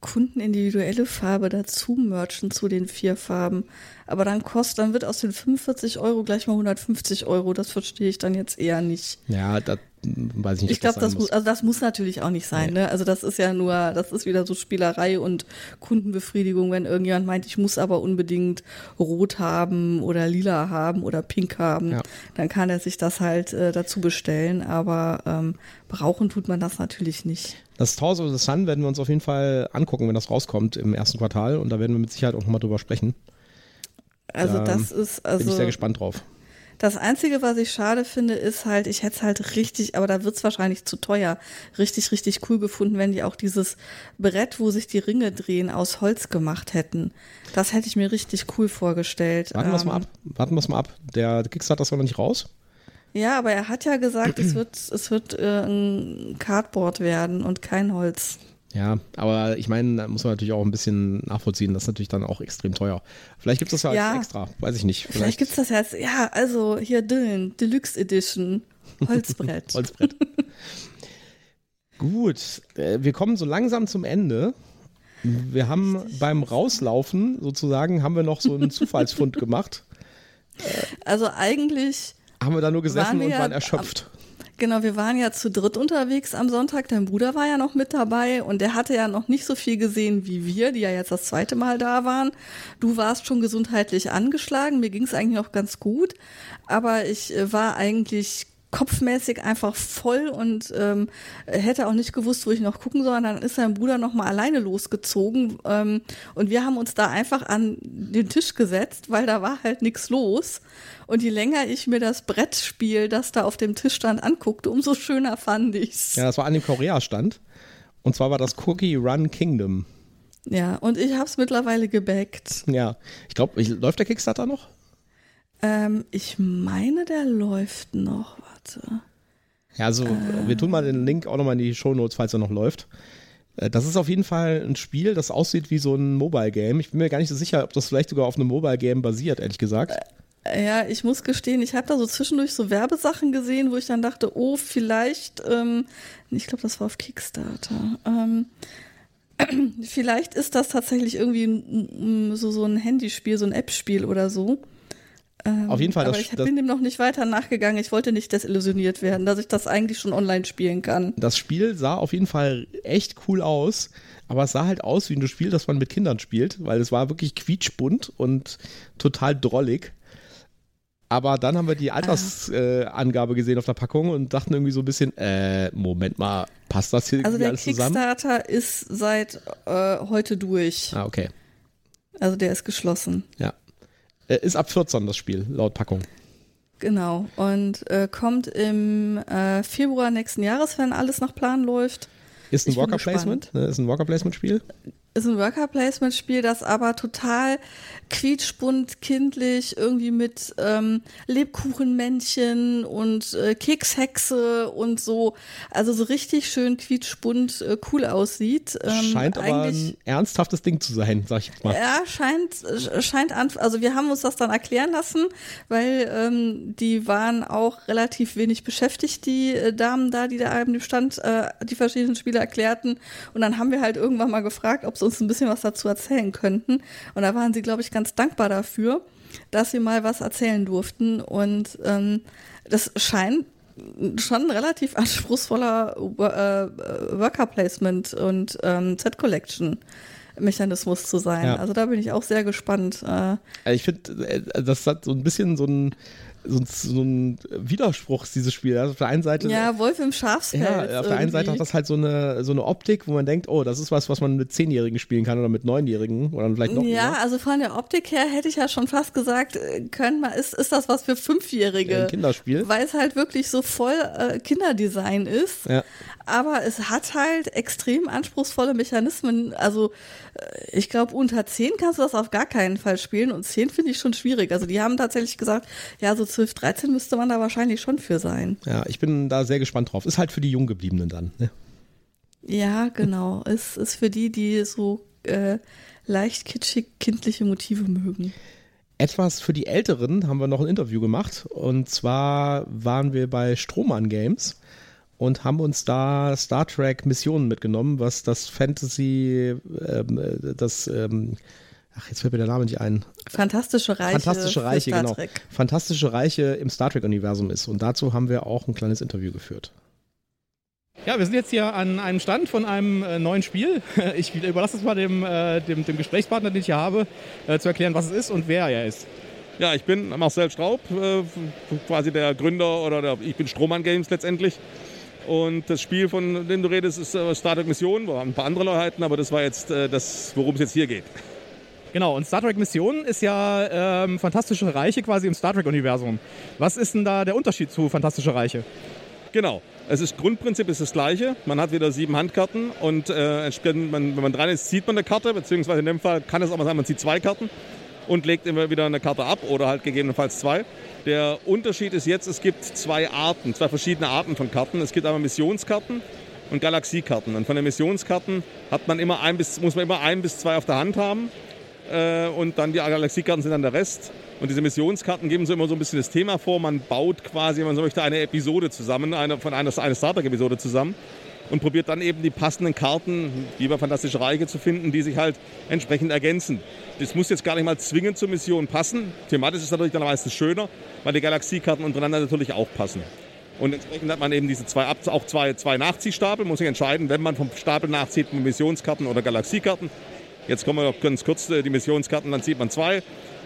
kundenindividuelle Farbe dazu merchen zu den vier Farben. Aber dann kostet, dann wird aus den 45 Euro gleich mal 150 Euro. Das verstehe ich dann jetzt eher nicht. Ja, da weiß ich nicht. Ich glaube, das muss, also das muss natürlich auch nicht sein, ne? Also das ist ja nur, das ist wieder so Spielerei und Kundenbefriedigung, wenn irgendjemand meint, ich muss aber unbedingt rot haben oder lila haben oder pink haben, Ja. dann kann er sich das halt äh, dazu bestellen, aber ähm, brauchen tut man das natürlich nicht. Das Towers of the Sun werden wir uns auf jeden Fall angucken, wenn das rauskommt im ersten Quartal. Und da werden wir mit Sicherheit auch nochmal drüber sprechen. Also Da das ist, Bin ich sehr also gespannt drauf. Das Einzige, was ich schade finde, ist halt, ich hätte es halt richtig, aber da wird es wahrscheinlich zu teuer, richtig, richtig cool gefunden, wenn die auch dieses Brett, wo sich die Ringe drehen, aus Holz gemacht hätten. Das hätte ich mir richtig cool vorgestellt. Warten wir es mal Ähm, ab. Warten wir es mal ab. Der Kickstarter ist noch nicht raus. Ja, aber er hat ja gesagt, es wird, es wird äh, ein Cardboard werden und kein Holz. Ja, aber ich meine, da muss man natürlich auch ein bisschen nachvollziehen. Das ist natürlich dann auch extrem teuer. Vielleicht gibt es das ja als Ja. extra. Weiß ich nicht. Vielleicht, gibt's das ja als, ja, also hier Dylan, Deluxe Edition, Holzbrett. Holzbrett. Gut, äh, wir kommen so langsam zum Ende. Wir haben beim Rauslaufen sozusagen, haben wir noch so einen Zufallsfund gemacht. Also eigentlich Haben wir da nur gesessen Waren und waren erschöpft. Genau, wir waren ja zu dritt unterwegs am Sonntag. Dein Bruder war ja noch mit dabei und der hatte ja noch nicht so viel gesehen wie wir, die ja jetzt das zweite Mal da waren. Du warst schon gesundheitlich angeschlagen, mir ging es eigentlich noch ganz gut, aber ich äh, war eigentlich kopfmäßig einfach voll und ähm, hätte auch nicht gewusst, wo ich noch gucken soll. Und dann ist sein Bruder noch mal alleine losgezogen ähm, und wir haben uns da einfach an den Tisch gesetzt, weil da war halt nichts los. Und je länger ich mir das Brettspiel, das da auf dem Tisch stand, anguckte, umso schöner fand ich's. Ja, das war an dem Korea-Stand. Und zwar war das Cookie Run Kingdom. Ja, und ich hab's mittlerweile gebackt. Ja, ich glaube, läuft der Kickstarter noch? Ähm, ich meine, der läuft noch. Warte. Ja, also wir tun mal den Link auch nochmal in die Shownotes, falls er noch läuft. Äh, Das ist auf jeden Fall ein Spiel, das aussieht wie so ein Mobile-Game. Ich bin mir gar nicht so sicher, ob das vielleicht sogar auf einem Mobile-Game basiert, ehrlich gesagt. Ja, ich muss gestehen, ich habe da so zwischendurch so Werbesachen gesehen, wo ich dann dachte, oh, vielleicht, ähm, ich glaube, das war auf Kickstarter. Ähm, vielleicht ist das tatsächlich irgendwie so, so ein Handyspiel, so ein App-Spiel oder so. Ähm, Auf jeden Fall, Aber das- ich das- bin dem noch nicht weiter nachgegangen. Ich wollte nicht desillusioniert werden, dass ich das eigentlich schon online spielen kann. Das Spiel sah auf jeden Fall echt cool aus, aber es sah halt aus wie ein Spiel, das man mit Kindern spielt, weil es war wirklich quietschbunt und total drollig. Aber dann haben wir die Altersangabe äh, gesehen auf der Packung und dachten irgendwie so ein bisschen, äh, Moment mal, passt das hier Also der alles zusammen? Kickstarter ist seit äh, heute durch. Ah, okay. Also der ist geschlossen. Ja. Äh, ist ab 14 das Spiel, laut Packung. Genau. Und äh, kommt im äh, Februar nächsten Jahres, wenn alles nach Plan läuft. Ist ein Worker Placement? Ne, Ist ein Worker Placement Spiel? Ist ein Worker-Placement-Spiel, das aber total quietschbunt, kindlich, irgendwie mit ähm, Lebkuchenmännchen und äh, Kekshexe und so, also so richtig schön quietschbunt äh, cool aussieht. Ähm, Scheint aber ein ernsthaftes Ding zu sein, sag ich jetzt mal. Ja, scheint, äh, scheint an, also wir haben uns das dann erklären lassen, weil ähm, die waren auch relativ wenig beschäftigt, die äh, Damen da, die da an dem Stand äh, die verschiedenen Spiele erklärten. Und dann haben wir halt irgendwann mal gefragt, ob sie uns ein bisschen was dazu erzählen könnten. Und da waren sie, glaube ich, ganz dankbar dafür, dass sie mal was erzählen durften. Und ähm, das scheint schon ein relativ anspruchsvoller äh, Worker Placement und ähm, Set Collection Mechanismus zu sein. Ja. Also da bin ich auch sehr gespannt. Äh, Ich finde, das hat so ein bisschen so ein, so ein, so ein Widerspruch, dieses Spiel. Also auf der einen Seite. ja, Wolf im Schafspelz. Ja, auf der einen Seite hat irgendwie. das halt so eine, so eine Optik, wo man denkt, oh, das ist was, was man mit Zehnjährigen spielen kann oder mit Neunjährigen oder vielleicht noch Ja, mehr. also von der Optik her hätte ich ja schon fast gesagt, äh, können wir, ist, ist das was für Fünfjährige? Ein Kinderspiel. Weil es halt wirklich so voll äh, Kinderdesign ist. Ja. Aber es hat halt extrem anspruchsvolle Mechanismen. Also äh, ich glaube, unter 10 kannst du das auf gar keinen Fall spielen und 10 finde ich schon schwierig. Also die haben tatsächlich gesagt, ja, so 12, 13 müsste man da wahrscheinlich schon für sein. Ja, ich bin da sehr gespannt drauf. Ist halt für die Junggebliebenen dann. Ne? Ja, genau. Es ist für die, die so äh, leicht kitschig kindliche Motive mögen. Etwas für die Älteren haben wir noch ein Interview gemacht. Und zwar waren wir bei Strohmann Games und haben uns da Star Trek Missionen mitgenommen, was das Fantasy, ähm, äh, das, ähm, ach, jetzt fällt mir der Name nicht ein. Fantastische Reiche. Fantastische Reiche, Star genau. Trek. Fantastische Reiche im Star Trek-Universum ist. Und dazu haben wir auch ein kleines Interview geführt. Ja, wir sind jetzt hier an einem Stand von einem äh, neuen Spiel. Ich überlasse es mal dem, äh, dem, dem Gesprächspartner, den ich hier habe, äh, zu erklären, was es ist und wer er ist. Ja, ich bin Marcel Straub, äh, quasi der Gründer oder der, ich bin Strohmann Games letztendlich. Und das Spiel, von dem du redest, ist äh, Star Trek Mission. Wir haben ein paar andere Neuheiten, aber das war jetzt äh, das, worum es jetzt hier geht. Genau, und Star Trek Mission ist ja ähm, Fantastische Reiche quasi im Star Trek-Universum. Was ist denn da der Unterschied zu Fantastische Reiche? Genau. Es ist Grundprinzip ist das gleiche. Man hat wieder sieben Handkarten und äh, entsprechend, man, wenn man dran ist, zieht man eine Karte, beziehungsweise in dem Fall kann es auch mal sein, man zieht zwei Karten und legt immer wieder eine Karte ab oder halt gegebenenfalls zwei. Der Unterschied ist jetzt, es gibt zwei Arten, zwei verschiedene Arten von Karten. Es gibt einmal Missionskarten und Galaxiekarten. Und von den Missionskarten hat man immer ein bis, muss man immer ein bis zwei auf der Hand haben. Äh, und dann die Galaxiekarten sind dann der Rest. Und diese Missionskarten geben so immer so ein bisschen das Thema vor. Man baut quasi, wenn man so möchte, eine Episode zusammen, eine, von einer, eine Star Trek-Episode zusammen und probiert dann eben die passenden Karten, wie bei Fantastische Reiche, zu finden, die sich halt entsprechend ergänzen. Das muss jetzt gar nicht mal zwingend zur Mission passen. Thematisch ist es natürlich dann meistens schöner, weil die Galaxiekarten untereinander natürlich auch passen. Und entsprechend hat man eben diese zwei, auch zwei, zwei Nachziehstapel, muss sich entscheiden, wenn man vom Stapel nachzieht, Missionskarten oder Galaxiekarten. Jetzt kommen wir noch ganz kurz, äh, die Missionskarten, dann zieht man zwei.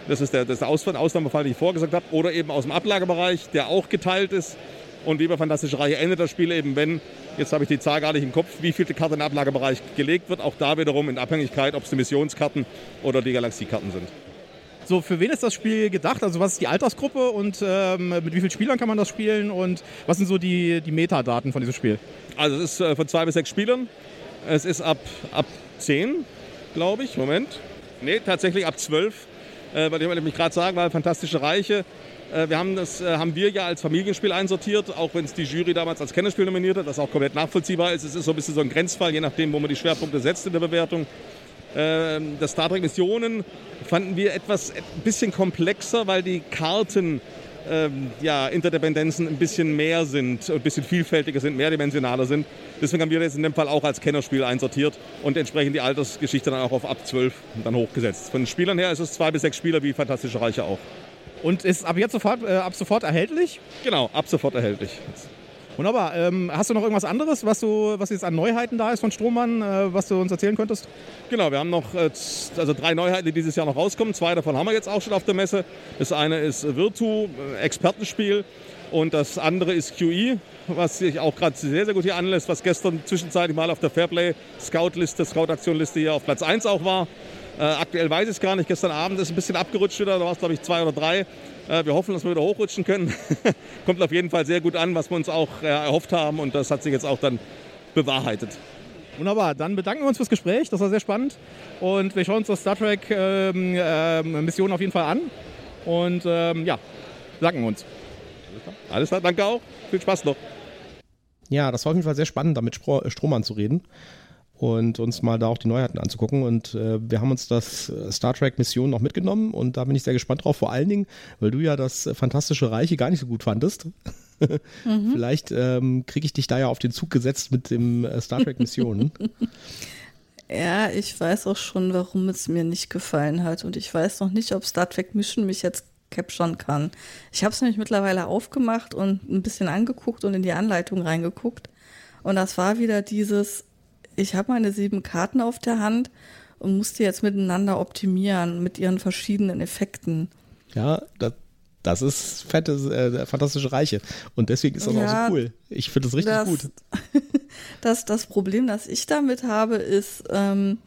Das ist der, das ist der Aus- Ausnahmefall, den ich vorgesagt habe. Oder eben aus dem Ablagerbereich, der auch geteilt ist. Und wie bei Fantastische Reiche endet das Spiel eben, wenn, jetzt habe ich die Zahl gar nicht im Kopf, wie viele Karte in den Ablagerbereich gelegt wird. Auch da wiederum in Abhängigkeit, ob es die Missionskarten oder die Galaxiekarten sind. So, für wen ist das Spiel gedacht? Also was ist die Altersgruppe und ähm, mit wie vielen Spielern kann man das spielen und was sind so die, die Metadaten von diesem Spiel? Also es ist äh, von zwei bis sechs Spielern. Es ist ab, ab zehn, glaube ich. Moment. Nee, tatsächlich ab zwölf. Äh, weil ich wollte mich gerade sagen, weil Fantastische Reiche, äh, wir haben das äh, haben wir ja als Familienspiel einsortiert, auch wenn es die Jury damals als Kennerspiel nominiert hat, was auch komplett nachvollziehbar ist. Es ist so ein bisschen so ein Grenzfall, je nachdem, wo man die Schwerpunkte setzt in der Bewertung. Ähm, das Star Trek Missionen fanden wir etwas ein bisschen komplexer, weil die Karten ähm, ja, Interdependenzen ein bisschen mehr sind, ein bisschen vielfältiger sind, mehrdimensionaler sind. Deswegen haben wir das in dem Fall auch als Kennerspiel einsortiert und entsprechend die Altersgeschichte dann auch auf ab 12 dann hochgesetzt. Von den Spielern her ist es zwei bis sechs Spieler wie Fantastische Reiche auch. Und ist ab jetzt sofort, äh, ab sofort erhältlich? Genau, ab sofort erhältlich. Wunderbar. Ähm, hast du noch irgendwas anderes, was, du, was jetzt an Neuheiten da ist von Strohmann, äh, was du uns erzählen könntest? Genau, wir haben noch äh, also drei Neuheiten, die dieses Jahr noch rauskommen. Zwei davon haben wir jetzt auch schon auf der Messe. Das eine ist Virtu, äh, Expertenspiel. Und das andere ist QE, was sich auch gerade sehr, sehr gut hier anlässt, was gestern zwischenzeitlich mal auf der Fairplay Scout-Liste, Scout-Aktion-Liste hier auf Platz 1 auch war. Äh, aktuell weiß ich es gar nicht. Gestern Abend ist ein bisschen abgerutscht wieder, da war es glaube ich zwei oder drei. Äh, wir hoffen, dass wir wieder hochrutschen können. Kommt auf jeden Fall sehr gut an, was wir uns auch äh, erhofft haben und das hat sich jetzt auch dann bewahrheitet. Wunderbar, dann bedanken wir uns fürs Gespräch, das war sehr spannend. Und wir schauen uns das Star Trek ähm, ähm, Mission auf jeden Fall an. Und ähm, ja, bedanken uns. Alles klar, danke auch. Viel Spaß noch. Ja, das war auf jeden Fall sehr spannend, da mit Spro Strohmann zu reden und uns mal da auch die Neuheiten anzugucken. Und äh, wir haben uns das äh, Star Trek Mission noch mitgenommen und da bin ich sehr gespannt drauf. Vor allen Dingen, weil du ja das äh, Fantastische Reiche gar nicht so gut fandest. Vielleicht ähm, kriege ich dich da ja auf den Zug gesetzt mit dem äh, Star Trek Missionen. Ja, ich weiß auch schon, warum es mir nicht gefallen hat. Und ich weiß noch nicht, ob Star Trek Mission mich jetzt capturen kann. Ich habe es nämlich mittlerweile aufgemacht und ein bisschen angeguckt und in die Anleitung reingeguckt. Und das war wieder dieses, ich habe meine sieben Karten auf der Hand und muss die jetzt miteinander optimieren mit ihren verschiedenen Effekten. ja, das, das ist fette, äh, Fantastische Reiche. Und deswegen ist das Ja, auch so cool. Ich finde das richtig das, gut. Das, das Problem, das ich damit habe, ist, ähm,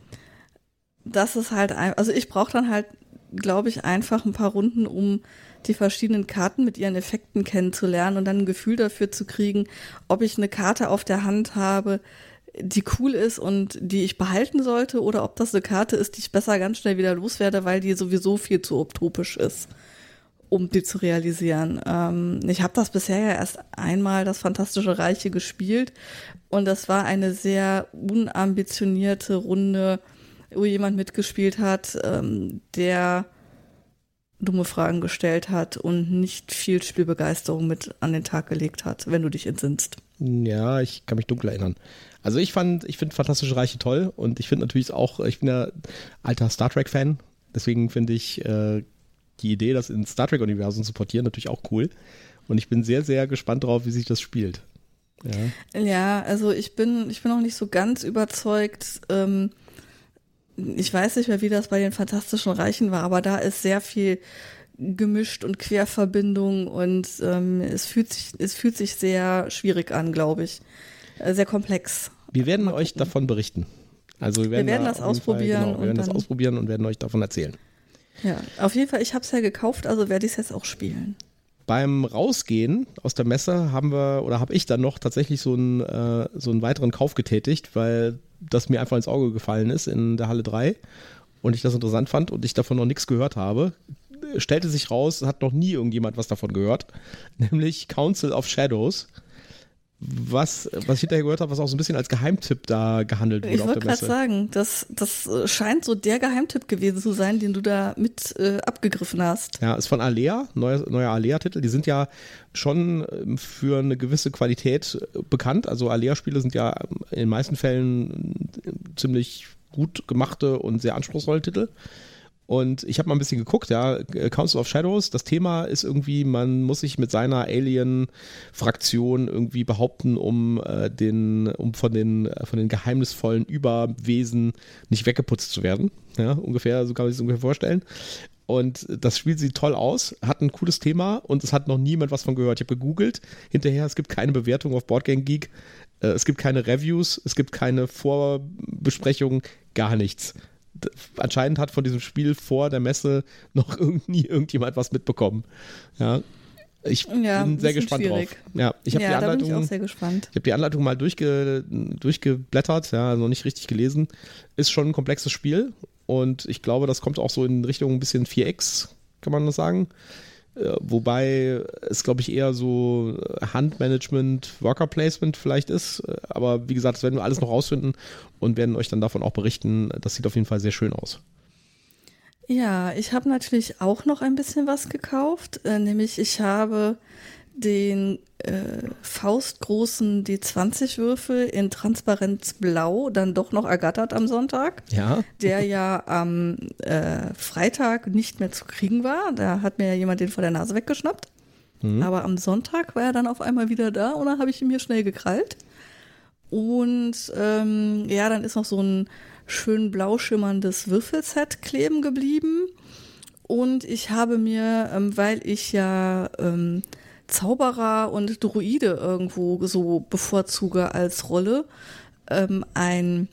dass es halt, ein, also ich brauche dann halt, glaube ich, einfach ein paar Runden, um die verschiedenen Karten mit ihren Effekten kennenzulernen und dann ein Gefühl dafür zu kriegen, ob ich eine Karte auf der Hand habe, die cool ist und die ich behalten sollte oder ob das eine Karte ist, die ich besser ganz schnell wieder loswerde, weil die sowieso viel zu utopisch ist um die zu realisieren. Ähm, ich habe das bisher ja erst einmal das Fantastische Reiche gespielt und das war eine sehr unambitionierte Runde, wo jemand mitgespielt hat, ähm, der dumme Fragen gestellt hat und nicht viel Spielbegeisterung mit an den Tag gelegt hat, wenn du dich entsinnst. Ja, ich kann mich dunkel erinnern. Also ich fand, ich finde Fantastische Reiche toll und ich finde natürlich auch, ich bin ja alter Star Trek-Fan, deswegen finde ich äh, die Idee, das ins Star Trek-Universum zu portieren, natürlich auch cool. Und ich bin sehr, sehr gespannt drauf, wie sich das spielt. Ja. Ja, also ich bin, ich bin auch nicht so ganz überzeugt. Ähm, ich weiß nicht mehr, wie das bei den Fantastischen Reichen war, aber da ist sehr viel gemischt und Querverbindung und ähm, es fühlt sich, es fühlt sich sehr schwierig an, glaube ich. Äh, sehr komplex. Wir werden euch davon berichten. Also wir werden, werden da das jeden Fall- ausprobieren genau, wir werden und das ausprobieren und werden euch davon erzählen. Ja, auf jeden Fall, ich habe es ja gekauft, also werde ich es jetzt auch spielen. Beim Rausgehen aus der Messe haben wir oder habe ich dann noch tatsächlich so einen, äh, so einen weiteren Kauf getätigt, weil das mir einfach ins Auge gefallen ist in der Halle 3 und ich das interessant fand und ich davon noch nichts gehört habe. Stellte sich raus, hat noch nie irgendjemand was davon gehört, nämlich Council of Shadows. Was, was ich hinterher gehört habe, was auch so ein bisschen als Geheimtipp da gehandelt wurde Ich auf wollte der gerade Messe. sagen, das, das äh, scheint so der Geheimtipp gewesen zu sein, den du da mit äh, abgegriffen hast. Ja, ist von Alea, neuer, neuer Alea-Titel. Die sind ja schon ähm, für eine gewisse Qualität äh, bekannt. Also Alea-Spiele sind ja ähm, in den meisten Fällen äh, ziemlich gut gemachte und sehr anspruchsvolle Titel. Und ich habe mal ein bisschen geguckt, ja, äh, Council of Shadows, das Thema ist irgendwie, man muss sich mit seiner Alien-Fraktion irgendwie behaupten, um äh, den, um von den, äh, von den geheimnisvollen Überwesen nicht weggeputzt zu werden. Ja, ungefähr, so kann man sich das ungefähr vorstellen. Und das Spiel sieht toll aus, hat ein cooles Thema und es hat noch niemand was von gehört. Ich habe gegoogelt, hinterher, es gibt keine Bewertung auf Boardgame Geek, äh, es gibt keine Reviews, es gibt keine Vorbesprechungen, gar nichts. Anscheinend hat von diesem Spiel vor der Messe noch irgend, nie irgendjemand was mitbekommen. Ja. Ich Ja, bin sehr gespannt schwierig. drauf. Ja, ich habe ja, die bin ich auch Anleitung. sehr gespannt. Ich habe die Anleitung mal durchge, durchgeblättert, ja, also noch nicht richtig gelesen. Ist schon ein komplexes Spiel und ich glaube, das kommt auch so in Richtung ein bisschen 4X, kann man das sagen. Äh, Wobei es, glaube ich, eher so Handmanagement, Worker Placement vielleicht ist. Äh, Aber wie gesagt, das werden wir alles noch rausfinden und werden euch dann davon auch berichten. Das sieht auf jeden Fall sehr schön aus. Ja, ich habe natürlich auch noch ein bisschen was gekauft, äh, nämlich ich habe den äh, faustgroßen D20-Würfel in Transparenzblau dann doch noch ergattert am Sonntag, Ja. der ja am äh, Freitag nicht mehr zu kriegen war. Da hat mir ja jemand den vor der Nase weggeschnappt. Aber am Sonntag war er dann auf einmal wieder da und dann habe ich ihn mir schnell gekrallt. Und ähm, ja, dann ist noch so ein schön blau schimmerndes Würfelset kleben geblieben. Und ich habe mir, ähm, weil ich ja ähm, Zauberer und Druide irgendwo so bevorzuge als Rolle, ähm, ein,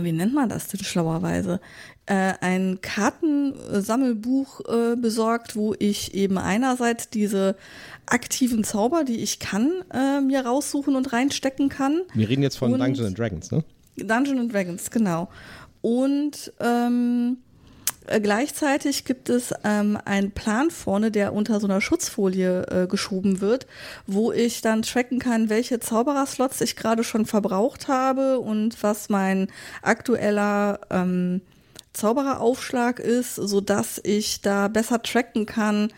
wie nennt man das denn schlauerweise? Äh, ein Kartensammelbuch äh, besorgt, wo ich eben einerseits diese aktiven Zauber, die ich kann, äh, mir raussuchen und reinstecken kann. Wir reden jetzt von Und- Dungeons and Dragons, ne? Dungeons and Dragons, genau. Und ähm, äh, gleichzeitig gibt es ähm, einen Plan vorne, der unter so einer Schutzfolie äh, geschoben wird, wo ich dann tracken kann, welche Zaubererslots ich gerade schon verbraucht habe und was mein aktueller ähm, Zaubereraufschlag ist, so dass ich da besser tracken kann,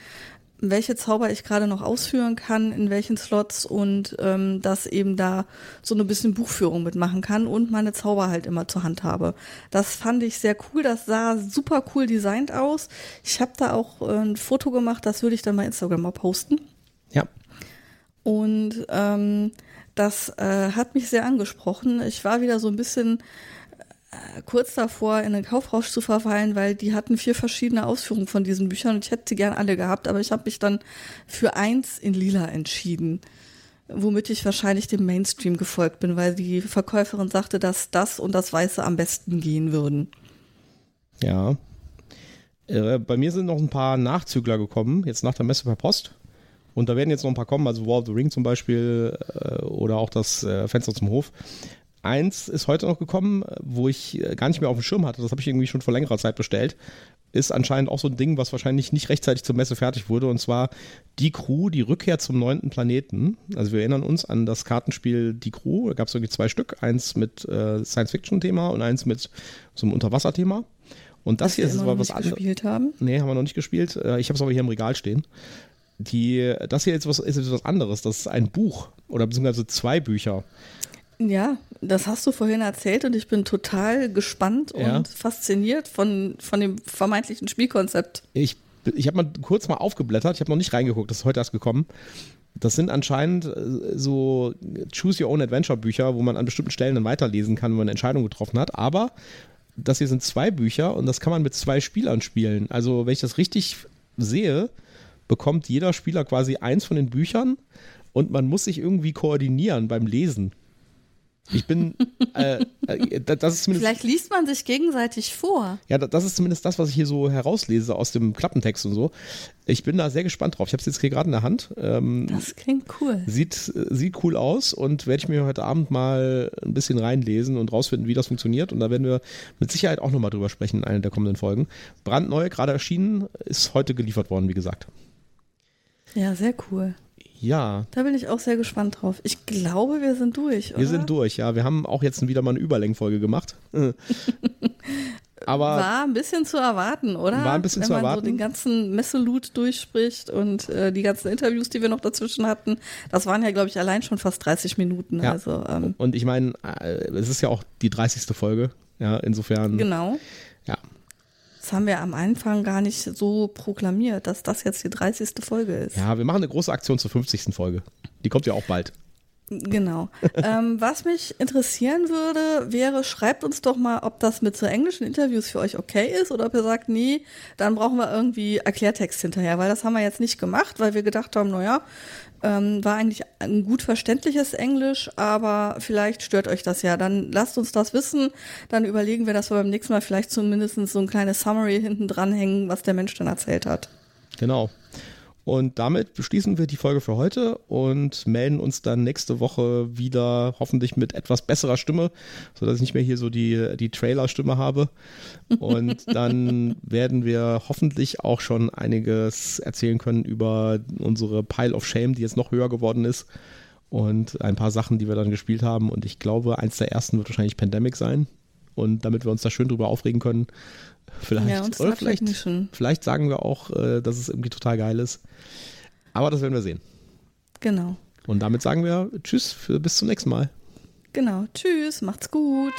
welche Zauber ich gerade noch ausführen kann, in welchen Slots und ähm, dass eben da so eine bisschen Buchführung mitmachen kann und meine Zauber halt immer zur Hand habe. Das fand ich sehr cool, das sah super cool designt aus. Ich habe da auch äh, ein Foto gemacht, das würde ich dann bei Instagram mal posten. Ja. Und ähm, das äh, hat mich sehr angesprochen. Ich war wieder so ein bisschen kurz davor, in den Kaufrausch zu verfallen, weil die hatten vier verschiedene Ausführungen von diesen Büchern und ich hätte sie gern alle gehabt, aber ich habe mich dann für eins in lila entschieden. Womit ich wahrscheinlich dem Mainstream gefolgt bin, weil die Verkäuferin sagte, dass das und das Weiße am besten gehen würden. Ja. Äh, bei mir sind noch ein paar Nachzügler gekommen, jetzt nach der Messe per Post. Und da werden jetzt noch ein paar kommen, also War of the Ring zum Beispiel äh, oder auch das äh, Fenster zum Hof. Eins ist heute noch gekommen, wo ich äh, gar nicht mehr auf dem Schirm hatte, das habe ich irgendwie schon vor längerer Zeit bestellt. Ist anscheinend auch so ein Ding, was wahrscheinlich nicht rechtzeitig zur Messe fertig wurde. Und zwar Die Crew, die Rückkehr zum neunten Planeten. Also wir erinnern uns an das Kartenspiel Die Crew. Da gab es irgendwie zwei Stück. Eins mit äh, Science-Fiction-Thema und eins mit so einem Unterwasser-Thema. Und das Was hier ist immer was anderes. gespielt haben. Nee, haben wir noch nicht gespielt. Äh, Ich habe es aber hier im Regal stehen. Die, das hier ist, was, ist jetzt was anderes. Das ist ein Buch oder beziehungsweise zwei Bücher. Ja, das hast du vorhin erzählt und ich bin total gespannt Ja. und fasziniert von, von dem vermeintlichen Spielkonzept. Ich, ich habe mal kurz mal aufgeblättert. Ich habe noch nicht reingeguckt. Das ist heute erst gekommen. Das sind anscheinend äh, so Choose Your Own Adventure Bücher, wo man an bestimmten Stellen dann weiterlesen kann, wenn man eine Entscheidung getroffen hat. Aber das hier sind zwei Bücher und das kann man mit zwei Spielern spielen. Also, wenn ich das richtig sehe, bekommt jeder Spieler quasi eins von den Büchern und man muss sich irgendwie koordinieren beim Lesen. Ich bin, äh, äh, das ist zumindest. Vielleicht liest man sich gegenseitig vor. Ja, da- das ist zumindest das, was ich hier so herauslese aus dem Klappentext und so. Ich bin da sehr gespannt drauf. Ich habe es jetzt hier gerade in der Hand. Ähm, Das klingt cool. sieht, äh, sieht cool aus und werde ich mir heute Abend mal ein bisschen reinlesen und rausfinden, wie das funktioniert. Und da werden wir mit Sicherheit auch nochmal drüber sprechen in einer der kommenden Folgen. Brandneu, gerade erschienen, ist heute geliefert worden, wie gesagt. Ja, sehr cool. Ja, Da bin ich auch sehr gespannt drauf. Ich glaube, wir sind durch, oder? wir sind durch. Ja, wir haben auch jetzt wieder mal eine Überlängenfolge gemacht. Aber War ein bisschen zu erwarten, oder? War ein bisschen Wenn zu man erwarten. so den ganzen Messeloot durchspricht und äh, die ganzen Interviews, die wir noch dazwischen hatten, das waren ja, glaube ich, allein schon fast 30 Minuten. Ja. Also, ähm, und ich meine, äh, es ist ja auch die 30. Folge. Ja, insofern. genau. Das haben wir am Anfang gar nicht so proklamiert, dass das jetzt die 30. Folge ist. Ja, wir machen eine große Aktion zur 50. Folge. Die kommt ja auch bald. Genau. ähm, was mich interessieren würde, wäre, schreibt uns doch mal, ob das mit so englischen Interviews für euch okay ist oder ob ihr sagt, nee, dann brauchen wir irgendwie Erklärtext hinterher, weil das haben wir jetzt nicht gemacht, weil wir gedacht haben, naja, ähm, war eigentlich ein gut verständliches Englisch, aber vielleicht stört euch das ja. Dann lasst uns das wissen, dann überlegen wir, dass wir beim nächsten Mal vielleicht zumindest so ein kleines Summary hinten dranhängen, was der Mensch dann erzählt hat. Genau. Und damit beschließen wir die Folge für heute und melden uns dann nächste Woche wieder, hoffentlich mit etwas besserer Stimme, sodass ich nicht mehr hier so die, die Trailer-Stimme habe. Und dann werden wir hoffentlich auch schon einiges erzählen können über unsere Pile of Shame, die jetzt noch höher geworden ist. Und ein paar Sachen, die wir dann gespielt haben. Und ich glaube, eins der ersten wird wahrscheinlich Pandemic sein. Und damit wir uns da schön drüber aufregen können, vielleicht, Ja, oder vielleicht, vielleicht sagen wir auch, äh, dass es irgendwie total geil ist. Aber das werden wir sehen. Genau. Und damit sagen wir Tschüss, für, bis zum nächsten Mal. Genau. Tschüss, macht's gut.